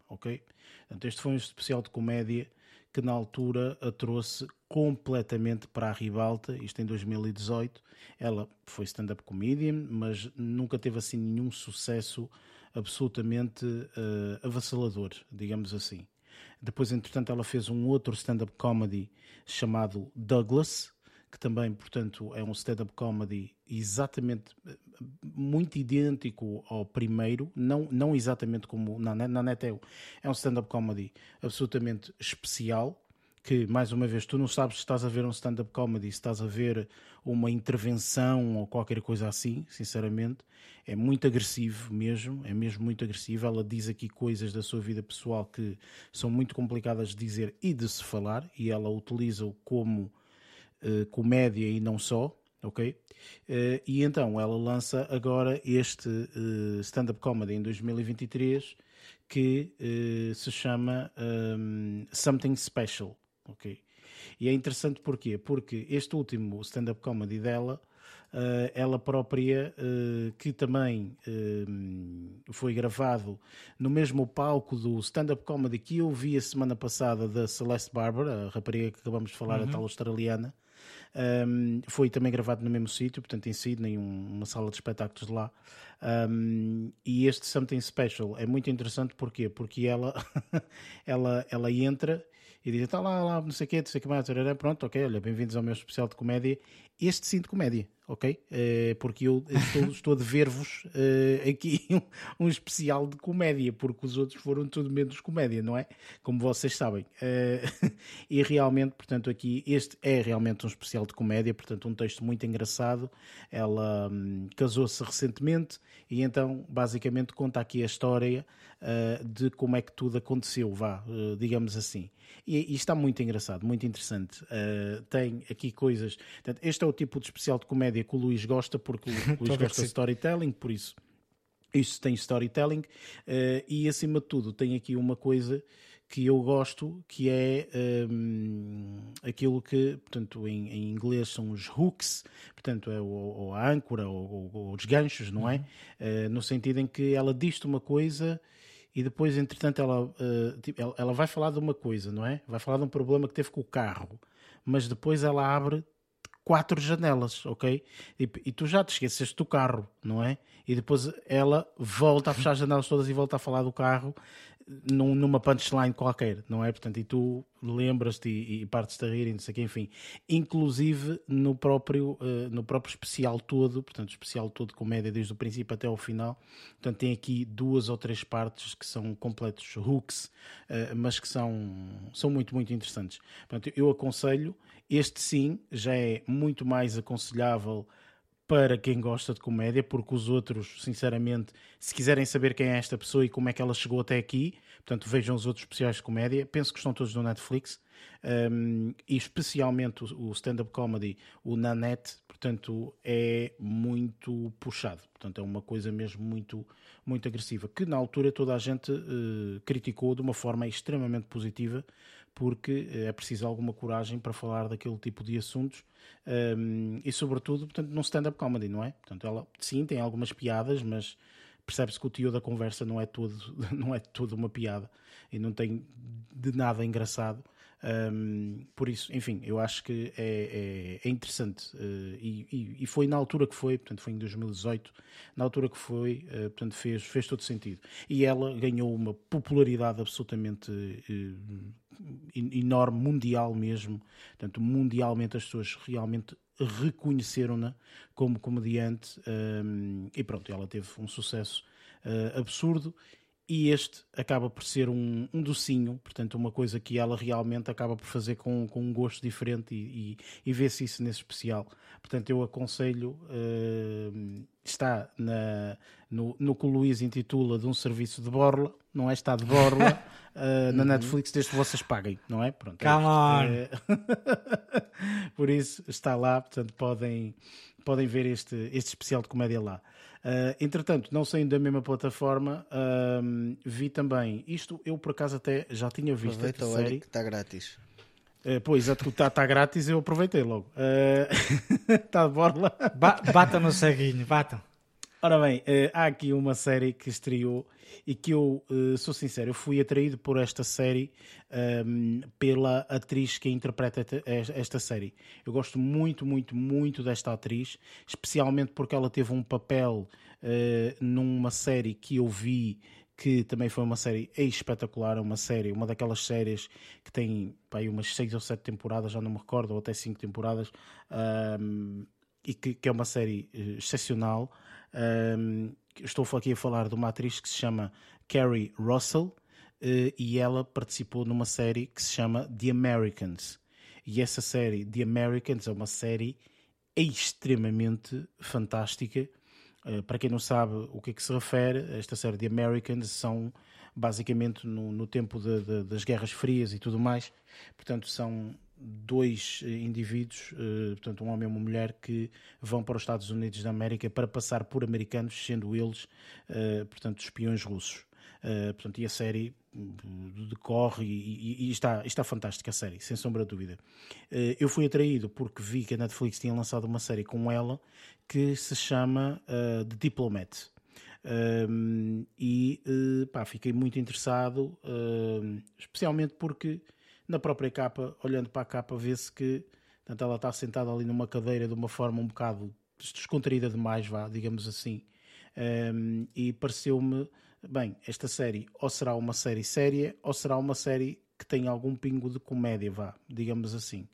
ok? Portanto, este foi um especial de comédia que na altura a trouxe completamente para a ribalta, isto em 2018. Ela foi stand-up comedian, mas nunca teve assim nenhum sucesso absolutamente uh, avassalador, digamos assim. Depois, entretanto, ela fez um outro stand-up comedy chamado Douglas, que também, portanto, é um stand-up comedy exatamente muito idêntico ao primeiro, não, não exatamente como na, na Neteo. É um stand-up comedy absolutamente especial, que, mais uma vez, tu não sabes se estás a ver um stand-up comedy, se estás a ver uma intervenção ou qualquer coisa assim, sinceramente. É muito agressivo mesmo, é mesmo muito agressivo. Ela diz aqui coisas da sua vida pessoal que são muito complicadas de dizer e de se falar, e ela utiliza-o como uh, comédia e não só, ok? Uh, e então ela lança agora este uh, stand-up comedy em 2023 que se chama um, Something Special, ok? E é interessante porquê? Porque este último stand-up comedy dela Uh, ela própria, uh, que também uh, foi gravado no mesmo palco do stand-up comedy que eu vi a semana passada da Celeste Barber, a rapariga que acabamos de falar, uhum. a tal australiana. Um, foi também gravado no mesmo sítio, portanto em Sydney, um, uma sala de espetáculos lá. Um, e este Something Special é muito interessante porquê? porque ela, [laughs] ela, ela entra e diz: está lá, lá, não sei o quê, não sei o que mais, pronto, ok, olha, bem-vindos ao meu especial de comédia. Este sim de comédia, ok? Uh, porque eu estou, [laughs] estou a dever-vos uh, aqui [laughs] um, um, especial de comédia, porque os outros foram tudo menos comédia, não é? Como vocês sabem. Uh, [laughs] e realmente, portanto, aqui, este é realmente um especial de comédia, portanto, um texto muito engraçado. Ela um, casou-se recentemente e então, basicamente, conta aqui a história de como é que tudo aconteceu, vá, digamos assim. E, e, está muito engraçado, muito interessante. Tem aqui coisas. Portanto, este é o tipo de especial de comédia que o Luís gosta, porque o [laughs] Luís gosta de storytelling, por isso. Isto tem storytelling uh, e, acima de tudo, tem aqui uma coisa que eu gosto, que é um, aquilo que, portanto, em, em, inglês são os hooks, portanto, é o, a âncora ou, ou, os ganchos, não é? Uh, no sentido em que ela diz-te uma coisa e depois, entretanto, ela, uh, tipo, ela, ela, vai falar de uma coisa, não é? Vai falar de um problema que teve com o carro, mas depois ela abre quatro janelas, ok? E, e, tu já te esqueceste do carro, não é? E depois ela volta a fechar as janelas todas e volta a falar do carro num, numa punchline qualquer, não é? Portanto, e tu lembras-te e, e partes-te a rir e não sei o que, enfim. Inclusive no próprio, uh, no próprio especial todo, portanto, especial todo comédia desde o princípio até ao final. Portanto, tem aqui duas ou três partes que são completos hooks, uh, mas que são, são muito, muito interessantes. Portanto, eu aconselho, este sim já é muito mais aconselhável para quem gosta de comédia, porque os outros, sinceramente, se quiserem saber quem é esta pessoa e como é que ela chegou até aqui, portanto, vejam os outros especiais de comédia. Penso que estão todos no Netflix. Um, e especialmente o, stand-up comedy, o Nanette, portanto, é muito puxado. Portanto, é uma coisa mesmo muito, muito agressiva, que na altura toda a gente uh, criticou de uma forma extremamente positiva, porque eh, é preciso alguma coragem para falar daquele tipo de assuntos um, e, sobretudo, portanto, num stand-up comedy, não é? Portanto, ela sim tem algumas piadas, mas percebe-se que o tio da conversa não é todo, [laughs] não é todo uma piada e não tem de nada engraçado. Um, por isso, enfim, eu acho que é, é, é interessante uh, e, e, foi na altura que foi, portanto foi em 2018, na altura que foi, uh, portanto fez, fez todo sentido. E ela ganhou uma popularidade absolutamente uh, enorme, mundial mesmo. Portanto, mundialmente as pessoas realmente reconheceram-na como comediante um, e pronto, ela teve um sucesso absurdo e este acaba por ser um, um docinho, portanto, uma coisa que ela realmente acaba por fazer com, com um gosto diferente e, e, e vê-se isso nesse especial. Portanto, eu aconselho, uh, está na, no, no que o Luís intitula de um serviço de borla, não é? Está de borla uh, [laughs] na uhum. Netflix desde que vocês paguem, não é? Pronto, é Come! É... [laughs] por isso, está lá, portanto, podem, podem ver este, este especial de comédia lá. Uh, entretanto, não saindo da mesma plataforma, uh, vi também isto. Eu por acaso até já tinha visto Aproveita a série. que está grátis. Uh, pois, está tá grátis, eu aproveitei logo. [laughs] Está de borla. Ba batam no ceguinho, batam. Ora bem, há aqui uma série que estreou e que eu sou sincero, eu fui atraído por esta série um, pela atriz que interpreta esta série. Eu gosto muito, muito, muito desta atriz, especialmente porque ela teve um papel uh, numa série que eu vi que também foi uma série espetacular, uma série, uma daquelas séries que tem pá, umas seis ou sete temporadas, já não me recordo, ou até cinco temporadas, um, e que, que, é uma série excepcional. Um, estou aqui a falar de uma atriz que se chama Carrie Russell, uh, e ela participou numa série que se chama The Americans. E essa série, The Americans, é uma série extremamente fantástica. Uh, para quem não sabe o que é que se refere, esta série The Americans são basicamente no, no tempo de, de, das guerras frias e tudo mais. Portanto, são dois eh, indivíduos, uh, portanto um homem e uma mulher, que vão para os Estados Unidos da América para passar por americanos, sendo eles, uh, portanto, espiões russos. Uh, portanto, e a série decorre e, e, e, está, está fantástica a série, sem sombra de dúvida. Uh, eu fui atraído porque vi que a Netflix tinha lançado uma série com ela que se chama uh, The Diplomat. Uh, e pá, fiquei muito interessado, especialmente porque na própria capa, olhando para a capa, vê-se que portanto, ela está sentada ali numa cadeira de uma forma um bocado descontraída demais, vá, digamos assim. e pareceu-me bem, esta série ou será uma série séria ou será uma série que tem algum pingo de comédia, vá, digamos assim.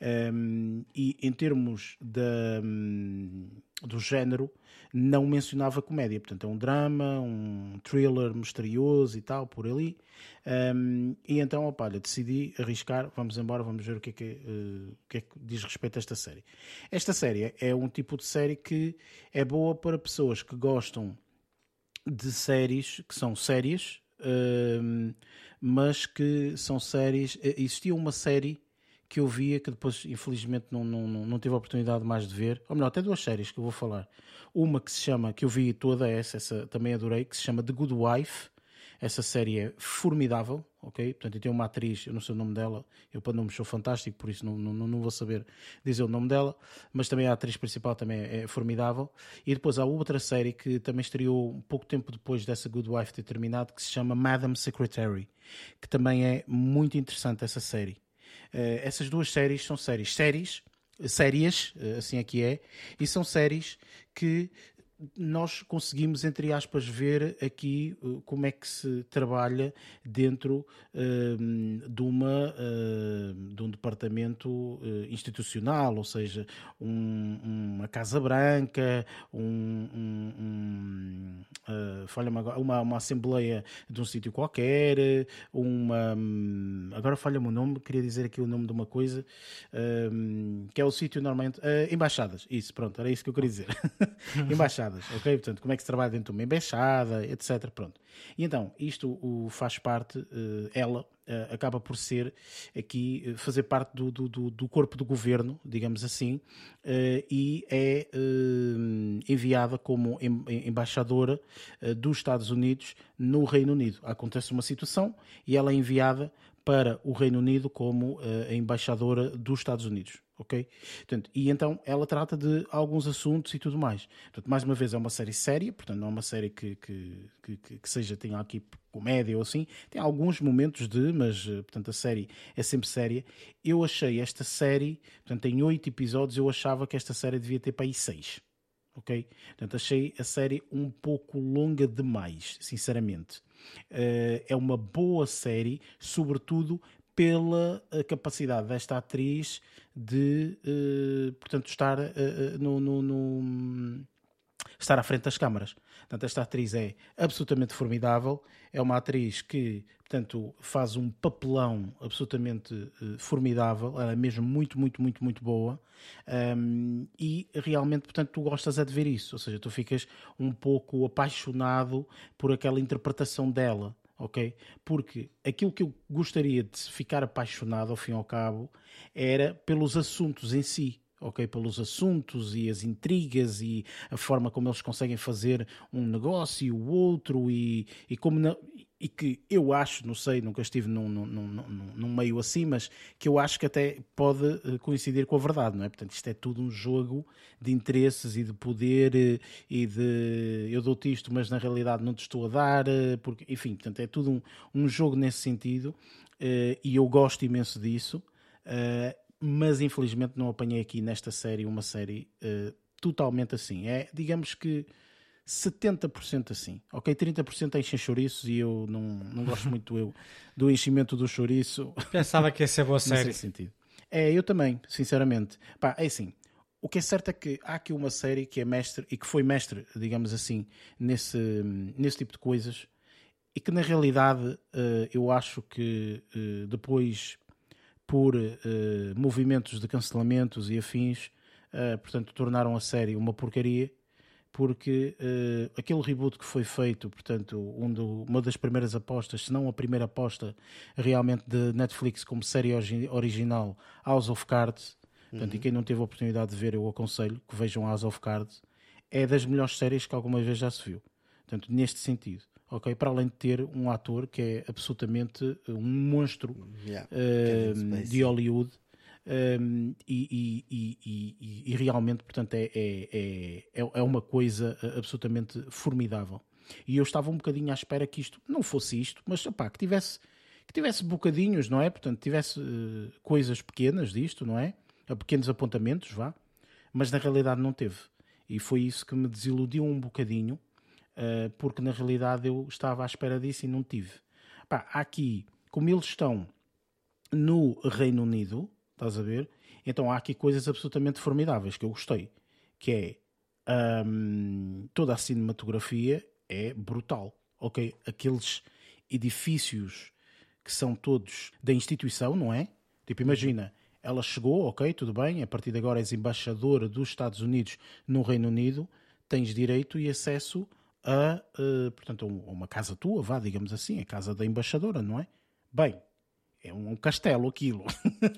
Um, e em termos de, um, do género, não mencionava comédia. Portanto, é um drama, um thriller misterioso e tal, por ali. Um, e então, opa, olha, decidi arriscar, vamos embora, vamos ver o que é que, uh, que, é que diz respeito a esta série. Esta série é um tipo de série que é boa para pessoas que gostam de séries que são sérias, uh, mas que são séries. Eh, existia uma série que eu via que depois, infelizmente, não, não, não tive a oportunidade mais de ver, ou melhor, até duas séries que eu vou falar. Uma que se chama, que eu vi toda essa, essa também adorei, que se chama The Good Wife essa série é formidável, ok? Portanto, tem uma atriz, eu não sei o nome dela, eu para nomes sou fantástico, por isso não, não, não vou saber dizer o nome dela, mas também a atriz principal também é, é formidável. E depois há outra série que também estreou um pouco tempo depois dessa Good Wife ter terminado, que se chama Madam Secretary, que também é muito interessante essa série. Uh, essas duas séries são séries. Séries, séries, assim aqui é, e são séries que nós conseguimos, entre aspas, ver aqui uh, como é que se trabalha dentro uh, de, uma, uh, de um departamento uh, institucional, ou seja, um, uma Casa Branca, um, um, uh, uma, uma Assembleia de um sítio qualquer, uma. Um, agora falha-me o nome, queria dizer aqui o nome de uma coisa, que é o sítio normalmente. Embaixadas, isso, pronto, era isso que eu queria dizer. [laughs] embaixadas embaixadas, ok? Portanto, como é que se trabalha dentro de uma embaixada, etc. Pronto. E então, isto o, faz parte, uh, ela uh, acaba por ser aqui, uh, fazer parte do, do, do, corpo do governo, digamos assim, e é enviada como em, embaixadora dos Estados Unidos no Reino Unido. Acontece uma situação e ela é enviada para o Reino Unido como a embaixadora dos Estados Unidos ok? Portanto, e então ela trata de alguns assuntos e tudo mais. Portanto, mais uma vez é uma série séria, portanto não é uma série que, que, que, que seja, tenha aqui comédia ou assim, tem alguns momentos de, mas eh, portanto a série é sempre séria. Eu achei esta série, portanto tem oito episódios, eu achava que esta série devia ter para aí seis. Ok? Portanto, achei a série um pouco longa demais, sinceramente. Uh, é uma boa série, sobretudo pela eh, capacidade desta atriz de, uh, portanto, estar no, no, no, estar à frente das câmaras. Portanto, esta atriz é absolutamente formidável. É uma atriz que, portanto, faz um papelão absolutamente uh, formidável. Ela é mesmo muito, muito, muito, muito boa. Um, e realmente, portanto, tu gostas é de ver isso. Ou seja, tu ficas um pouco apaixonado por aquela interpretação dela ok? Porque aquilo que eu gostaria de ficar apaixonado ao fim e ao cabo era pelos assuntos em si, ok? Pelos assuntos e as intrigas e a forma como eles conseguem fazer um negócio e o outro e, e como e que eu acho, não sei, nunca estive num, num, num, num, meio assim, mas que eu acho que até pode eh, coincidir com a verdade, não é? Portanto, isto é tudo um jogo de interesses e de poder eh, e de eu dou-te isto, mas na realidade não te estou a dar, eh, porque, enfim, portanto, é tudo um, um jogo nesse sentido e eu gosto imenso disso, mas infelizmente não apanhei aqui nesta série uma série totalmente assim. É, digamos que 70% assim. Ok, 30% enchem chouriços e eu não, não gosto [laughs] muito eu, do enchimento do chouriço. Pensava que ia ser boa [laughs] série. sentido. É, eu também, sinceramente. Pá, é assim. O que é certo é que há aqui uma série que é mestre e que foi mestre, digamos assim, nesse, nesse tipo de coisas e que na realidade uh, eu acho que uh, depois, por uh, movimentos de cancelamentos e afins, portanto, tornaram a série uma porcaria porque uh, aquele reboot que foi feito, portanto, um do, uma das primeiras apostas, se não a primeira aposta realmente de Netflix como série original, House of Cards, portanto, uhum. e quem não teve a oportunidade de ver, eu aconselho que vejam House of Cards, é das melhores séries que alguma vez já se viu. Portanto, neste sentido. Ok, para além de ter um ator que é absolutamente um monstro yeah. uh, de Hollywood, um, e, e, e, e, realmente, portanto, é, é, é, é uma coisa absolutamente formidável. E eu estava um bocadinho à espera que isto não fosse isto, mas opá, que tivesse que tivesse bocadinhos, não é? Portanto, tivesse uh, coisas pequenas disto, não é? Pequenos apontamentos, vá. Mas na realidade não teve. E foi isso que me desiludiu um bocadinho, uh, porque na realidade eu estava à espera disso e não tive. Pá, aqui, como eles estão no Reino Unido, Estás a ver? Então há aqui coisas absolutamente formidáveis que eu gostei. Que é um, toda a cinematografia é brutal. Ok? Aqueles edifícios que são todos da instituição, não é? Tipo, imagina, ela chegou, ok, tudo bem, a partir de agora és embaixadora dos Estados Unidos no Reino Unido, tens direito e acesso a, uh, portanto, a uma casa tua, vá, digamos assim, a casa da embaixadora, não é? Bem, é um castelo aquilo.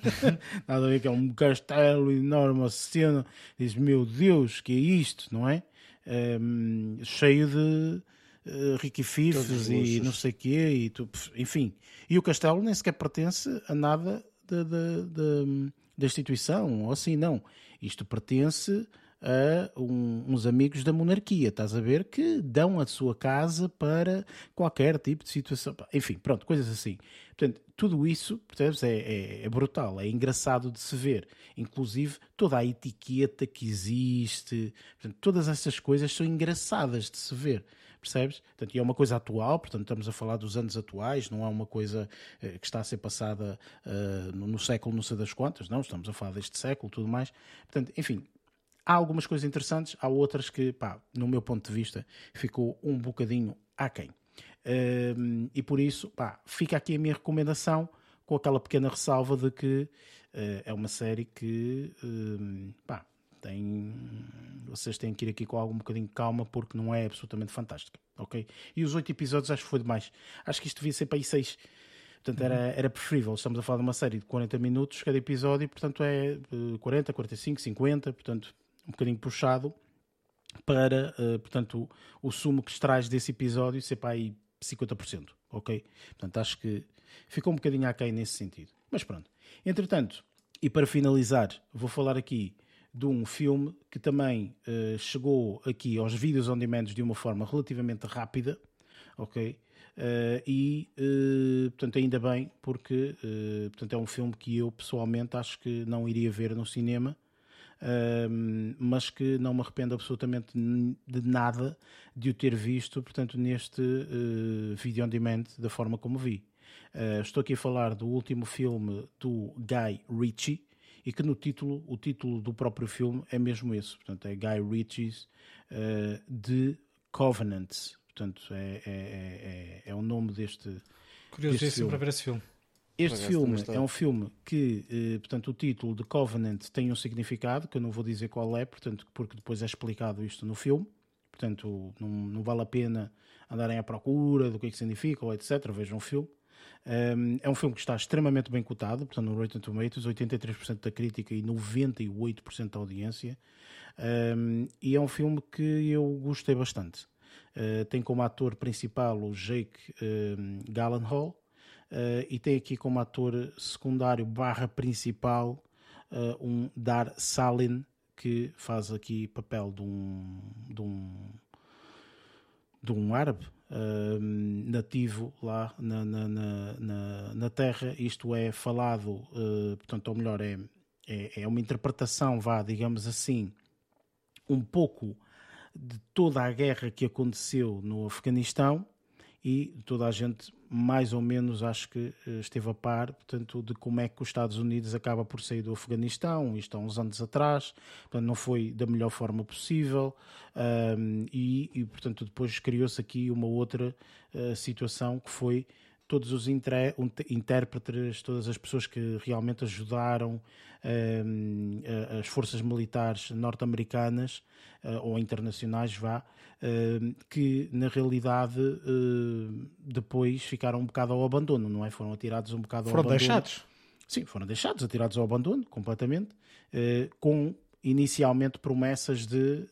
[laughs] Nada a ver que é um castelo enorme, cena. Diz, meu Deus, que é isto, não é? Um, cheio de uh, riquififes e não sei o quê, e tu, enfim. E o castelo nem sequer pertence a nada da instituição, ou assim, não. Isto pertence a um, uns amigos da monarquia, estás a ver? Que dão a sua casa para qualquer tipo de situação. Enfim, pronto, coisas assim. Portanto, tudo isso, percebes, é, é, é, brutal, é engraçado de se ver. Inclusive, toda a etiqueta que existe, portanto, todas essas coisas são engraçadas de se ver percebes? Portanto, e é uma coisa atual, portanto, estamos a falar dos anos atuais, não é uma coisa uh, que está a ser passada uh, no, no, século não sei das quantas, não, estamos a falar deste século tudo mais. Portanto, enfim, há algumas coisas interessantes, há outras que, pá, no meu ponto de vista, ficou um bocadinho aquém. Uh, e por isso, pá, fica aqui a minha recomendação com aquela pequena ressalva de que uh, é uma série que, uh, pá, tem, vocês têm que ir aqui com algum bocadinho de calma porque não é absolutamente fantástica, ok? E os oito episódios acho que foi demais. Acho que isto devia ser para aí seis. Portanto, era, uhum. era preferível. Estamos a falar de uma série de 40 minutos cada episódio, portanto é 40, 45, 50, portanto um bocadinho puxado para, uh, portanto, o, o sumo que extrais desse episódio ser para aí 50%, ok? Portanto, acho que ficou um bocadinho aquém nesse sentido. Mas pronto. Entretanto, e para finalizar, vou falar aqui de um filme que também uh, chegou aqui aos vídeos on demand de uma forma relativamente rápida, ok? Uh, e, uh, portanto, ainda bem, porque portanto, é um filme que eu pessoalmente acho que não iria ver no cinema, mas que não me arrependo absolutamente de nada de o ter visto, portanto, neste vídeo on demand da forma como vi. estou aqui a falar do último filme do Guy Ritchie, e que no título, o título do próprio filme é mesmo esse, portanto é Guy Ritchie's uh, The Covenant, portanto é, é, é, é, o nome deste Curiosíssimo para ver esse filme. Este filme é um filme que, eh, portanto, o título de Covenant tem um significado, que eu não vou dizer qual é, portanto, porque depois é explicado isto no filme. Portanto, não, não vale a pena andarem à procura do que é que significa, ou etc. Vejam o filme. Um, é um filme que está extremamente bem cotado, portanto, no Rotten Tomatoes, 83% da crítica e 98% da audiência. Um, e é um filme que eu gostei bastante. Uh, tem como ator principal o Jake um, uh, e tem aqui como ator secundário barra principal uh, um Dar Salin que faz aqui papel de um, de um, de um árabe uh, nativo lá na, na, na, na, terra, isto é falado, uh, portanto, ou melhor, é, é, é uma interpretação, vá, digamos assim, um pouco de toda a guerra que aconteceu no Afeganistão e toda a gente mais ou menos acho que eh, esteve a par, portanto, de como é que os Estados Unidos acaba por sair do Afeganistão, isto há uns anos atrás, portanto, não foi da melhor forma possível, um, e, e, portanto, depois criou-se aqui uma outra uh, situação que foi todos os intérpretes, todas as pessoas que realmente ajudaram um, as forças militares norte-americanas uh, ou internacionais, vá, uh, que na realidade uh, depois ficaram um bocado ao abandono, não é? Foram atirados um bocado foram ao abandono. Foram deixados? Sim, foram deixados, atirados ao abandono, completamente, com inicialmente promessas de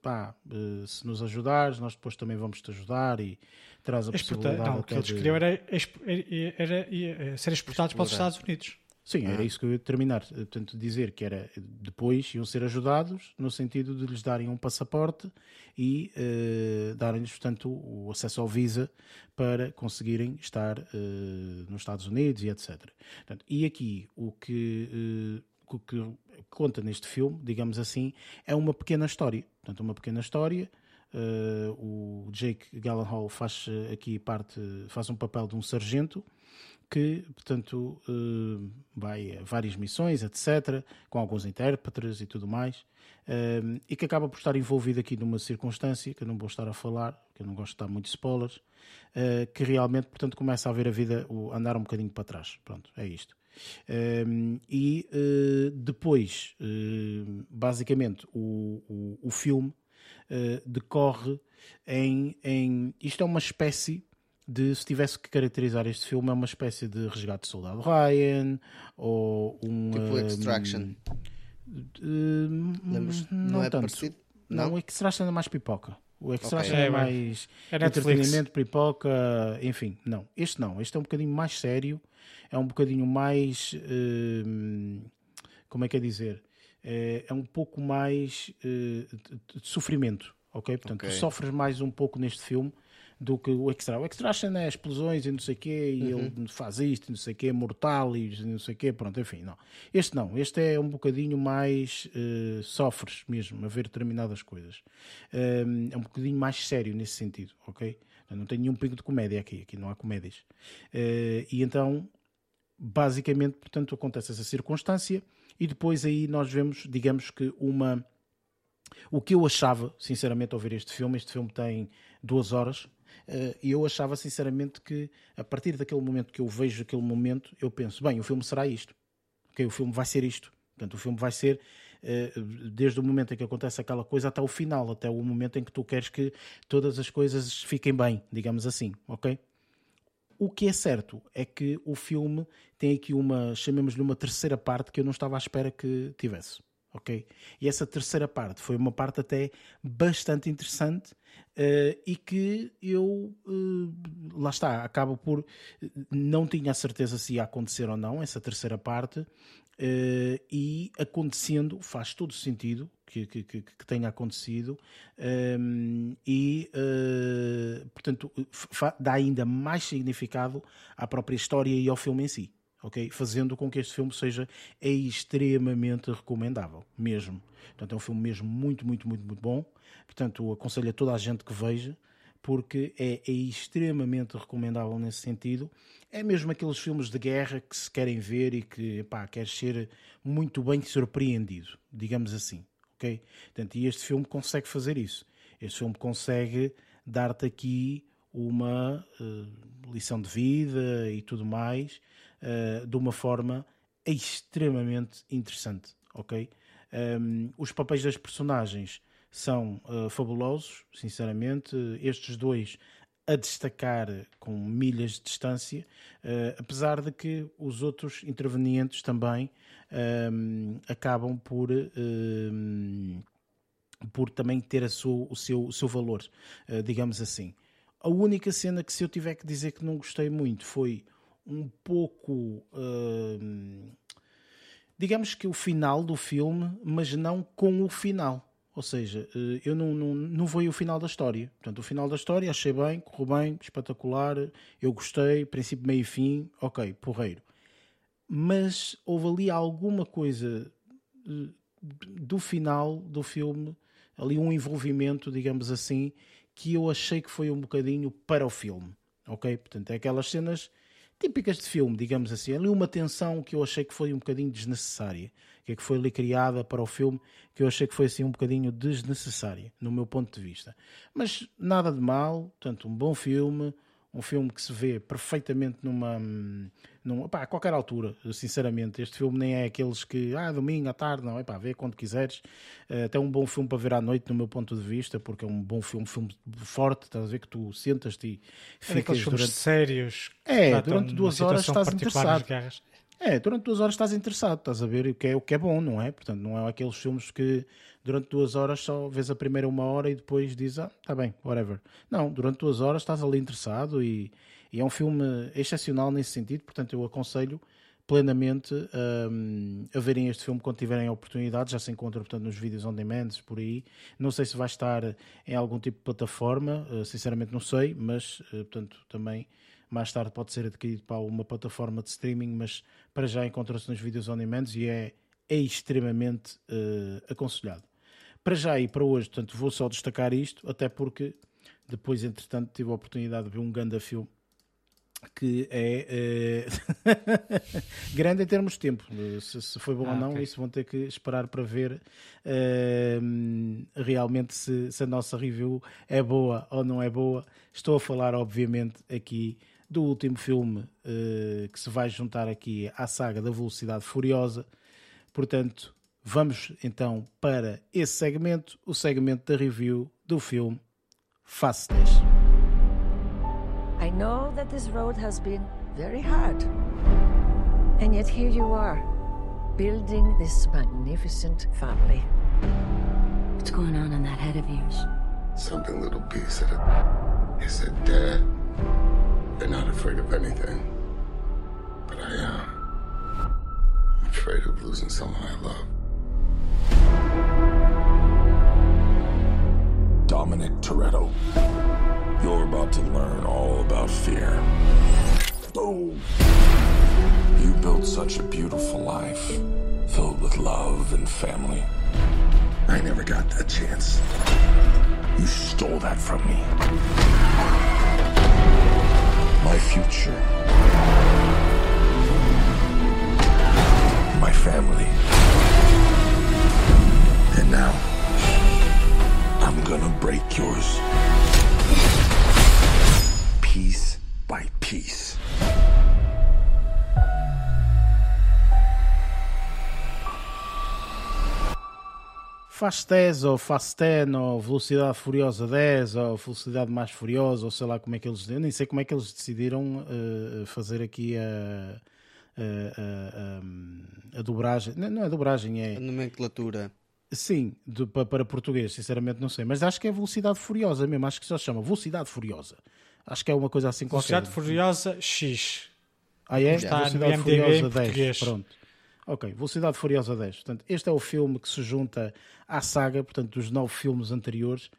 pá, se nos ajudares, nós depois também vamos te ajudar e traz a possibilidade não, o que eles queriam era, era, era, ser exportados para os Estados Unidos. Sim, era isso que eu ia terminar. Portanto, dizer que era depois iam ser ajudados no sentido de lhes darem um passaporte e uh, darem-lhes, portanto, o acesso ao Visa para conseguirem estar uh, nos Estados Unidos e etc. Portanto, e aqui o que, o que conta neste filme, digamos assim, é uma pequena história. Portanto, uma pequena história Uh, o Jake Gyllenhaal faz eh, aqui parte, faz um papel de um sargento que, portanto, uh, vai a várias missões, etc., com alguns intérpretes e tudo mais, uh, e que acaba por estar envolvido aqui numa circunstância que eu não vou estar a falar, que eu não gosto de dar muitos spoilers, que realmente, portanto, começa a ver a vida andar um bocadinho para trás. Pronto, é isto. E depois, basicamente, o, o, o filme uh, decorre em, em. Isto é uma espécie de. Se tivesse que caracterizar este filme, é uma espécie de resgate de soldado Ryan ou um. Tipo Extraction. Uh, Lembras? Não, não é tanto. parecido? Não, o Extraction é mais pipoca. O Extraction okay. é, é mais é entretenimento, pipoca, enfim, não. Este não, este é um bocadinho mais sério, é um bocadinho mais. Uh, como é que é dizer? é, é um pouco mais uh, de sofrimento, ok? Portanto, okay. tu sofres mais um pouco neste filme do que o Extra. O Extraction é explosões e não sei o quê, e uhum. ele faz isto e não sei o quê, mortal e não sei o quê, pronto, enfim, não. Este não, este é um bocadinho mais uh, sofres mesmo a ver determinadas coisas. Uh, é um bocadinho mais sério nesse sentido, ok? não tem nenhum pingo de comédia aqui, aqui não há comédias. Uh, e então, basicamente, portanto, acontece essa circunstância e depois aí nós vemos, digamos que uma... O que eu achava, sinceramente, ao ver este filme, este filme tem duas horas, eh, e eu achava sinceramente que a partir daquele momento que eu vejo aquele momento, eu penso, bem, o filme será isto. Okay, o filme vai ser isto. Portanto, o filme vai ser eh, desde o momento em que acontece aquela coisa até o final, até o momento em que tu queres que todas as coisas fiquem bem, digamos assim, ok? O que é certo é que o filme tem aqui uma, chamemos-lhe uma terceira parte que eu não estava à espera que tivesse ok? E essa terceira parte foi uma parte até bastante interessante uh, e que eu, uh, lá está, acabo por, não tinha a certeza se ia acontecer ou não essa terceira parte uh, e acontecendo faz todo sentido que, que, que, que tenha acontecido um, e, portanto, dá ainda mais significado à própria história e ao filme em si ok? Fazendo com que este filme seja extremamente recomendável, mesmo. Portanto, é um filme mesmo muito, muito, muito, muito bom. Portanto, aconselho a toda a gente que veja, porque é, é extremamente recomendável nesse sentido. É mesmo aqueles filmes de guerra que se querem ver e que, pá, queres ser muito bem surpreendido, digamos assim, ok? Portanto, e este filme consegue fazer isso. Este filme consegue dar-te aqui uma uh, lição de vida e tudo mais uh, de uma forma extremamente interessante, ok? Um, ehm, os papéis das personagens são uh, fabulosos, sinceramente. Estes dois a destacar com milhas de distância, uh, apesar de que os outros intervenientes também ehm, acabam por, um, por também ter sua, o, seu, o seu valor, uh, digamos assim. A única cena que se eu tiver que dizer que não gostei muito foi um pouco. Uh, digamos que o final do filme, mas não com o final. Ou seja, uh, eu não, não, não vou o final da história. Portanto, o final da história achei bem, correu bem, espetacular, eu gostei, princípio, meio e fim, ok, porreiro. Mas houve ali alguma coisa uh, do final do filme, ali um envolvimento, digamos assim, que eu achei que foi um bocadinho para o filme. Ok? Portanto, é aquelas cenas típicas de filme, digamos assim. Ali uma tensão que eu achei que foi um bocadinho desnecessária, que, é que foi ali criada para o filme, que eu achei que foi assim um bocadinho desnecessária, no meu ponto de vista. Mas nada de mal, portanto, um bom filme, um filme que se vê perfeitamente numa, numa pá, a qualquer altura, sinceramente. Este filme nem é aqueles que, ah, domingo à tarde, não, é pá, vê quando quiseres. Uh, até um bom filme para ver à noite, no meu ponto de vista, porque é um bom filme, um filme forte, estás a ver que tu sentas-te e é ficas é durante. sérios. É, durante duas horas estás interessado. É, durante duas horas estás interessado, estás a ver o que é, o que é bom, não é? Portanto, não é aqueles filmes que durante duas horas só vês a primeira uma hora e depois dizes, ah, tá bem, whatever. Não, durante duas horas estás ali interessado e, e é um filme excepcional nesse sentido, portanto eu aconselho plenamente um, a verem este filme quando tiverem a oportunidade. Já se encontra, portanto, nos vídeos on demand, por aí. Não sei se vai estar em algum tipo de plataforma, uh, sinceramente não sei, mas, uh, portanto, também mais tarde pode ser adquirido para uma plataforma de streaming, mas para já encontra-se nos vídeos on demand e é, é extremamente uh, aconselhado. Para já e para hoje, portanto, vou só destacar isto, até porque depois, entretanto, tive a oportunidade de ver um grande filme que é uh, [laughs] grande em termos de tempo. Se, se foi bom ah, ou não, okay. isso vão ter que esperar para ver uh, realmente se, se, a nossa review é boa ou não é boa. Estou a falar, obviamente, aqui do último filme uh, que se vai juntar aqui à saga da Velocidade Furiosa. Portanto, vamos então para esse segmento, o segmento da review do filme Fast 10. I know that this road has been very hard. And yet here you are, building this magnificent family. What's going on in that head of yours? Something little B said it. Said, Dad, They're not afraid of anything. But I am. I'm afraid of losing someone I love. Dominic Toretto. You're about to learn all about fear. Boom! You built such a beautiful life, filled with love and family. I never got that chance. You stole that from me. My future. My family. And now, I'm gonna break yours. Piece by piece. Fast 10 ou Fast 10 ou Velocidade Furiosa 10 ou Velocidade Mais Furiosa ou sei lá como é que eles... Eu nem sei como é que eles decidiram uh, fazer aqui a... A, a, a, a dobragem, não, não é dobragem, é a nomenclatura. Sim, de, para, para, português, sinceramente não sei, mas acho que é velocidade furiosa mesmo, acho que só se chama velocidade furiosa. Acho que é uma coisa assim qualquer. Velocidade furiosa X. Ah, é? Está velocidade furiosa 10. Pronto. Ok, Velocidade Furiosa 10. Portanto, este é o filme que se junta à saga, portanto, dos nove filmes anteriores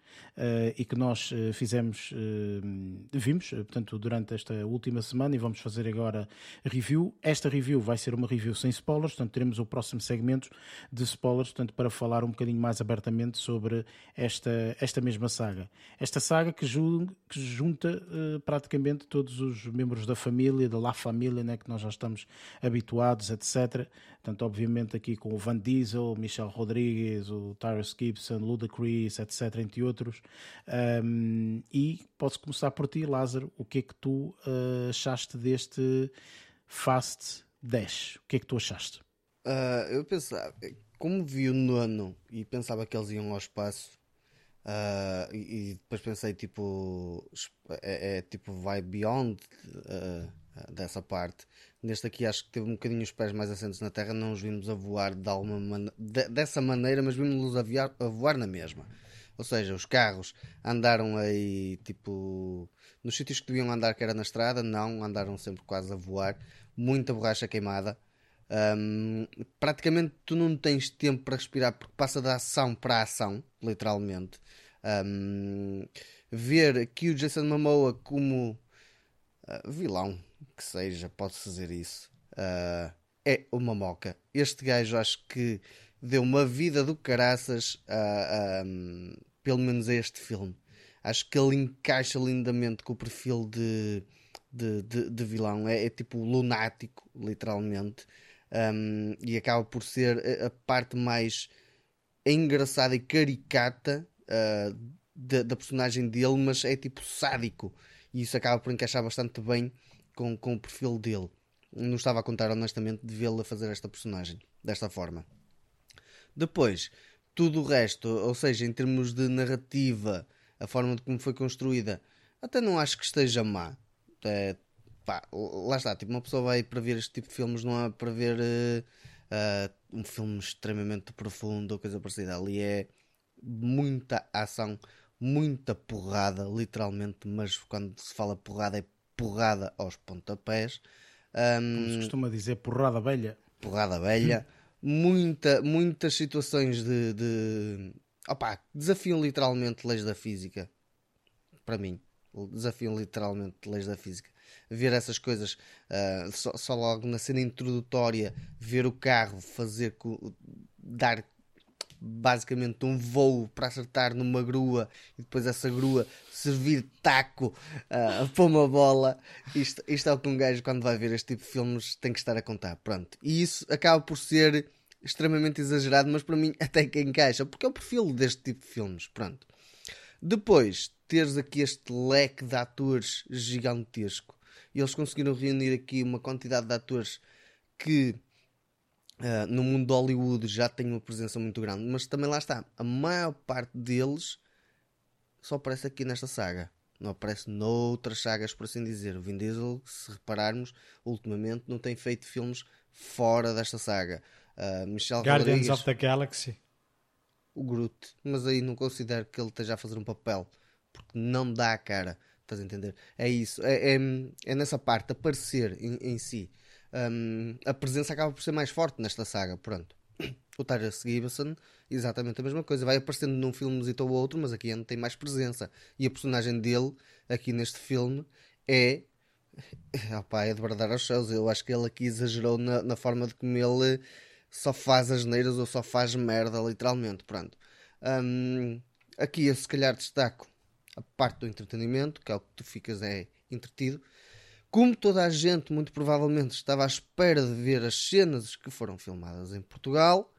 e que nós uh, fizemos, uh, vimos, portanto, durante esta última semana e vamos fazer agora review. Esta review vai ser uma review sem spoilers, portanto, teremos o próximo segmento de spoilers, portanto, para falar um bocadinho mais abertamente sobre esta, esta mesma saga. Esta saga que, ju que junta praticamente todos os membros da família, da La Família, né, que nós já estamos habituados, etc. Portanto, obviamente aqui com o Van Diesel, Michel Rodrigues, o Tyrus Gibson, Ludacris, etc., entre outros. Um, e posso começar por ti, Lázaro. O que é que tu uh, achaste deste Fast 10? O que é que tu achaste? Uh, eu pensava, como vi o nono e pensava que eles iam ao espaço, uh, e, e, depois pensei, tipo, é, é tipo, vai beyond dessa parte. Neste aqui acho que teve um bocadinho os pés mais assentos na terra, não os vimos a voar de alguma man de, dessa maneira, mas vimos-los a, a voar na mesma. Ou seja, os carros andaram aí tipo nos sítios que deviam andar, que era na estrada, não, andaram sempre quase a voar, muita borracha queimada. Um, praticamente tu não tens tempo para respirar porque passa da ação para a ação, literalmente. Um, ver aqui o Jason Momoa como uh, vilão, que seja, pode fazer isso. Uh, é uma moca. Este gajo acho que deu uma vida do caraças a, um, pelo menos a este filme. Acho que ele encaixa lindamente com o perfil de, de, de, de vilão. É, é, tipo lunático, literalmente. Um, e acaba por ser a, a, parte mais engraçada e caricata uh, da, da personagem dele, mas é tipo sádico. E isso acaba por encaixar bastante bem com, com o perfil dele. Não estava a contar honestamente de vê-lo a fazer esta personagem desta forma. Depois, tudo o resto, ou seja, em termos de narrativa, a forma de como foi construída, até não acho que esteja má. É, pá, lá está, tipo, uma pessoa vai para ver este tipo de filmes, não é para ver uh, um filme extremamente profundo ou coisa parecida. Ali é muita ação, muita porrada, literalmente, mas quando se fala porrada é porrada aos pontapés. Um, Como se costuma dizer, porrada velha. Porrada velha. Muita, muitas situações de, de. Desafiam literalmente leis da física. Para mim. Desafiam literalmente leis da física. Ver essas coisas, uh, só, só, logo na cena introdutória, ver o carro fazer. dar basicamente um voo para acertar numa grua e depois essa grua servir taco uh, para uma bola. Isto, isto é o que um gajo, quando vai ver este tipo de filmes, tem que estar a contar. Pronto. E isso acaba por ser extremamente exagerado, mas para mim [laughs] até que encaixa, porque é o perfil deste tipo de filmes. Pronto. Depois, teres aqui este leque de atores gigantesco. E eles conseguiram reunir aqui uma quantidade de atores que uh, no mundo de Hollywood já têm uma presença muito grande, mas também lá está. A maior parte deles só aparece aqui nesta saga. Não aparece noutras sagas, por assim dizer. O Vin Diesel, se repararmos, ultimamente não tem feito filmes fora desta saga. Uh, Michel Guardians Rodrigues, of the Galaxy. O Groot. Mas aí não considero que ele esteja a fazer um papel. Porque não dá a cara. Estás a entender? É isso. É, é, é nessa parte, aparecer em, em si. Um, a presença acaba por ser mais forte nesta saga. Pronto. O Tyrese Gibson, exatamente a mesma coisa. Vai aparecendo num filme ou outro, mas aqui ainda tem mais presença. E a personagem dele, aqui neste filme, é. Opa, é de bradar aos céus. Eu acho que ele aqui exagerou na, na forma de como ele só faz as neiras ou só faz merda, literalmente. Pronto. Um, aqui eu se calhar destaco a parte do entretenimento, que é o que tu ficas é entretido. Como toda a gente, muito provavelmente, estava à espera de ver as cenas que foram filmadas em Portugal,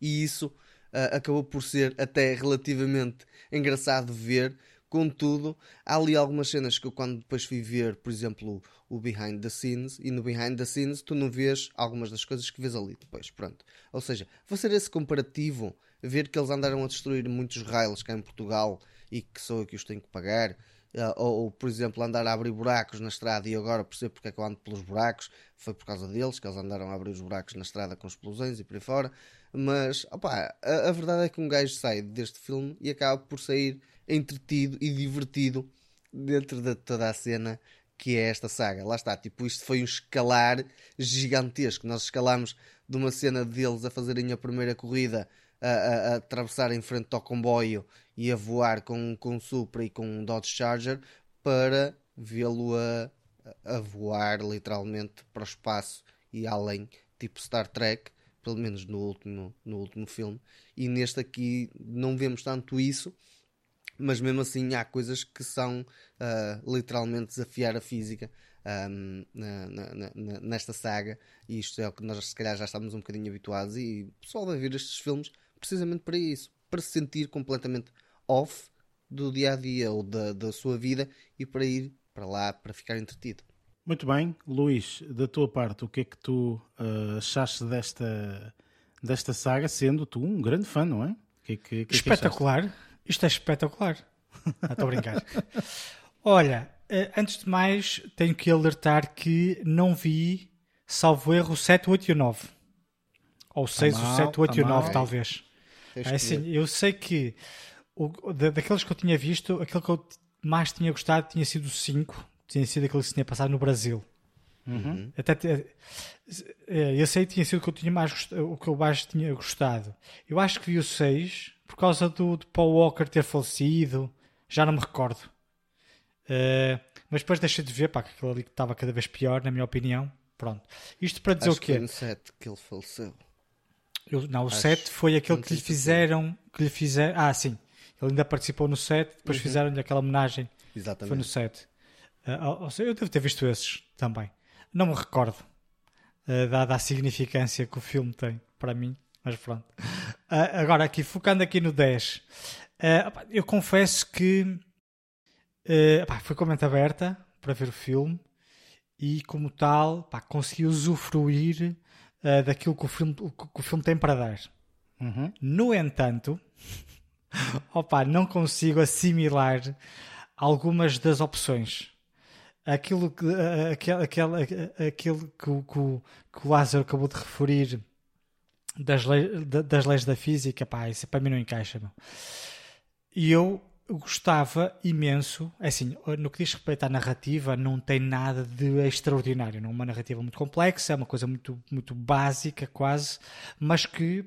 e isso uh, acabou por ser até relativamente engraçado ver. Contudo, há ali algumas cenas que eu, quando depois fui ver, por exemplo, o behind the scenes, e no behind the scenes tu não vês algumas das coisas que vês ali depois. Pronto. Ou seja, ser esse comparativo, ver que eles andaram a destruir muitos rails cá em Portugal e que sou eu que os tenho que pagar Uh, ou, ou, por exemplo, andar a abrir buracos na estrada e agora percebo porque é que eu ando pelos buracos, foi por causa deles que eles andaram a abrir os buracos na estrada com explosões e por aí fora. Mas opa, a, a verdade é que um gajo sai deste filme e acaba por sair entretido e divertido dentro de toda a cena que é esta saga. Lá está, tipo, isto foi um escalar gigantesco. Nós escalámos de uma cena deles a fazerem a primeira corrida a, a, a atravessar em frente ao comboio e a voar com, com um Supra e com um Dodge Charger para vê-lo a, a voar literalmente para o espaço e além, tipo Star Trek, pelo menos no último, no último filme. E neste aqui não vemos tanto isso, mas mesmo assim há coisas que são uh, literalmente desafiar a física. Um, na, na, na, nesta saga, e isto é o que nós se calhar já estamos um bocadinho habituados. E o pessoal vai ver estes filmes precisamente para isso, para se sentir completamente off do dia a dia ou da, da sua vida e para ir para lá para ficar entretido. Muito bem, Luís, da tua parte, o que é que tu uh, achaste desta, desta saga, sendo tu um grande fã, não é? Que, que, que espetacular, isto é espetacular. Estou a brincar. Olha, eh, antes de mais, tenho que alertar que não vi, salvo erro, 7, 8 e 9. Ou 6, tá 7, 8 tá e 9, talvez. É assim, eu sei que o, daqueles que eu tinha visto, aquele que eu mais tinha gostado tinha sido o 5, tinha sido aquele que se tinha passado no Brasil. Uhum. Até, é, eu sei que tinha sido o que eu tinha mais o que eu mais tinha gostado. Eu acho que vi o 6 por causa do, do Paul Walker ter falecido, já não me recordo. Uh, mas depois deixei de ver, pá, que aquilo ali estava cada vez pior, na minha opinião. Pronto. Isto para dizer acho o quê? Que foi no 7 que ele faleceu. Eu, não, o 7 foi aquele que lhe fizeram. Que lhe fizeram. Ah, sim. Ele ainda participou no 7, depois uhum. fizeram-lhe aquela homenagem. Exatamente. Foi no 7. Uh, ah, eu devo ter visto esses também. Não me recordo, uh, dada a significância que o filme tem para mim, mas pronto. Uh, agora, aqui, focando aqui no 10, uh, eu confesso que uh, foi com a mente aberta para ver o filme e, como tal, pá, consegui usufruir uh, daquilo que o, filme, que o filme tem para dar. Uhum. No entanto, [laughs] opa, não consigo assimilar algumas das opções. Aquilo que, aquele, aquele, aquilo que, que, que o Lázaro acabou de referir das, leis, das leis da física, pá, isso para mim não encaixa. Não. E eu gostava imenso, é assim, no que diz respeito à narrativa, não tem nada de extraordinário, não é uma narrativa muito complexa, é uma coisa muito, muito básica quase, mas que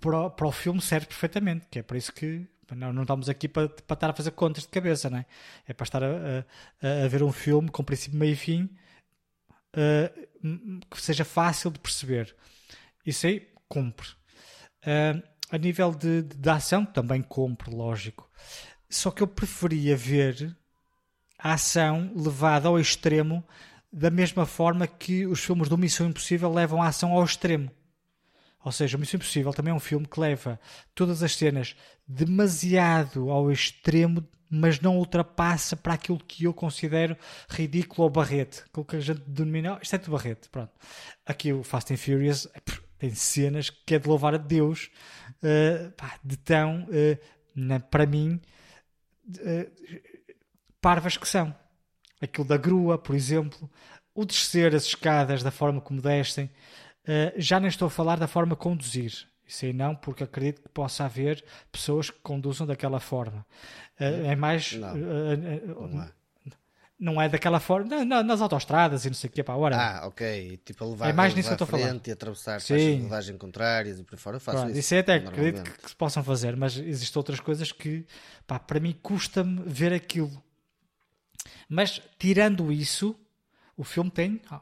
para, para o filme serve perfeitamente, que é por isso que não, não estamos aqui para, para estar a fazer contas de cabeça, não é? É para estar a, a, a ver um filme com princípio, meio e fim uh, que seja fácil de perceber. Isso aí cumpre. Uh, a nível de, de, de ação também cumpre, lógico. Só que eu preferia ver a ação levada ao extremo da mesma forma que os filmes do Missão Impossível levam a ação ao extremo. Ou seja, o Missão Impossível também é um filme que leva todas as cenas demasiado ao extremo, mas não ultrapassa para aquilo que eu considero ridículo ou barrete. Aquilo que a gente denomina, oh, isto é de barrete, pronto. Aqui o Fast and Furious tem cenas que é de louvar a Deus, uh, pá, de tão, uh, na, para mim, uh, parvas que são. Aquilo da grua, por exemplo, o descer as escadas da forma como descem, já nem estou a falar da forma conduzir. Isso aí não, porque acredito que possa haver pessoas que conduzam daquela forma. É mais. Não, não é. Não é daquela forma, na, nas autostradas e não sei o que, para agora. Ah, ok. Tipo, a levar é mais nisso que eu estou a falar. e atravessar de rodagem contrárias e por fora. Eu faço Pronto, isso. Isso é até acredito que, que se possam fazer, mas existem outras coisas que, pá, para mim custa-me ver aquilo. Mas, tirando isso, o filme tem oh,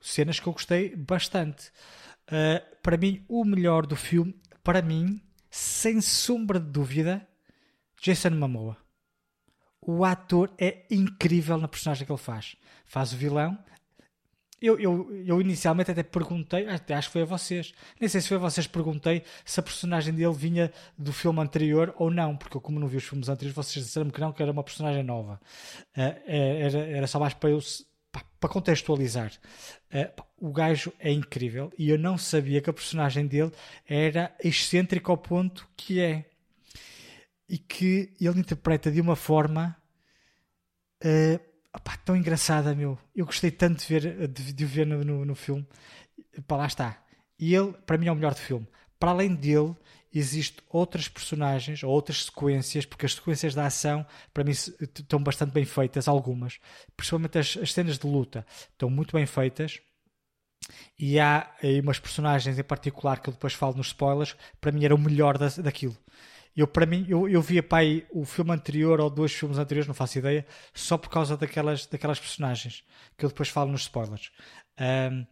cenas que eu gostei bastante. Uh, para mim, o melhor do filme, para mim, sem sombra de dúvida, Jason Momoa. O ator é incrível na personagem que ele faz. Faz o vilão. Eu, eu, eu inicialmente até perguntei, até acho que foi a vocês, nem sei se foi a vocês, perguntei se a personagem dele vinha do filme anterior ou não, porque eu, como não vi os filmes anteriores, vocês disseram que não, que era uma personagem nova. Uh, era, era só mais para eu para contextualizar, uh, o gajo é incrível e eu não sabia que a personagem dele era excêntrica ao ponto que é e que ele interpreta de uma forma uh, tão engraçada, meu. Eu gostei tanto de, ver, de, de ver no, no, no filme. Pá, lá está. E ele, para mim, é o melhor do filme. Para além dele, existem outras personagens ou outras sequências, porque as sequências da ação, para mim, estão bastante bem feitas, algumas. Principalmente as, as cenas de luta estão muito bem feitas. E há aí umas personagens em particular que eu depois falo nos spoilers, para mim era o melhor da, daquilo. Eu, para mim, eu, eu via pai o filme anterior ou dois filmes anteriores, não faço ideia, só por causa daquelas, daquelas personagens que eu depois falo nos spoilers. Um,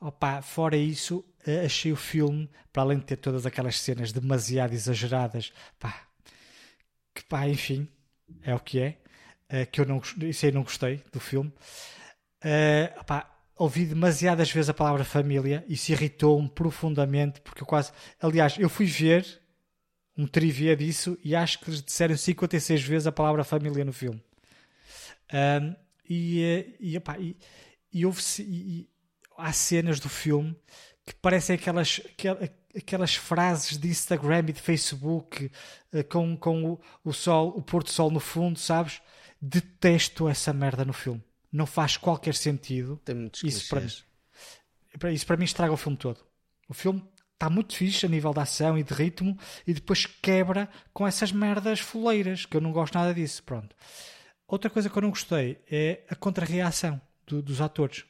opa, fora isso, eh, achei o filme, para além de ter todas aquelas cenas demasiado exageradas, pá, que pá, enfim, é o que é. Uh, que eu não, isso aí não gostei do filme. Uh, opá, ouvi demasiadas vezes a palavra família, isso irritou-me profundamente, porque eu quase. Aliás, eu fui ver um trivia disso e acho que eles disseram 56 vezes a palavra família no filme. Um, e, eh, e, epá, e, e, houve, e, há cenas do filme que parecem aquelas, aquelas frases de Instagram e de Facebook eh, com, com o, o sol, o pôr do sol no fundo, sabes? Detesto essa merda no filme. Não faz qualquer sentido. Tem muitos isso para, mim, isso para mim estraga o filme todo. O filme está muito fixe a nível de ação e de ritmo e depois quebra com essas merdas foleiras, que eu não gosto nada disso. Pronto. Outra coisa que eu não gostei é a contrarreação do, dos atores.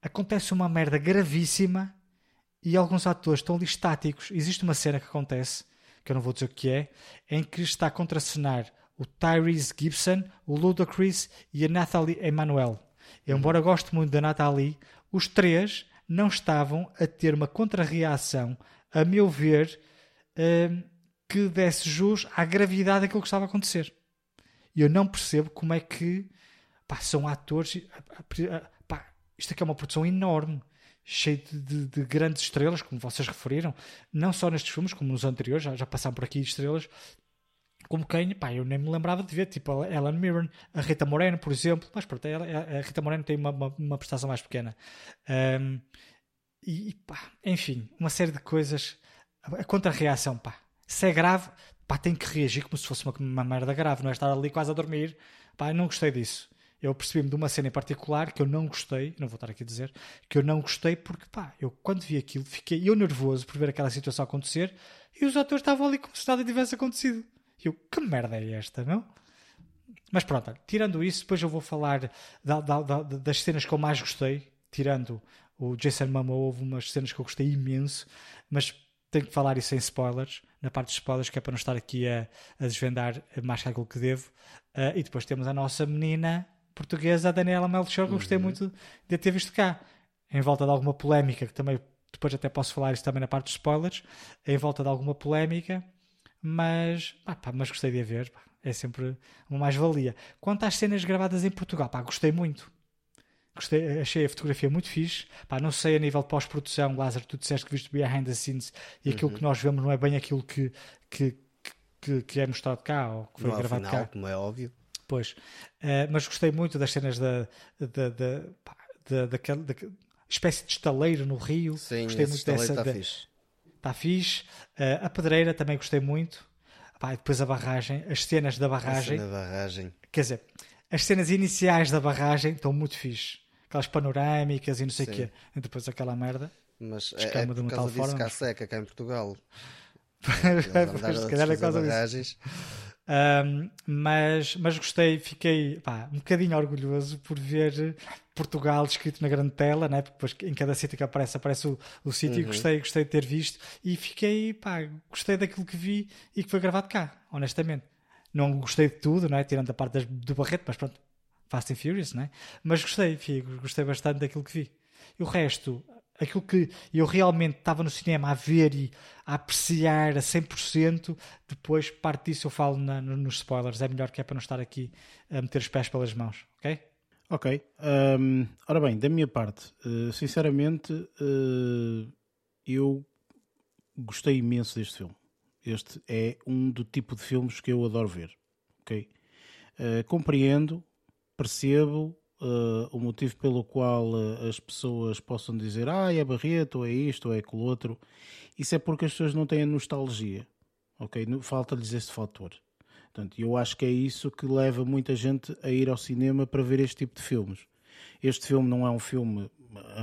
Acontece uma merda gravíssima e alguns atores estão ali estáticos. Existe uma cena que acontece, que eu não vou dizer o que é, em que está a contracenar o Tyrese Gibson, o Ludacris e a Nathalie Emmanuel. Embora goste muito da Nathalie, os três não estavam a ter uma contrarreação, a meu ver, uh, que desse jus à gravidade daquilo que estava a acontecer. E eu não percebo como é que pá, são atores. Pá, isto aqui é uma produção enorme, cheia de, de, de, grandes estrelas, como vocês referiram, não só nestes filmes, como nos anteriores, já, já passaram por aqui estrelas como quem, pá, eu nem me lembrava de ver, tipo a Ellen Mirren, a Rita Moreno, por exemplo, mas pronto, a, Rita Moreno tem uma, uma, uma prestação mais pequena. Um, e pá, enfim, uma série de coisas. A contra-reação, pá, se é grave, pá, tem que reagir como se fosse uma, uma merda grave, não é estar ali quase a dormir, pá, não gostei disso. Eu percebi-me de uma cena em particular que eu não gostei, não vou estar aqui a dizer, que eu não gostei porque, pá, eu quando vi aquilo fiquei eu nervoso por ver aquela situação acontecer e os atores estavam ali como se nada tivesse acontecido. E eu, que merda é esta, não? Mas pronto, tirando isso, depois eu vou falar da, da, da, das cenas que eu mais gostei. Tirando o Jason Momoa, houve umas cenas que eu gostei imenso, mas tenho que falar isso sem spoilers, na parte dos spoilers, que é para não estar aqui a, a desvendar mais que aquilo que devo. Uh, e depois temos a nossa menina portuguesa, a Daniela Melchior, que eu gostei uhum. muito de ter visto cá. Em volta de alguma polémica, que também depois até posso falar isso também na parte dos spoilers, em volta de alguma polémica mas, pá, mas gostei de a ver, pá, é sempre uma mais-valia. Quanto às cenas gravadas em Portugal, pá, gostei muito. Gostei, achei a fotografia muito fixe. Pá, não sei a nível de pós-produção, Lázaro, tu disseste que viste behind the scenes e aquilo uhum. que nós vemos não é bem aquilo que, que, que, que é mostrado cá ou que foi não gravado final, cá. Como é óbvio. Pois, uh, mas gostei muito das cenas da, da, da, pá, da, daquela, da, espécie de estaleiro no Rio. Sim, gostei muito dessa. Está fixe está fixe. Uh, a pedreira também gostei muito. Pá, depois a barragem, as cenas da barragem. A barragem. Quer dizer, as cenas iniciais da barragem estão muito fixe. Aquelas panorâmicas e não sei o quê. E depois aquela merda. Mas é, é por causa disso forma, cá seca cá em Portugal. [laughs] pois, se calhar é causa barragens. Um, mas, mas gostei, fiquei pá, um bocadinho orgulhoso por ver Portugal escrito na grande tela, né? porque depois em cada sítio que aparece, aparece o, o sítio. Uhum. Gostei, gostei de ter visto e fiquei, pá, gostei daquilo que vi e que foi gravado cá, honestamente. Não gostei de tudo, não é? tirando a parte das, do Barreto, mas pronto, Fast and Furious, não é? mas gostei, fico, gostei bastante daquilo que vi. E o resto, aquilo que eu realmente estava no cinema a ver e a apreciar a 100%, depois parte disso eu falo na, nos spoilers. É melhor que é para não estar aqui a meter os pés pelas mãos, ok? Ok. Um, ora bem, da minha parte, uh, sinceramente, uh, eu gostei imenso deste filme. Este é um do tipo de filmes que eu adoro ver, ok? Uh, compreendo, percebo, uh, o motivo pelo qual uh, as pessoas possam dizer ah, é Barreto, ou é isto, ou é aquilo outro, isso é porque as pessoas não têm nostalgia, ok? Falta-lhes esse fator. Portanto, eu acho que é isso que leva muita gente a ir ao cinema para ver este tipo de filmes. Este filme não é um filme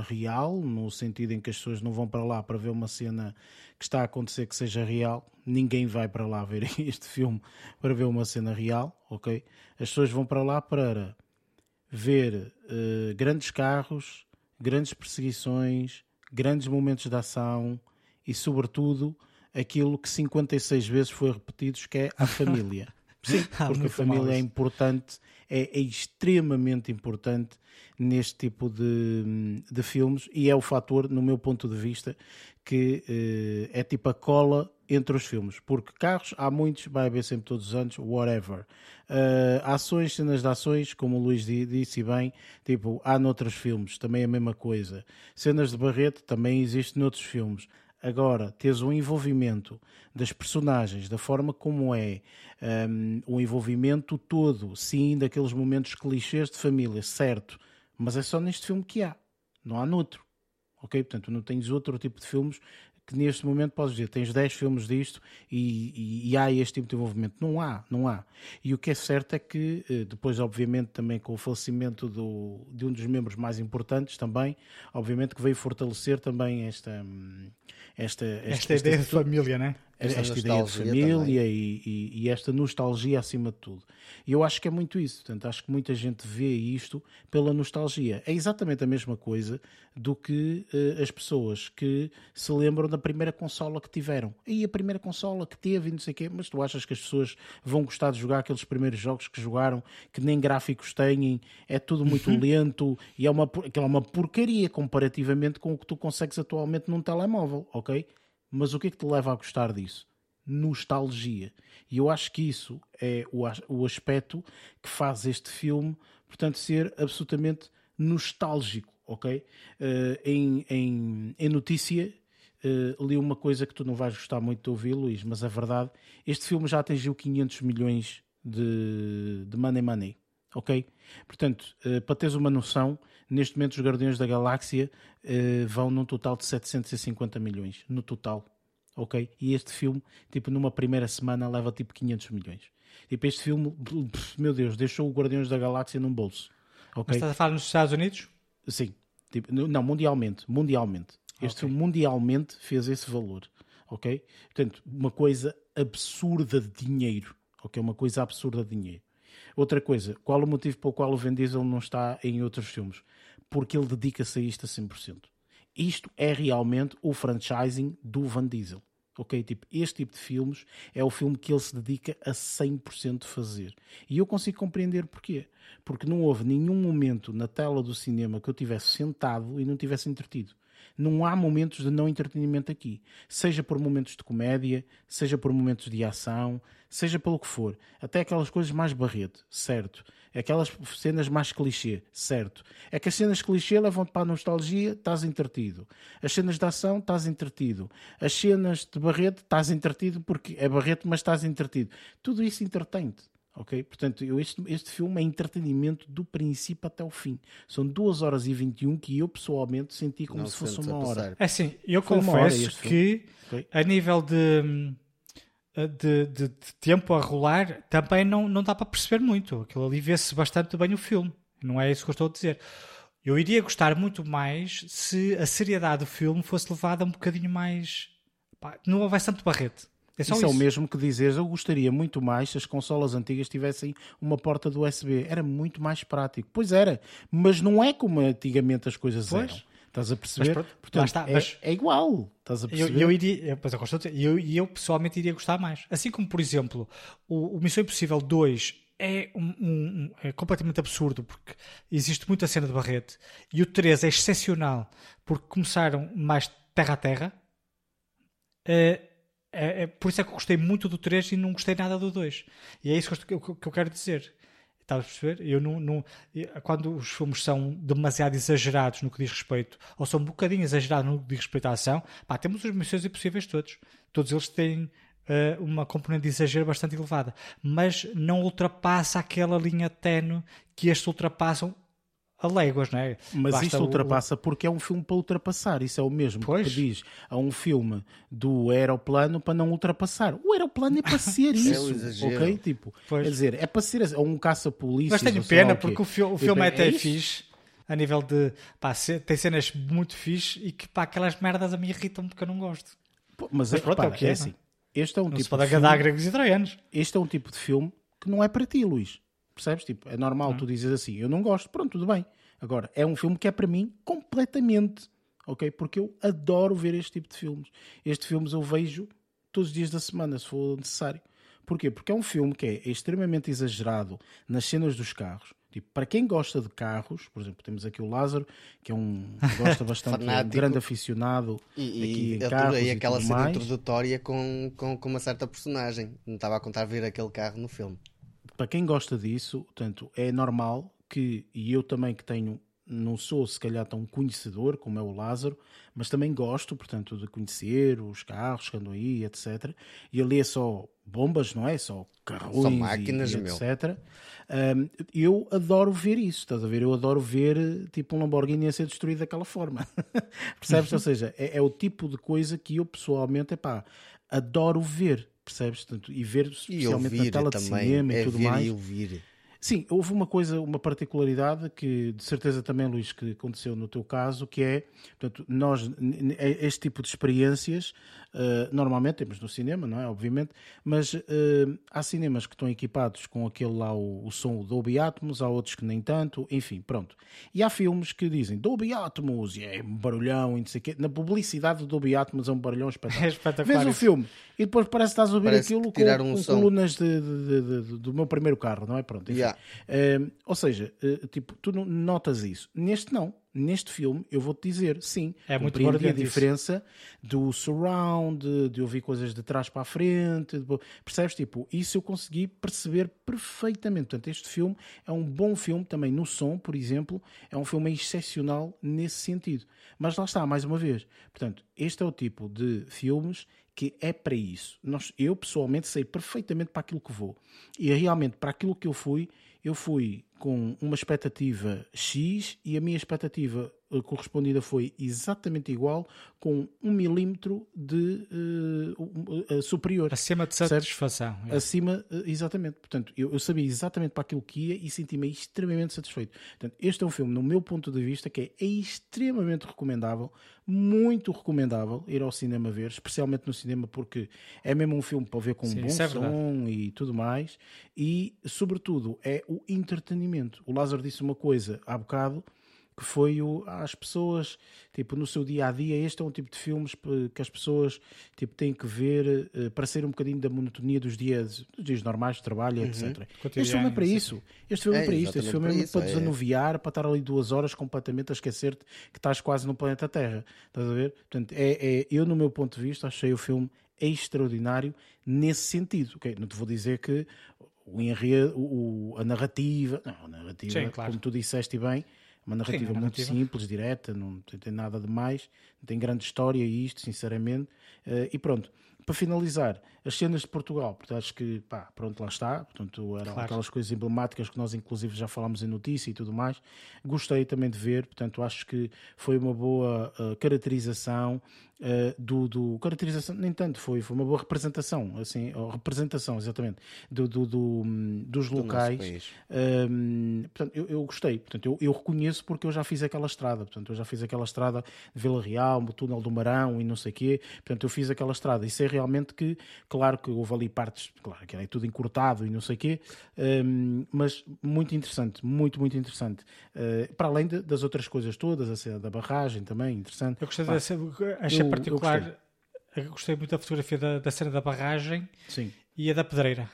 real, no sentido em que as pessoas não vão para lá para ver uma cena que está a acontecer que seja real. Ninguém vai para lá [laughs] ver este filme para ver uma cena real, ok? As pessoas vão para lá para ver uh, grandes carros, grandes perseguições, grandes momentos de ação e, sobretudo, aquilo que 56 vezes foi repetido, que é a família. [laughs] Sim, porque a família é importante, é, é, extremamente importante neste tipo de, de filmes e é o fator, no meu ponto de vista, que uh, é tipo a cola entre os filmes, porque carros há muitos, vai haver sempre todos os anos, whatever. Uh, ações, cenas de ações, como o Luís disse bem, tipo, há noutros filmes, também a mesma coisa. Cenas de Barreto também existe noutros filmes. Agora, teres um envolvimento das personagens, da forma como é, um, o envolvimento todo, sim, daqueles momentos clichês de família, certo, mas é só neste filme que há, não há noutro. Ok? Portanto, não tens outro tipo de filmes que neste momento podes dizer, tens 10 filmes disto e, e, e, há este tipo de envolvimento. Não há, não há. E o que é certo é que, eh, depois, obviamente, também com o falecimento do, de um dos membros mais importantes também, obviamente que veio fortalecer também esta... Esta, esta, esta ideia de família, né? Esta, esta ideia de família e, e, e, esta nostalgia acima de tudo. E eu acho que é muito isso. Portanto, acho que muita gente vê isto pela nostalgia. É exatamente a mesma coisa do que uh, as pessoas que se lembram da primeira consola que tiveram. E a primeira consola que teve e não sei o quê. Mas tu achas que as pessoas vão gostar de jogar aqueles primeiros jogos que jogaram, que nem gráficos têm, é tudo muito uhum. lento e é uma, é uma porcaria comparativamente com o que tu consegues atualmente num telemóvel, ok? Mas o que é que te leva a gostar disso? Nostalgia. E eu acho que isso é o, o aspecto que faz este filme, portanto, ser absolutamente nostálgico, ok? Uh, em, em, em notícia, uh, li uma coisa que tu não vais gostar muito de ouvir, Luís, mas é verdade. Este filme já atingiu 500 milhões de, de money money, ok? Portanto, uh, para teres uma noção, Neste momento, os Guardiões da Galáxia uh, vão num total de 750 milhões. No total. Ok? E este filme, tipo, numa primeira semana, leva tipo 500 milhões. Tipo, este filme, meu Deus, deixou o Guardiões da Galáxia num bolso. Okay? Mas estás a falar nos Estados Unidos? Sim. Tipo, não, mundialmente. Mundialmente. Este okay. filme mundialmente fez esse valor. Ok? Portanto, uma coisa absurda de dinheiro. Ok? Uma coisa absurda de dinheiro. Outra coisa, qual o motivo pelo qual o Vin Diesel não está em outros filmes? Porque ele dedica-se a isto a 100%. Isto é realmente o franchising do Van Diesel. Ok? Tipo, este tipo de filmes é o filme que ele se dedica a 100% de fazer. E eu consigo compreender porquê. Porque não houve nenhum momento na tela do cinema que eu tivesse sentado e não tivesse entretido. Não há momentos de não entretenimento aqui. Seja por momentos de comédia, seja por momentos de ação, seja pelo que for. Até aquelas coisas mais barreto, certo. Aquelas cenas mais clichê, certo. É que as cenas clichê levam-te para a nostalgia, estás entretido. As cenas de ação, estás entretido. As cenas de barreto, estás entretido porque é barreto, mas estás entretido. Tudo isso entretém-te. Ok? Portanto, eu, este, este filme é entretenimento do princípio até o fim. São 2 horas e 21 que eu pessoalmente senti como Não se fosse uma hora. É assim, eu Foi confesso que okay? a nível de, de, de, de, tempo a rolar também não, não dá para perceber muito. Aquilo ali vê-se bastante bem o filme. Não é isso que eu estou a dizer. Eu iria gostar muito mais se a seriedade do filme fosse levada um bocadinho mais. Pá, não houvesse tanto barrete. É isso, é o mesmo que dizeres, eu gostaria muito mais se as consolas antigas tivessem uma porta do USB. Era muito mais prático. Pois era, mas não é como antigamente as coisas pois. eram. Estás a perceber? Mas, Portanto, está, é, é, igual. Estás a perceber? Eu, eu iria, pois eu, gosto eu, eu pessoalmente iria gostar mais. Assim como, por exemplo, o, o Missão Impossível 2 é, um, um, é completamente absurdo porque existe muita cena de Barrete e o 3 é excepcional porque começaram mais terra a terra. É, é, é, por isso é que eu gostei muito do 3 e não gostei nada do 2. E é isso que eu, que eu quero dizer. Estás a perceber? Eu não, não, quando os filmes são demasiado exagerados no que diz respeito, ou são um bocadinho exagerados no que diz respeito à ação, pá, temos os Missões Impossíveis todos. Todos eles têm uh, uma componente de exagero bastante elevada, mas não ultrapassa aquela linha tenue que estes ultrapassam a léguas, não é? Mas Basta isto ultrapassa o... porque é um filme para ultrapassar. Isso é o mesmo pois. que diz a um filme do aeroplano para não ultrapassar. O aeroplano é para ser [laughs] isso, é ok? Tipo, pois. quer dizer, é para ser é um caça-polícia. Mas tenho pena porque o, fi o filme é, é até é fixe a nível de pá, tem cenas muito fixe e que pá, aquelas merdas a mim irritam porque eu não gosto. Pô, mas, mas pronto, é, o que é, é assim. Este é um não tipo se pode agradar gregos e troianos. Este é um tipo de filme que não é para ti, Luís. Percebes? Tipo, é normal hum. tu dizes assim, eu não gosto, pronto, tudo bem. Agora, é um filme que é para mim completamente, ok? Porque eu adoro ver este tipo de filmes. Estes filmes eu vejo todos os dias da semana, se for necessário. Porquê? Porque é um filme que é extremamente exagerado nas cenas dos carros. Tipo, para quem gosta de carros, por exemplo, temos aqui o Lázaro, que é um que [laughs] gosta bastante, um grande aficionado e, aqui e, em carros e aquela cena mais. introdutória com, com, com uma certa personagem. Não estava a contar ver aquele carro no filme. Para quem gosta disso, portanto, é normal que, e eu também que tenho, não sou se calhar tão conhecedor como é o Lázaro, mas também gosto, portanto, de conhecer os carros que andam aí, etc. E ali é só bombas, não é? Só carros só máquinas, e, e etc. Um, eu adoro ver isso, estás a ver? Eu adoro ver tipo um Lamborghini a ser destruído daquela forma. [laughs] Percebes? Ou seja, é, é, o tipo de coisa que eu pessoalmente, epá, adoro ver. Percebes? e ver especialmente e na tela também, de cinema é e tudo mais. E ouvir. Sim, houve uma coisa, uma particularidade que de certeza também, Luís, que aconteceu no teu caso, que é, portanto, nós, é, este tipo de experiências, uh, normalmente temos no cinema, não é? Obviamente, mas uh, há cinemas que estão equipados com aquele lá, o, o som Dolby Atmos, há outros que nem tanto, enfim, pronto. E há filmes que dizem Dolby Atmos, e é um barulhão, e não sei o quê. Na publicidade do Dolby Atmos é um barulhão [laughs] espetacular. É espetacular. Vês o filme e depois parece que estás a ouvir parece aquilo com, um com colunas de, de, de, do meu primeiro carro, não é? Pronto, enfim. Yeah. Uh, ou seja, uh, tipo, tu notas isso. Neste não. Neste filme, eu vou-te dizer, sim, é muito a diferença do surround, de ouvir coisas de trás para a frente, de... percebes? Tipo, isso eu consegui perceber perfeitamente. Portanto, este filme é um bom filme também no som, por exemplo, é um filme excepcional nesse sentido. Mas lá está, mais uma vez. Portanto, este é o tipo de filmes que é para isso. Nós, eu pessoalmente sei perfeitamente para aquilo que vou. E realmente para aquilo que eu fui, eu fui com uma expectativa X e a minha expectativa correspondida foi exatamente igual, com um milímetro de uh, uh, superior. Acima de satisfação. É. Acima, exatamente. Portanto, eu, eu, sabia exatamente para aquilo que ia e senti-me extremamente satisfeito. Portanto, este é um filme, no meu ponto de vista, que é extremamente recomendável, muito recomendável ir ao cinema ver, especialmente no cinema, porque é mesmo um filme para ver com Sim, um bom é som e tudo mais. E, sobretudo, é o entretenimento. O Lázaro disse uma coisa há bocado que foi o, às pessoas, tipo, no seu dia a dia, este é um tipo de filmes que as pessoas tipo, têm que ver uh, para ser um bocadinho da monotonia dos dias, dos dias normais de trabalho, uhum. etc. Este filme é para isso. Este filme é, é para isto. Este filme é para, para é. desanuviar, para estar ali duas horas completamente a esquecer-te que estás quase no planeta Terra. Estás a ver? Portanto, é, é, eu, no meu ponto de vista, achei o filme extraordinário nesse sentido. Okay? Não te vou dizer que o enredo, o, a narrativa, não, a narrativa, Sim, claro. como tu disseste bem, uma narrativa, Sim, muito simples, direta, não tem nada de mais, não tem grande história isto, sinceramente. Uh, e pronto, para finalizar, as cenas de Portugal, portanto, acho que, pá, pronto, lá está. Portanto, eram claro. aquelas coisas emblemáticas que nós, inclusive, já falámos em notícia e tudo mais. Gostei também de ver, portanto, acho que foi uma boa uh, caracterização uh, do, do, Caracterização, nem tanto, foi, foi uma boa representação, assim, representação, exatamente, do, do, do dos do locais. Um, portanto, eu, eu, gostei, portanto, eu, eu reconheço porque eu já fiz aquela estrada, portanto, eu já fiz aquela estrada de Vila Real, o túnel do Marão e não sei o quê, portanto, eu fiz aquela estrada e sei realmente que, claro que houve ali partes, claro que é tudo encurtado e não sei o quê, um, mas muito interessante, muito, muito interessante. Uh, para além de, das outras coisas todas, a cena da barragem também, interessante. Eu gostei dessa, achei eu, particular, eu gostei. eu gostei. muito da fotografia da, da cena da barragem Sim. e a da pedreira.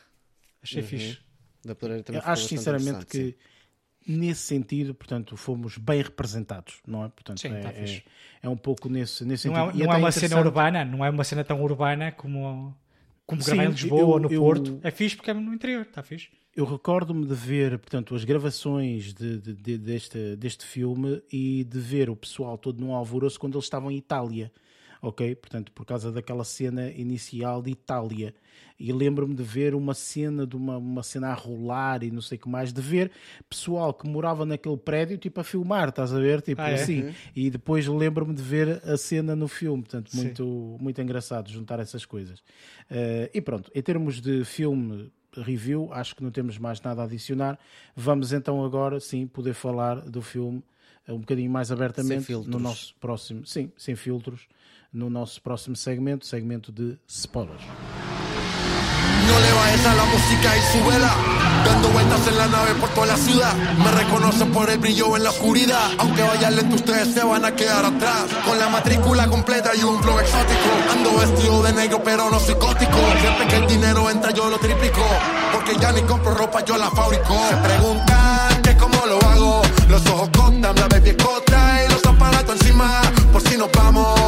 Achei uhum. fixe. Da pedreira também Acho sinceramente que sim nesse sentido, portanto, fomos bem representados, não é? Portanto, Sim, é, tá é, é, um pouco nesse, nesse não sentido. É, não é uma cena urbana, não é uma cena tão urbana como, como gravar em Lisboa eu, ou no eu, Porto. É fixe porque é no interior, está fixe. Eu recordo-me de ver, portanto, as gravações de, de, de, deste, deste filme e de ver o pessoal todo num alvoroço quando eles estavam em Itália ok? Portanto, por causa daquela cena inicial de Itália. E lembro-me de ver uma cena de uma, uma cena a rolar e não sei o que mais, de ver pessoal que morava naquele prédio, tipo a filmar, estás a ver? Tipo ah, é? assim. Uhum. E depois lembro-me de ver a cena no filme, portanto, muito, muito engraçado juntar essas coisas. Uh, e pronto, em termos de filme review, acho que não temos mais nada a adicionar. Vamos então agora sim poder falar do filme um bocadinho mais abertamente no nosso próximo, sim, sem filtros, no nosso próximo segmento, segmento de spoilers. No le bajes a la música y súbela. Dando vueltas en la nave por toda la ciudad. Me reconocen por el brillo en la oscuridad. Aunque vaya lento, ustedes se van a quedar atrás. Con la matrícula completa y un flow exótico. Ando vestido de negro, pero no psicótico. Siempre que el dinero entra, yo lo triplico. Porque ya ni compro ropa, yo la fabrico. Se preguntan que cómo lo hago. Los ojos la baby los aparatos encima. Por si nos vamos.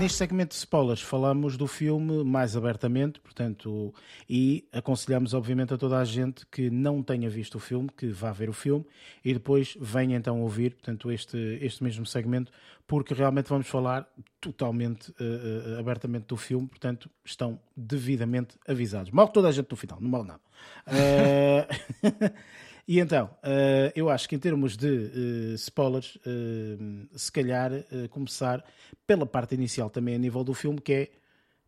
Neste segmento de spoilers falamos do filme mais abertamente, portanto, e aconselhamos obviamente a toda a gente que não tenha visto o filme, que vá ver o filme e depois venha então ouvir, portanto, este, este mesmo segmento, porque realmente vamos falar totalmente uh, abertamente do filme, portanto, estão devidamente avisados. Mal toda a gente no final, não mal nada. Uh... [laughs] E então, uh, eu acho que em termos de uh, spoilers, uh, se calhar começar pela parte inicial também a nível do filme, que é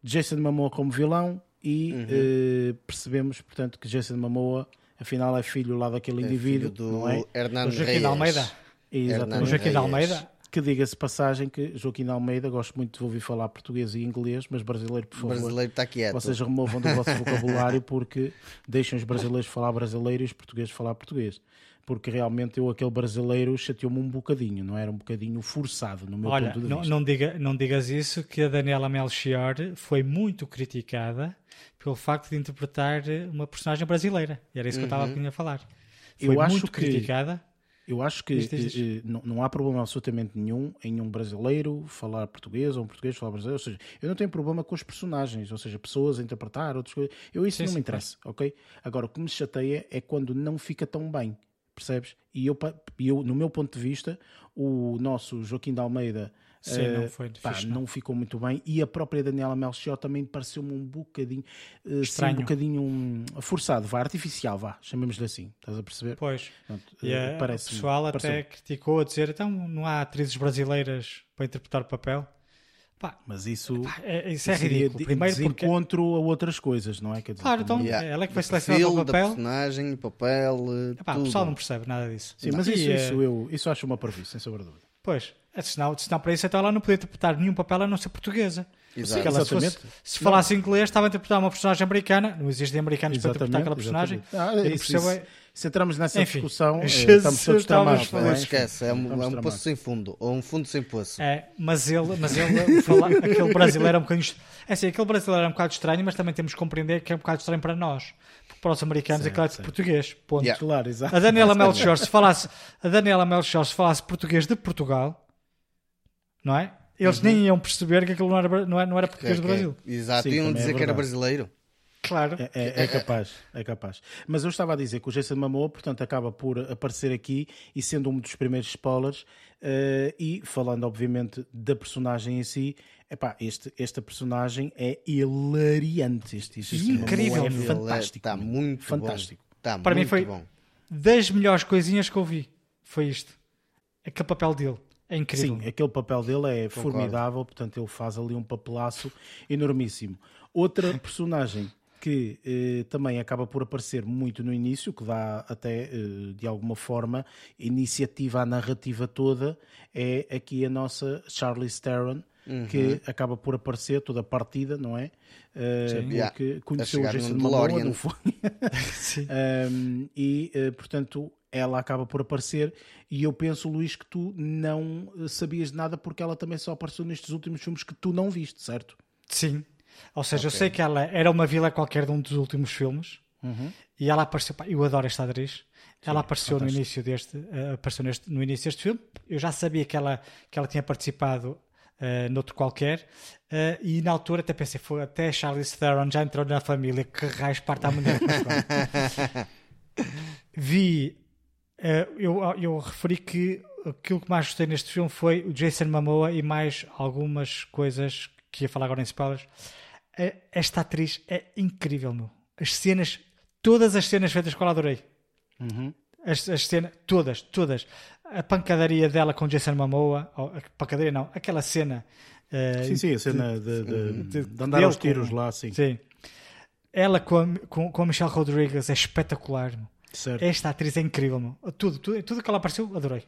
Jason Momoa como vilão e uhum. percebemos, portanto, que Jason Momoa afinal é filho lá daquele é indivíduo, do não é? Hernan do Joaquim Almeida. Exatamente. O Joaquim Almeida que diga-se passagem que Joaquim Almeida, gosto muito de ouvir falar português e inglês, mas brasileiro, por favor. Brasileiro está quieto. Vocês removam do vosso vocabulário porque deixam os brasileiros falar brasileiro e os portugueses falar português. Porque realmente eu, aquele brasileiro, chateou-me um bocadinho, não era um bocadinho forçado no meu Olha, ponto de não, vista. Não, diga, não digas isso, que a Daniela Melchior foi muito criticada pelo facto de interpretar uma personagem brasileira. E era isso que eu estava uhum. a falar. Foi eu muito criticada. Eu acho que diz, diz, diz. Não, não, há problema absolutamente nenhum em um brasileiro falar português ou um português falar brasileiro. Ou seja, eu não tenho problema com os personagens, ou seja, pessoas a interpretar outras coisas. Eu isso sim, não me interessa, sim. ok? Agora, o que me chateia é quando não fica tão bem, percebes? E eu, eu, no meu ponto de vista, o nosso Joaquim de Almeida Sim, não eh, foi pá, não. não. ficou muito bem. E a própria Daniela Melchior também pareceu-me um bocadinho uh, Estranho. Sim, um bocadinho um, forçado, vá, artificial, vá, chamemos-lhe assim, estás a perceber? Pois. Pronto, e uh, o pessoal até criticou a dizer, então não há atrizes brasileiras para interpretar o papel. Pá, mas isso, pá, é, isso é ridículo. Primeiro porque... a outras coisas, não é? Quer dizer, claro, então yeah. ela é que vai selecionar o papel. personagem, papel, Epá, O pessoal não percebe nada disso. Sim, não. mas isso, isso, eu, isso acho uma previsão, sem dúvida. Pois, é, senão, senão para isso então ela não podia interpretar nenhum papel a não ser portuguesa. Exato. Ela, se, fosse, se falasse não. inglês, estava a interpretar uma personagem americana. Não existem americanos exatamente, para interpretar aquela personagem. Ah, isso, isso, é... Se entramos nessa Enfim, discussão, Jesus, eh, estamos todos tramados. Não esquece, é um, é um poço sem fundo, ou um fundo sem poço. É, mas ele, mas ele fala, aquele brasileiro é um bocadinho. É assim, aquele brasileiro é um bocado estranho, mas também temos que compreender que é um bocado estranho para nós. Porque para os americanos é claro de português. Ponto. Yeah. Claro, exato. A Daniela Melchior, se falasse, a Daniela Melchior, se falasse português de Portugal, não é? Eles uhum. nem iam perceber que aquilo não era, não era, não era português do Brasil. Exato, Sim, iam dizer é que era brasileiro. Claro. É, é, é, capaz, é capaz. Mas eu estava a dizer que o Jason Momoa, portanto, acaba por aparecer aqui e sendo um dos primeiros spoilers uh, e falando, obviamente, da personagem em si, epá, este, esta personagem é hilariante. Este, este incrível, é fantástico. Está muito fantástico. Bom. Tá Para muito mim foi bom. das melhores coisinhas que eu vi. Foi isto. Aquele papel dele. É incrível. Sim, aquele papel dele é Concordo. formidável, portanto ele faz ali um papelaço enormíssimo. Outra [laughs] personagem que eh, também acaba por aparecer muito no início, que dá até, eh, de alguma forma, iniciativa à narrativa toda, é aqui a nossa Charlize Theron, uhum. que acaba por aparecer toda partida, não é? Uh, yeah. que conheceu o Jason Momoa, não foi? um, e, uh, portanto, ela acaba por aparecer e eu penso, Luís, que tu não sabias de nada porque ela também só apareceu nestes últimos filmes que tu não viste, certo? Sim. Ou seja, okay. eu sei que ela era uma vila qualquer de um dos últimos filmes uhum. e ela apareceu. Pá, eu adoro esta atriz. Sim, ela apareceu no início deste, uh, apareceu neste, no início deste filme. Eu já sabia que ela, que ela tinha participado uh, noutro qualquer. Uh, e na altura até pensei, foi até Charlize Theron já entrou na família, que raios parte a mulher. [laughs] Vi, eu, eu referi que aquilo que mais gostei neste filme foi o Jason Momoa e mais algumas coisas que ia falar agora em spoilers. esta atriz é incrível, meu. As cenas, todas as cenas feitas com ela adorei. Uhum. As, as cenas, todas, todas. A pancadaria dela com Jason Momoa, ou, a pancadaria não, aquela cena. Uh, sim, sim, a cena de, de, de, de andar aos tiros com, lá, sim. sim. Ela com a, com, com a Michelle Rodriguez é espetacular. Certo. Esta atriz é incrível. Meu. Tudo, tudo, tudo que ela apareceu, adorei.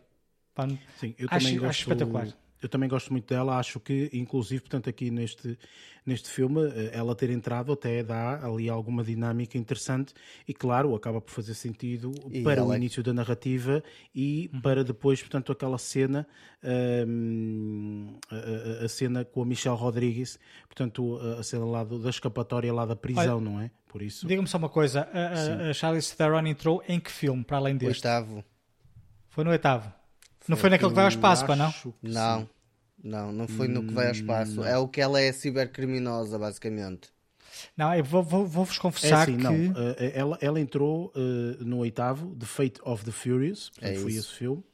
sim, eu acho, também gosto, acho espetacular eu também gosto muito dela, acho que, inclusive, portanto, aqui neste, neste filme, eh, ela ter entrado até dá ali alguma dinâmica interessante e, claro, acaba por fazer sentido e para o é início da narrativa e uhum. para depois, portanto, aquela cena, um, a, a, cena com a Michelle Rodrigues, portanto, a cena lá do, da escapatória lá da prisão, Olha, não é? Por isso. Diga-me só uma coisa, a, a, a Charlize Theron entrou em que filme, para além deste? Oitavo. Foi no oitavo? Não foi naquele que vai ao espaço, pá, não? Não, não, não foi no que vai ao espaço. Não. É o que ela é cibercriminosa, basicamente. Não, eu vou, vou, vou-vos confessar é assim, que... Não, uh, ela, ela entrou uh, no oitavo, The Fate of the Furious, portanto, é foi esse filme.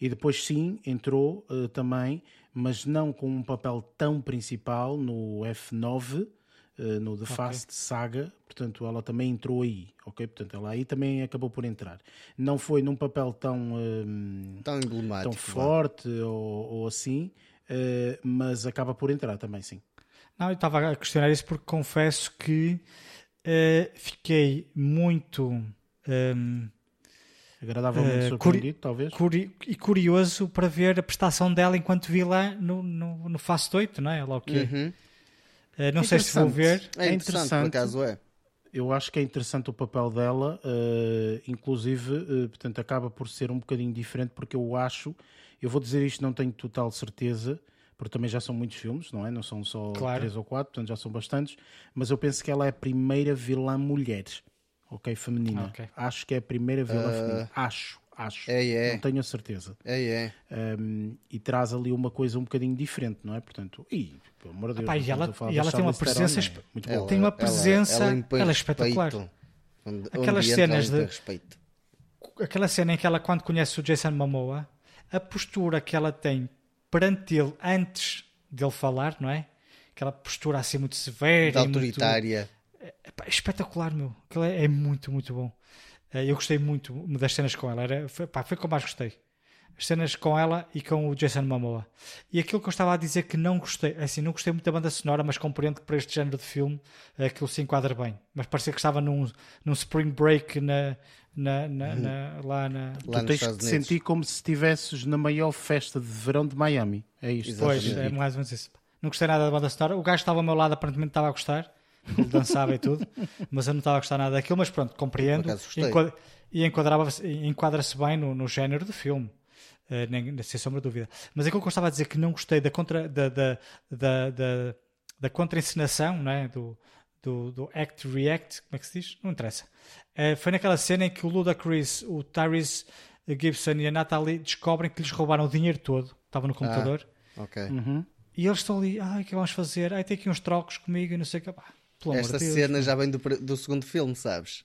E depois sim, entrou uh, também, mas não com um papel tão principal no F9, uh, no The okay. Fast Saga, portanto ela também entrou aí, ok? Portanto ela aí também acabou por entrar. Não foi num papel tão, um, tão emblemático, tão forte ou, ou, assim, uh, mas acaba por entrar também, sim. Não, eu estava a questionar isso porque confesso que uh, fiquei muito. Um, agradavelmente uh, surpreendido, talvez. Curi e curioso para ver a prestação dela enquanto vilã no, no, no Fast 8, não é? Logo que uhum. Uh, não sei se vou ver. É, é interessante, por acaso é. Eu acho que é interessante o papel dela, uh, inclusive, uh, portanto, acaba por ser um bocadinho diferente, porque eu acho, eu vou dizer isto, não tenho total certeza, porque também já são muitos filmes, não é? Não são só claro. três ou quatro, portanto já são bastantes, mas eu penso que ela é a primeira vilã mulher, ok? Feminina. Okay. Acho que é a primeira vilã feminina. Acho acho. É, é. Não tenho a certeza. É, é. Um, e traz ali uma coisa um bocadinho diferente, não é? Portanto, e, pelo amor de Deus, e ela, e ela tem uma presença, é muito boa. tem uma presença, ela, ela, ela é espetacular. Aquelas cenas de respeito. aquela cena em que ela quando conhece o Jason Momoa, a postura que ela tem perante ele antes dele falar, não é? Aquela postura assim muito severa, de autoritária. Muito, é, é, espetacular, meu. Aquilo é, é muito, muito bom. Eh, eu gostei muito das cenas com ela. Era, foi, pá, foi como mais gostei. As cenas com ela e com o Jason Momoa. E aquilo que eu estava a dizer que não gostei, é assim, não gostei muito da banda sonora, mas compreendo que para este género de filme eh, aquilo se enquadra bem. Mas parecia que estava num, num spring break na, na, na, uhum. na lá na. Lá tu tens de te sentir como se estivesses na maior festa de verão de Miami. É isto. Pois, é mais ou menos isso. Não gostei nada da banda sonora. O gajo estava ao meu lado, aparentemente estava a gostar. Ele dançava e tudo, mas eu não estava a gostar nada daquilo. Mas pronto, compreendo e enquadrava-se, enquadra-se bem no, no género de filme. Uh, nem, sem sombra de dúvida. Mas aquilo que eu estava a dizer que não gostei da contra da, da, da, da, da contra-encenação né? do, do, do Act React, como é que se diz? Não interessa. Uh, foi naquela cena em que o Ludacris, o Tyrese Gibson e a Natalie descobrem que lhes roubaram o dinheiro todo, estava no computador. Ah, ok. Uhum. E eles estão ali, ai, o que vamos fazer? Ai, tem aqui uns trocos comigo e não sei o que. Pá, Esta cena já vem do, do segundo filme, sabes?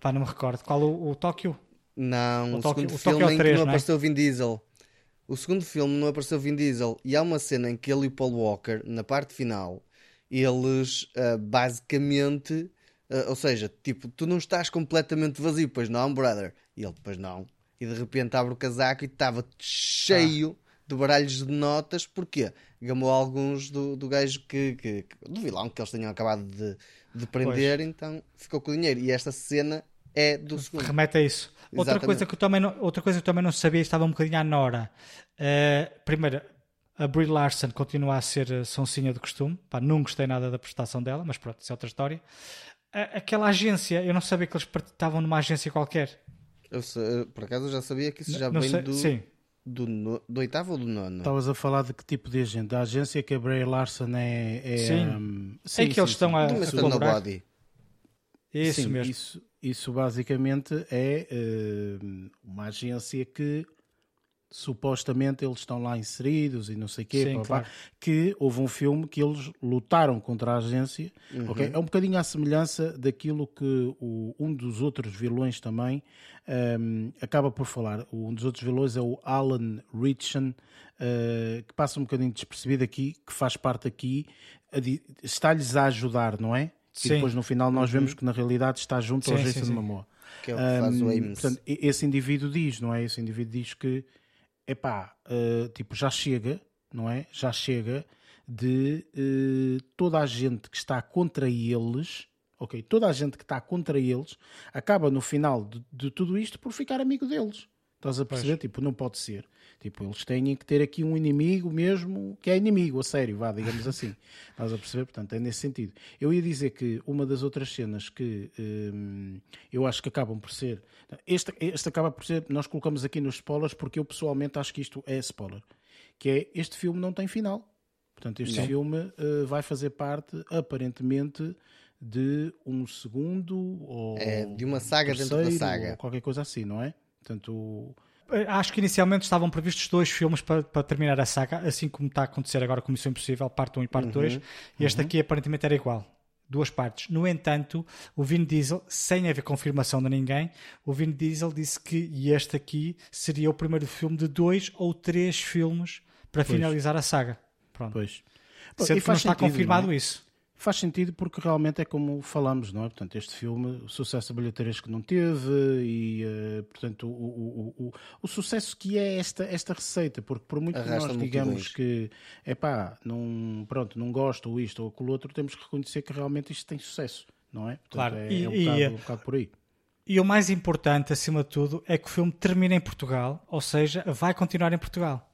Pá, não me recordo. Qual o, o Tóquio? Não, o, o segundo o filme em 3, que não, não é? apareceu Vin Diesel. O segundo filme não apareceu Vin Diesel. E há uma cena em que ele e o Paul Walker, na parte final, eles uh, basicamente. Uh, ou seja, tipo, tu não estás completamente vazio, pois não, brother? E ele, pois não. E de repente abre o casaco e estava cheio ah. de baralhos de notas. Porquê? Gamou alguns do, do gajo que, que, do vilão que eles tenham acabado de, de prender, pois. então ficou com o dinheiro. E esta cena é do segundo. Remete a isso. Outra coisa, que eu também não, outra coisa que também não sabia, estava um bocadinho à Nora. Uh, primeiro, A Brie Larson continua a ser a sonsinha de costume. Pá, não gostei nada da prestação dela, mas pronto, isso é outra história. aquela agência, eu não sabia que eles estavam numa agência qualquer. Eu, por acaso eu já sabia que isso já não vem sei, do, sim. Do, no, do oitavo ou do nono? Estavas a falar de que tipo de agente? Da agência que a Bray Larson é. é sim. Um, sim, é que sim, eles sim, estão a, a colaborar. Isso sim, mesmo. Isso, isso basicamente é uh, uma agência que supostamente eles estão lá inseridos e não sei o quê, Sim, claro. que houve um filme que eles lutaram contra a agência. Uhum. Okay? É um bocadinho à semelhança daquilo que o, um dos outros vilões também um, acaba por falar. Um dos outros vilões é o Alan Ritchson, uh, que passa um bocadinho despercebido aqui, que faz parte aqui, está-lhes a ajudar, não é? Sim. E depois no final nós uhum. vemos que na realidade está junto sim, ao Jason Momoa. Que é o que um, faz o Ames. Portanto, esse indivíduo diz, não é? Esse indivíduo diz que epá, uh, tipo, já chega, não é? Já chega de uh, toda a gente que está contra eles, ok? Toda a gente que está contra eles acaba no final de, de tudo isto por ficar amigo deles. Estás a perceber? Pois. Tipo, não pode ser. Tipo, eles têm que ter aqui um inimigo mesmo, que é inimigo, a sério, vá, digamos assim. [laughs] Estás a perceber? Portanto, é nesse sentido. Eu ia dizer que uma das outras cenas que hum, eu acho que acabam por ser. Este, este acaba por ser. Nós colocamos aqui nos spoilers porque eu pessoalmente acho que isto é spoiler. Que é este filme não tem final. Portanto, este não. filme uh, vai fazer parte, aparentemente, de um segundo ou. É, de uma saga dentro da saga. Ou qualquer coisa assim, não é? Portanto, eh, acho que inicialmente estavam previstos dois filmes para, para, terminar a saga, assim como está a acontecer agora com Missão Impossível, parte 1 e parte 2. Uhum, e este uhum. aqui aparentemente era igual. Duas partes. No entanto, o Vin Diesel, sem haver confirmação de ninguém, o Vin Diesel disse que este aqui seria o primeiro filme de dois ou três filmes para pois. finalizar a saga. Pronto. Pois. Sendo que não está sentido, confirmado não é? isso faz sentido porque realmente é como falamos, não é? Portanto, este filme, o sucesso bilheteiros que não teve e, uh, portanto, o, o, o, o, sucesso que é esta, esta receita, porque por muito Arrasta que nós digamos que, é pá, não, pronto, não gosto ou isto ou aquilo outro, temos que reconhecer que realmente isto tem sucesso, não é? Portanto, claro, é, e, é um, bocado, um bocado por aí. E o mais importante, acima de tudo, é que o filme termina em Portugal, ou seja, vai continuar em Portugal.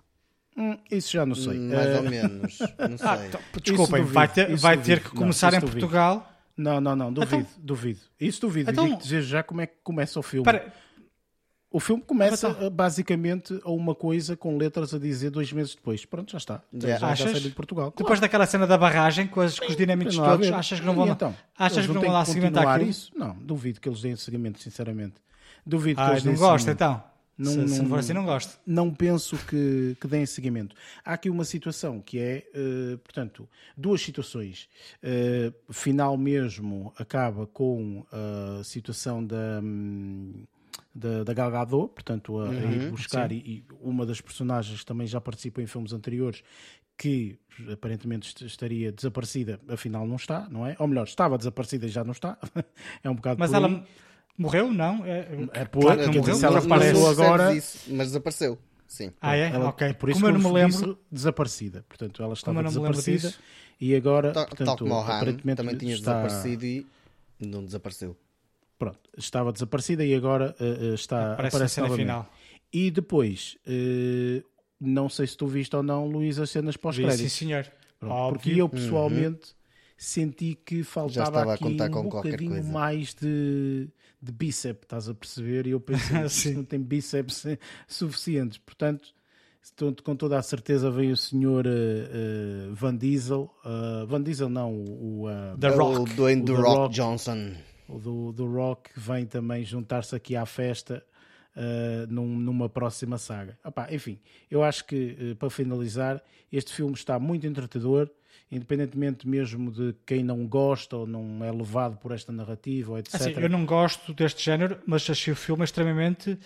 Hum, isso já não sei. Hum, mais ou menos. [laughs] Não sei. Ah, então, desculpem, vai ter, vai ter que começar não, em Portugal. Não, não, não, duvido, então, duvido. Isso duvido. Então, digo dizer já como é que começa o filme. Para... O filme começa então, basicamente a uma coisa com letras a dizer dois meses depois. Pronto, já está. Já, já achas? de Portugal. Depois claro. daquela cena da barragem com, as, com os dinâmicos todos, achas que não vão, então, achas que não vão lá seguimento àquilo? isso? Não, duvido que eles deem seguimento, sinceramente. Duvido ah, que eles não gosto então. Não, se, não, se não for assim, não gosto. Não penso que, que deem seguimento. Há aqui uma situação que é, uh, portanto, duas situações. Uh, final mesmo acaba com a situação da. Um, da, da Gal Gadot, portanto, a, uhum, a ir uhum, buscar, e, e, uma das personagens também já participa em filmes anteriores, que aparentemente estaria desaparecida, afinal não está, não é? Ou melhor, estava desaparecida e já não está. [laughs] é um bocado Mas ela, Morreu? Não. É, é por, claro, não morreu, ela apareceu agora. Isso, mas desapareceu. Sim. Ah, é? Ela, ok. Por isso Como eu não me lembro. Desaparecida. Portanto, ela estava desaparecida e agora. Tal, portanto, tal como o Han, também tinha está... desaparecido e não desapareceu. Pronto, estava desaparecida e agora uh, está. Aparece, aparece na final. E depois, uh, não sei se tu viste ou não, Luís, as cenas pós-crédito. Sim, senhor. Pronto, porque eu pessoalmente. Uhum senti que faltava aqui um bocadinho mais de, de bíceps, estás a perceber? E eu pensei [laughs] que não tem bíceps [laughs] suficientes. Portanto, com toda a certeza vem o senhor uh, uh, Van Diesel. Uh, Van Diesel não, o, The é Rock. O Dwayne The, Rock, Rock, Johnson. O do, do Rock vem também juntar-se aqui à festa num, numa próxima saga. Enfim, eu acho que para finalizar, este filme está muito entretador independentemente mesmo de quem não gosta ou não é levado por esta narrativa, ou etc. Assim, eu não gosto deste género, mas achei o filme extremamente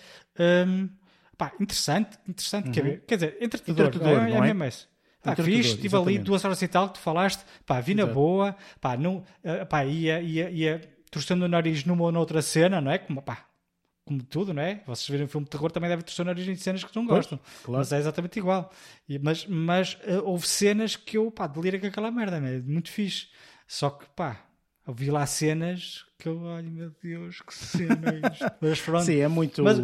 hum, pá, interessante, interessante, uhum. quer, quer dizer, entretador, entretador é, é, não é? mesmo esse. Pá, fiz, estive ali duas horas e tal que tu falaste, pá, vi na boa, pá, não, uh, pá, ia, ia, ia torcendo o nariz numa ou noutra cena, não é? Como, pá, como tudo, não é? Vocês verem um filme de terror também devem ter origem de cenas que não gostam. Claro. Mas é exatamente igual. E, mas mas uh, houve cenas que eu, pá, delira com aquela merda, é muito fixe. Só que, pá, eu vi lá cenas que eu, ai meu Deus, que cenas. [laughs] mas pronto. Sim, é muito mas,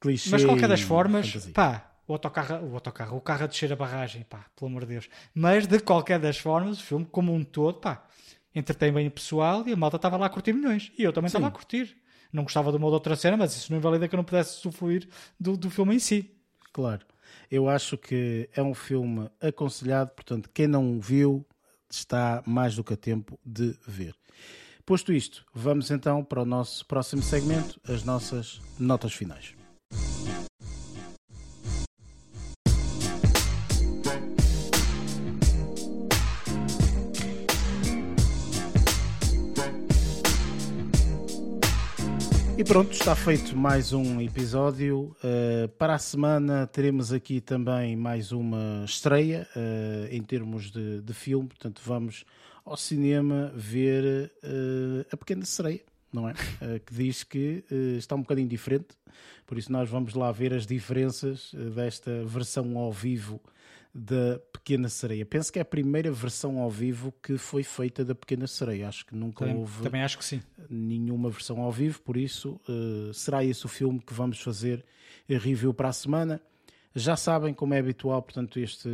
clichê. Mas, de qualquer das formas, fantasia. pá, o autocarro, o autocarro, o carro a descer a barragem, pá, pelo amor de Deus. Mas de qualquer das formas, o filme como um todo, pá, entretém bem o pessoal e a malta estava lá a curtir milhões. E eu também estava a curtir. Não gostava de uma ou outra cena, mas isso não invalida que eu não pudesse sofrer do, do filme em si. Claro. Eu acho que é um filme aconselhado, portanto, quem não viu está mais do que a tempo de ver. Posto isto, vamos então para o nosso próximo segmento, as nossas notas finais. E pronto, está feito mais um episódio. Uh, para a semana teremos aqui também mais uma estreia uh, em termos de, de, filme. Portanto, vamos ao cinema ver uh, A Pequena Sereia, não é? que diz que está um bocadinho diferente. Por isso, nós vamos lá ver as diferenças desta versão ao vivo da Pequena Sereia. Penso que é a primeira versão ao vivo que foi feita da Pequena Sereia. Acho que nunca também, houve também acho que sim. nenhuma versão ao vivo, por isso uh, será esse o filme que vamos fazer review para a semana. Já sabem, como é habitual, portanto, este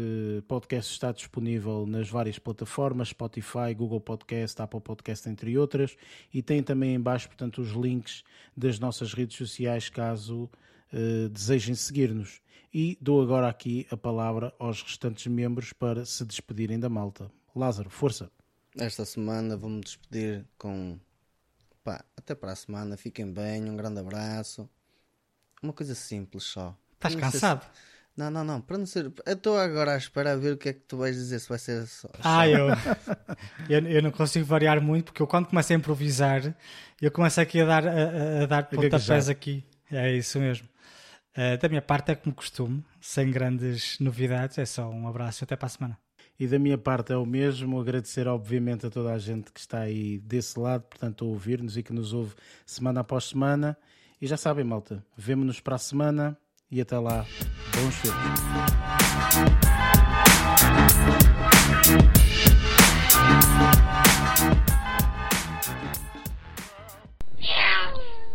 podcast está disponível nas várias plataformas, Spotify, Google Podcast, Apple Podcast, entre outras, e tem também em baixo, portanto, os links das nossas redes sociais, caso uh, desejem seguir-nos. E dou agora aqui a palavra aos restantes membros para se despedirem da malta. Lázaro, força! Esta semana vou-me despedir com. Pá, até para a semana, fiquem bem, um grande abraço. Uma coisa simples só. Estás cansado? Se... Não, não, não, para não ser. Eu estou agora à espera a ver o que é que tu vais dizer, se vai ser só. Ah, eu... eu. eu não consigo variar muito porque eu quando começo a improvisar, eu começo aqui a dar, a, a dar pontapés aqui. É isso mesmo. Uh, da minha parte é como costume, sem grandes novidades, é só um abraço e até para a semana. E da minha parte é o mesmo, agradecer obviamente a toda a gente que está aí desse lado, portanto a ouvir-nos e que nos ouve semana após semana. E já sabem, malta, vemo-nos para a semana e até lá, bons filmes.